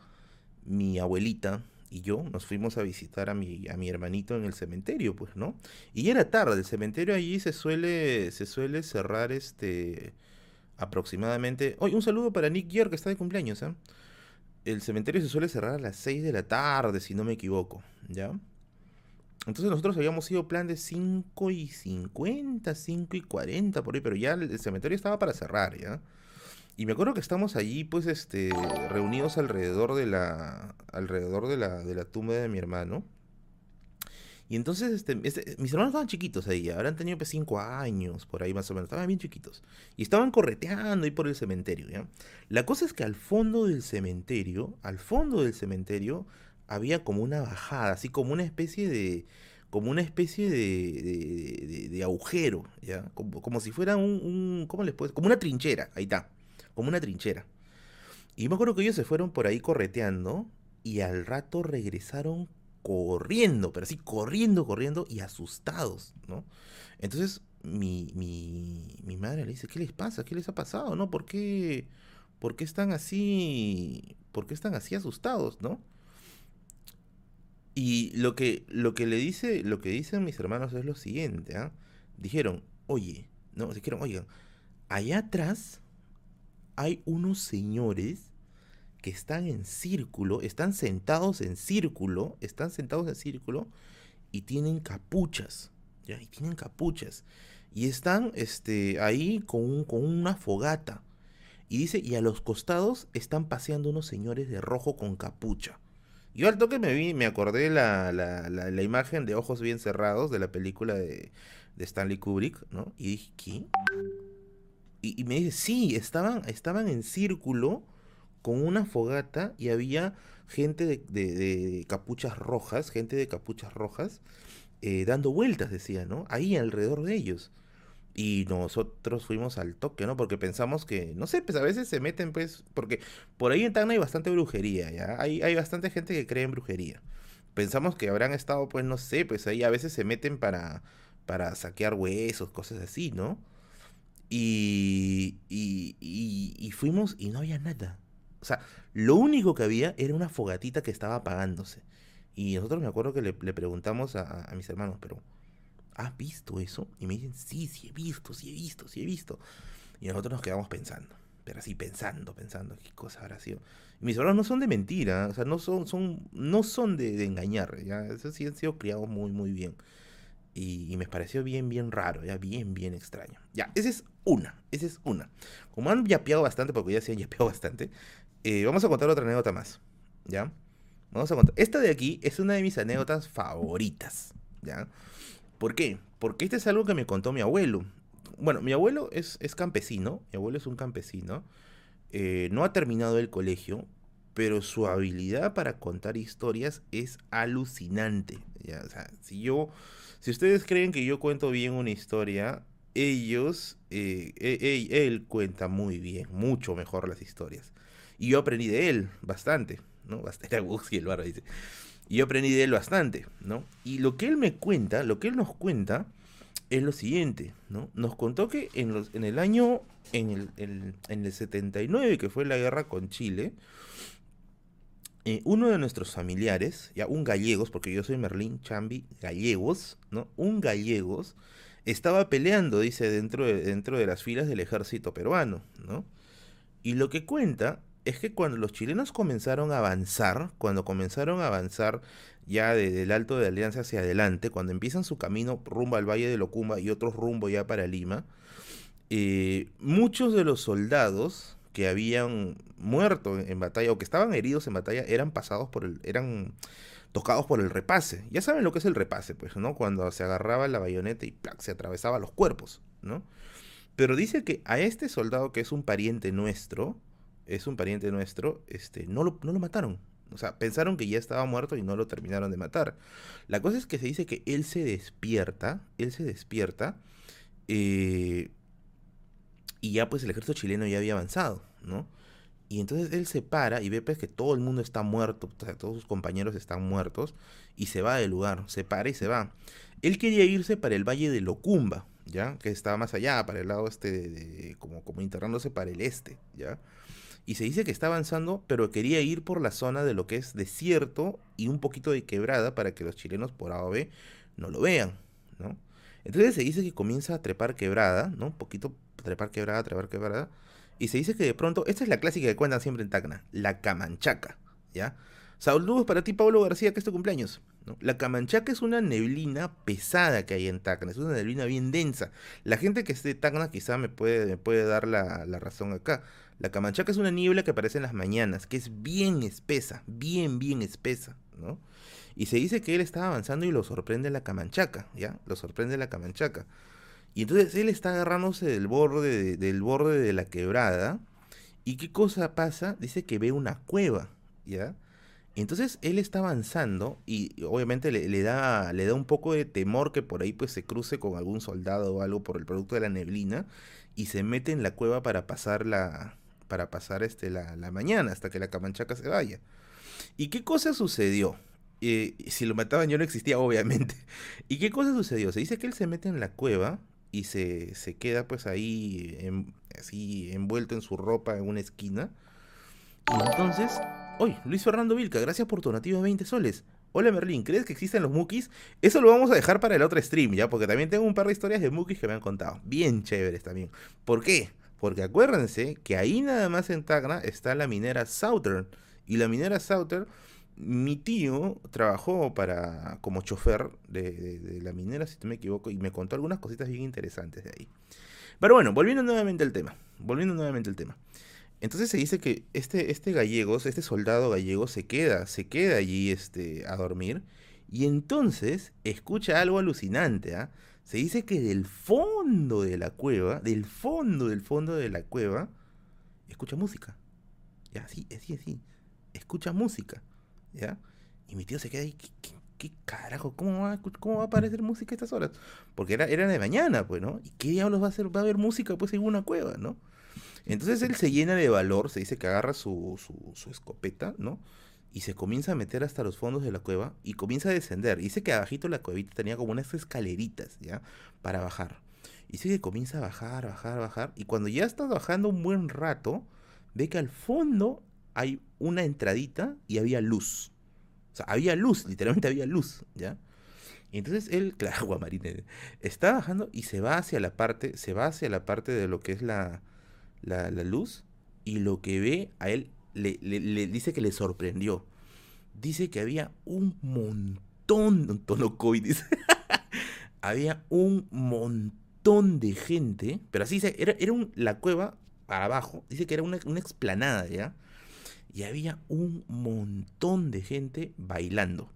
mi abuelita, y yo nos fuimos a visitar a mi, a mi hermanito en el cementerio, pues, ¿no? Y era tarde, el cementerio allí se suele, se suele cerrar este aproximadamente. Oye, un saludo para Nick Gier, que está de cumpleaños, ¿eh? El cementerio se suele cerrar a las 6 de la tarde, si no me equivoco, ¿ya? Entonces nosotros habíamos ido plan de 5 y 50, 5 y 40 por ahí, pero ya el cementerio estaba para cerrar, ¿ya? Y me acuerdo que estamos allí, pues, este, reunidos alrededor de la, alrededor de la, de la tumba de mi hermano. Y entonces, este, este mis hermanos estaban chiquitos ahí, habrán tenido pues, cinco años, por ahí más o menos, estaban bien chiquitos. Y estaban correteando ahí por el cementerio, ¿ya? La cosa es que al fondo del cementerio, al fondo del cementerio, había como una bajada, así como una especie de, como una especie de, de, agujero, ¿ya? Como, como, si fuera un, un ¿cómo les puedo? Como una trinchera, ahí está como una trinchera. Y me acuerdo que ellos se fueron por ahí correteando y al rato regresaron corriendo, pero así corriendo, corriendo y asustados, ¿no? Entonces mi, mi, mi madre le dice, ¿qué les pasa? ¿Qué les ha pasado? ¿No? ¿Por qué, por qué están así, por qué están así asustados, ¿no? Y lo que, lo que le dice, lo que dicen mis hermanos es lo siguiente, ¿ah? Dijeron, oye, no, dijeron, oigan, allá atrás hay unos señores que están en círculo, están sentados en círculo, están sentados en círculo y tienen capuchas. Y tienen capuchas. Y están este, ahí con, con una fogata. Y dice, y a los costados están paseando unos señores de rojo con capucha. Yo al toque me vi, me acordé la, la, la, imagen de ojos bien cerrados de la película de, de Stanley Kubrick, ¿no? Y dije, ¿qué? Y, me dice, sí, estaban, estaban en círculo con una fogata y había gente de, capuchas rojas, gente de capuchas rojas, eh, dando vueltas, decía, ¿no? Ahí alrededor de ellos. Y nosotros fuimos al toque, ¿no? Porque pensamos que, no sé, pues a veces se meten, pues, porque por ahí en Tacna hay bastante brujería, ¿ya? Hay, hay bastante gente que cree en brujería. Pensamos que habrán estado, pues, no sé, pues ahí a veces se meten para, para saquear huesos, cosas así, ¿no? Y, y, fuimos y no había nada. O sea, lo único que había era una fogatita que estaba apagándose. Y nosotros me acuerdo que le, preguntamos a, mis hermanos, pero ¿has visto eso? Y me dicen, sí, sí he visto, sí he visto, sí he visto. Y nosotros nos quedamos pensando, pero así pensando, pensando, qué cosa habrá sido. Y mis hermanos no son de mentira, o sea, no son, son, no son de, de engañar, ya, eso sí han sido criados muy, muy bien. Y, me pareció bien, bien raro, ya bien, bien extraño. Ya, esa es una, esa es una. Como han yapeado bastante, porque ya se han yapeado bastante, eh, vamos a contar otra anécdota más, ¿ya? Vamos a contar. Esta de aquí es una de mis anécdotas favoritas, ¿ya? ¿Por qué? Porque este es algo que me contó mi abuelo. Bueno, mi abuelo es, es campesino, mi abuelo es un campesino, eh, no ha terminado el colegio, pero su habilidad para contar historias es alucinante. ¿ya? O sea, si yo si ustedes creen que yo cuento bien una historia, ellos, eh, e, él, cuenta muy bien, mucho mejor las historias. Y yo aprendí de él bastante, ¿no? Bastante el barro dice. Y yo aprendí de él bastante, ¿no? Y lo que él me cuenta, lo que él nos cuenta, es lo siguiente, ¿no? Nos contó que en, los, en el año, en el, en, en el 79, que fue la guerra con Chile, eh, uno de nuestros familiares, ya un gallegos, porque yo soy Merlín Chambi, gallegos, ¿no? Un gallegos estaba peleando, dice, dentro de, dentro de las filas del ejército peruano, ¿no? Y lo que cuenta es que cuando los chilenos comenzaron a avanzar, cuando comenzaron a avanzar ya desde el Alto de Alianza hacia adelante, cuando empiezan su camino rumbo al Valle de Locumba y otros rumbo ya para Lima, eh, muchos de los soldados que habían muerto en, batalla o que estaban heridos en batalla eran pasados por el, eran tocados por el repase. Ya saben lo que es el repase, pues, ¿no? Cuando se agarraba la bayoneta y se atravesaba los cuerpos, ¿no? Pero dice que a este soldado que es un pariente nuestro, es un pariente nuestro, este, no lo, no lo mataron. O sea, pensaron que ya estaba muerto y no lo terminaron de matar. La cosa es que se dice que él se despierta, él se despierta, eh, y ya pues el ejército chileno ya había avanzado, ¿no? Y entonces él se para y ve pues que todo el mundo está muerto, todos sus compañeros están muertos, y se va del lugar, se para y se va. Él quería irse para el valle de Locumba, ¿ya? Que estaba más allá, para el lado este, de, como, como internándose para el este, ¿ya? Y se dice que está avanzando, pero quería ir por la zona de lo que es desierto y un poquito de quebrada para que los chilenos por A o B no lo vean, ¿no? Entonces se dice que comienza a trepar quebrada, ¿no? Un poquito trepar quebrada, trepar quebrada. Y se dice que de pronto, esta es la clásica que cuentan siempre en Tacna, la camanchaca, ¿ya? Saludos para ti, Pablo García, que es tu cumpleaños. La camanchaca es una neblina pesada que hay en Tacna, es una neblina bien densa. La gente que esté de Tacna quizá me puede, dar la, la razón acá. La camanchaca es una niebla que aparece en las mañanas, que es bien espesa, bien, bien espesa, ¿no? Y se dice que él estaba avanzando y lo sorprende la camanchaca, ¿ya? Lo sorprende la camanchaca. Y entonces él está agarrándose del borde de, del borde de la quebrada. ¿Y qué cosa pasa? Dice que ve una cueva, ¿ya? Entonces él está avanzando y obviamente le, da, le da un poco de temor que por ahí pues se cruce con algún soldado o algo por el producto de la neblina y se mete en la cueva para pasar la, para pasar este, la, la mañana hasta que la camanchaca se vaya. ¿Y qué cosa sucedió? Eh, si lo mataban yo no existía, obviamente. ¿Y qué cosa sucedió? Se dice que él se mete en la cueva y se, se queda pues ahí así envuelto en su ropa en una esquina. Y entonces, hoy Luis Fernando Vilca, gracias por tu nativo 20 soles. Hola Merlín, ¿crees que existen los Mukis? Eso lo vamos a dejar para el otro stream, ¿ya? Porque también tengo un par de historias de Mukis que me han contado. Bien chéveres también. ¿Por qué? Porque acuérdense que ahí nada más en Tacna está la minera Southern. Y la minera Southern, mi tío trabajó para como chofer de, la minera, si no me equivoco, y me contó algunas cositas bien interesantes de ahí. Pero bueno, volviendo nuevamente al tema. Volviendo nuevamente al tema. Entonces se dice que este, este gallegos, este soldado gallego se queda, se queda allí este, a dormir. Y entonces escucha algo alucinante, ¿ah? Se dice que del fondo de la cueva, del fondo, del fondo de la cueva, escucha música. Ya, así, así, así. Escucha música. ¿Ya? Y mi tío se queda ahí, ¿qué, carajo? ¿Cómo va, ¿Cómo va a aparecer música a estas horas? Porque era, era de mañana, pues, ¿no? ¿Y qué diablos va a hacer? Va a haber música, pues, en una cueva, ¿no? Entonces él se llena de valor, se dice que agarra su, su, escopeta, ¿no? y se comienza a meter hasta los fondos de la cueva y comienza a descender. Dice que abajito la cuevita tenía como unas escaleritas, ¿ya? Para bajar. Dice que comienza a bajar, bajar, bajar. Y cuando ya está bajando un buen rato, ve que al fondo hay una entradita y había luz. O sea, había luz, literalmente había luz, ¿ya? Y entonces él, claro, Guamarine, está bajando y se va hacia la parte, se va hacia la parte de lo que es la, la, luz. Y lo que ve a él le, dice que le sorprendió. Dice que había un montón, un tono dice. había un montón de gente, pero así dice, era, era la cueva para abajo, dice que era una, una explanada, ¿ya? Y había un montón de gente bailando.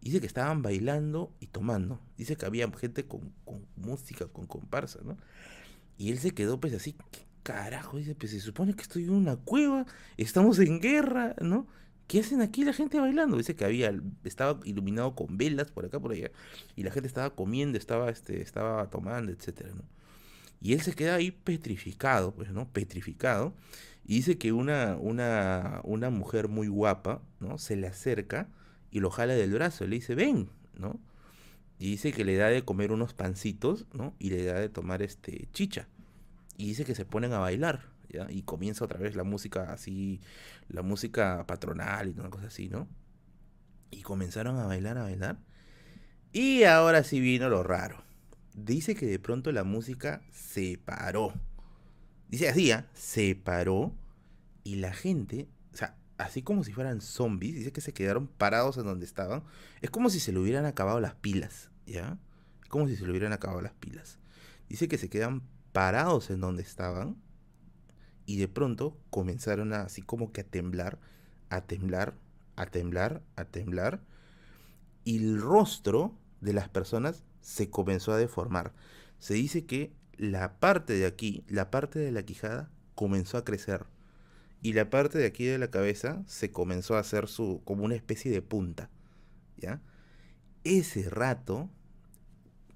Dice que estaban bailando y tomando. Dice que había gente con, con música, con comparsa, ¿no? Y él se quedó pues así, carajo, dice, pues se supone que estoy en una cueva, estamos en guerra, ¿no? ¿Qué hacen aquí la gente bailando? Dice que había, estaba iluminado con velas por acá, por allá, y la gente estaba comiendo, estaba, este, estaba tomando, etcétera, ¿no? Y él se queda ahí petrificado, pues, ¿no? Petrificado. Y dice que una, una, una mujer muy guapa, ¿no? Se le acerca y lo jala del brazo, le dice, ven, ¿no? Y dice que le da de comer unos pancitos, ¿no? Y le da de tomar este chicha. Y dice que se ponen a bailar, ¿ya? Y comienza otra vez la música así, la música patronal y una cosa así, ¿no? Y comenzaron a bailar, a bailar. Y ahora sí vino lo raro. Dice que de pronto la música se paró. Dice ¿ah? se paró. Y la gente, o sea, así como si fueran zombies, dice que se quedaron parados en donde estaban. Es como si se le hubieran acabado las pilas, ¿ya? Es como si se le hubieran acabado las pilas. Dice que se quedan parados en donde estaban y de pronto comenzaron a, así como que a temblar, a temblar, a temblar, a temblar. Y el rostro de las personas se comenzó a deformar. Se dice que la parte de aquí, la parte de la quijada, comenzó a crecer y la parte de aquí de la cabeza se comenzó a hacer su como una especie de punta, ¿ya? Ese rato,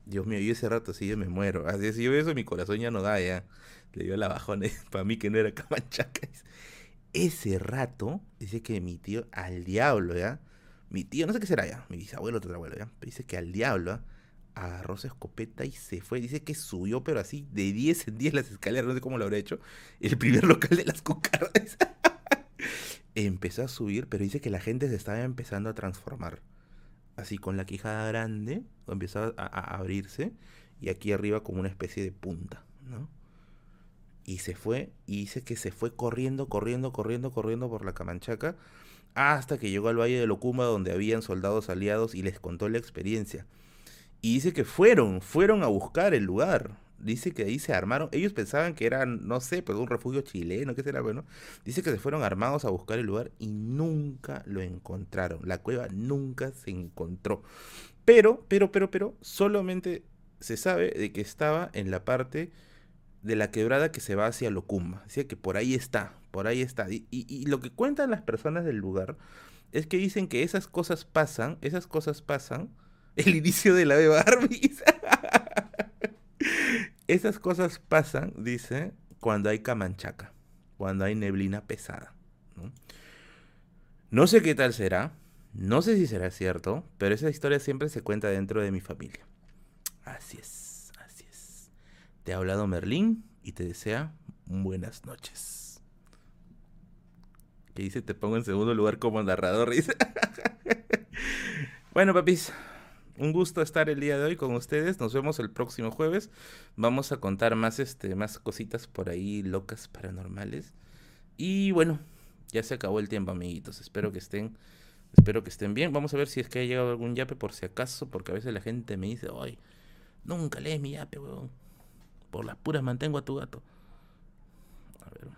Dios mío, yo ese rato sí yo me muero. Así si yo veo eso mi corazón ya no da ya. Le dio la bajona para mí que no era camanchaca. Ese rato dice que mi tío al diablo, ¿ya? Mi tío, no sé qué será ya, mi bisabuelo, otro abuelo, ¿ya? Pero dice que al diablo, ¿ya? Agarró su escopeta y se fue. Dice que subió, pero así de 10 en 10 las escaleras, no sé cómo lo habrá hecho. El primer local de las cucarachas. Empezó a subir, pero dice que la gente se estaba empezando a transformar. Así con la quijada grande, empezó a, abrirse y aquí arriba como una especie de punta, ¿no? Y se fue, y dice que se fue corriendo, corriendo, corriendo, corriendo por la Camanchaca hasta que llegó al Valle de Locumba donde habían soldados aliados y les contó la experiencia. Y dice que fueron, fueron a buscar el lugar. Dice que ahí se armaron. Ellos pensaban que eran, no sé, pues un refugio chileno, qué será, bueno. Dice que se fueron armados a buscar el lugar y nunca lo encontraron. La cueva nunca se encontró. Pero, pero, pero, pero, solamente se sabe de que estaba en la parte de la quebrada que se va hacia Locumba. Dice que por ahí está, por ahí está. Y, y lo que cuentan las personas del lugar es que dicen que esas cosas pasan, esas cosas pasan el inicio de la de Barbie. Esas cosas pasan, dice, cuando hay camanchaca, cuando hay neblina pesada. ¿no? sé qué tal será, no sé si será cierto, pero esa historia siempre se cuenta dentro de mi familia. Así es, así es. Te ha hablado Merlín y te desea buenas noches. Que dice, te pongo en segundo lugar como narrador. bueno, papis, un gusto estar el día de hoy con ustedes. Nos vemos el próximo jueves. Vamos a contar más, este, más cositas por ahí locas paranormales. Y bueno, ya se acabó el tiempo, amiguitos. Espero que estén, espero que estén bien. Vamos a ver si es que ha llegado algún yape por si acaso, porque a veces la gente me dice, ay, nunca lees mi yape, weón. Por las puras mantengo a tu gato. A ver.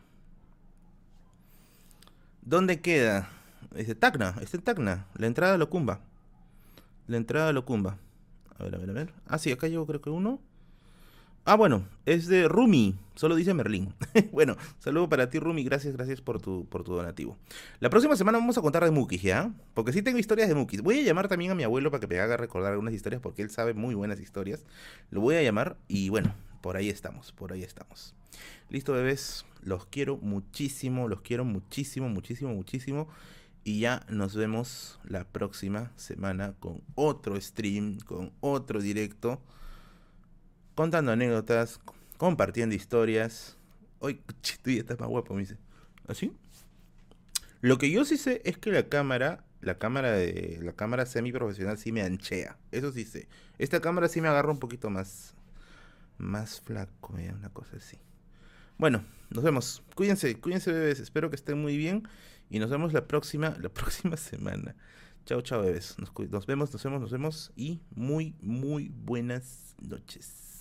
¿Dónde queda? Dice Tacna, está en Tacna, la entrada a Locumba. La entrada a Locumba. A ver, a ver, a ver. Ah, sí, acá llevo creo que uno. Ah, bueno, es de Rumi, solo dice Merlín. bueno, saludo para ti, Rumi, gracias, gracias por tu, por tu donativo. La próxima semana vamos a contar de Mukis, ¿ya? Porque sí tengo historias de Mukis. Voy a llamar también a mi abuelo para que me haga recordar algunas historias, porque él sabe muy buenas historias. Lo voy a llamar y bueno, por ahí estamos, por ahí estamos. Listo, bebés, los quiero muchísimo, los quiero muchísimo, muchísimo, muchísimo. Y ya nos vemos la próxima semana con otro stream, con otro directo, contando anécdotas, compartiendo historias. Hoy, tú ya estás más guapo, me dice. ¿Así? Lo que yo sí sé es que la cámara, la cámara de la cámara semi profesional sí me anchea. Eso sí sé. Esta cámara sí me agarra un poquito más más flaco, una cosa así. Bueno, nos vemos. Cuídense, cuídense bebés. Espero que estén muy bien. Y nos vemos la próxima, la próxima semana. Chao, chao, bebés. Nos, nos vemos, nos vemos, nos vemos. Y muy, muy buenas noches.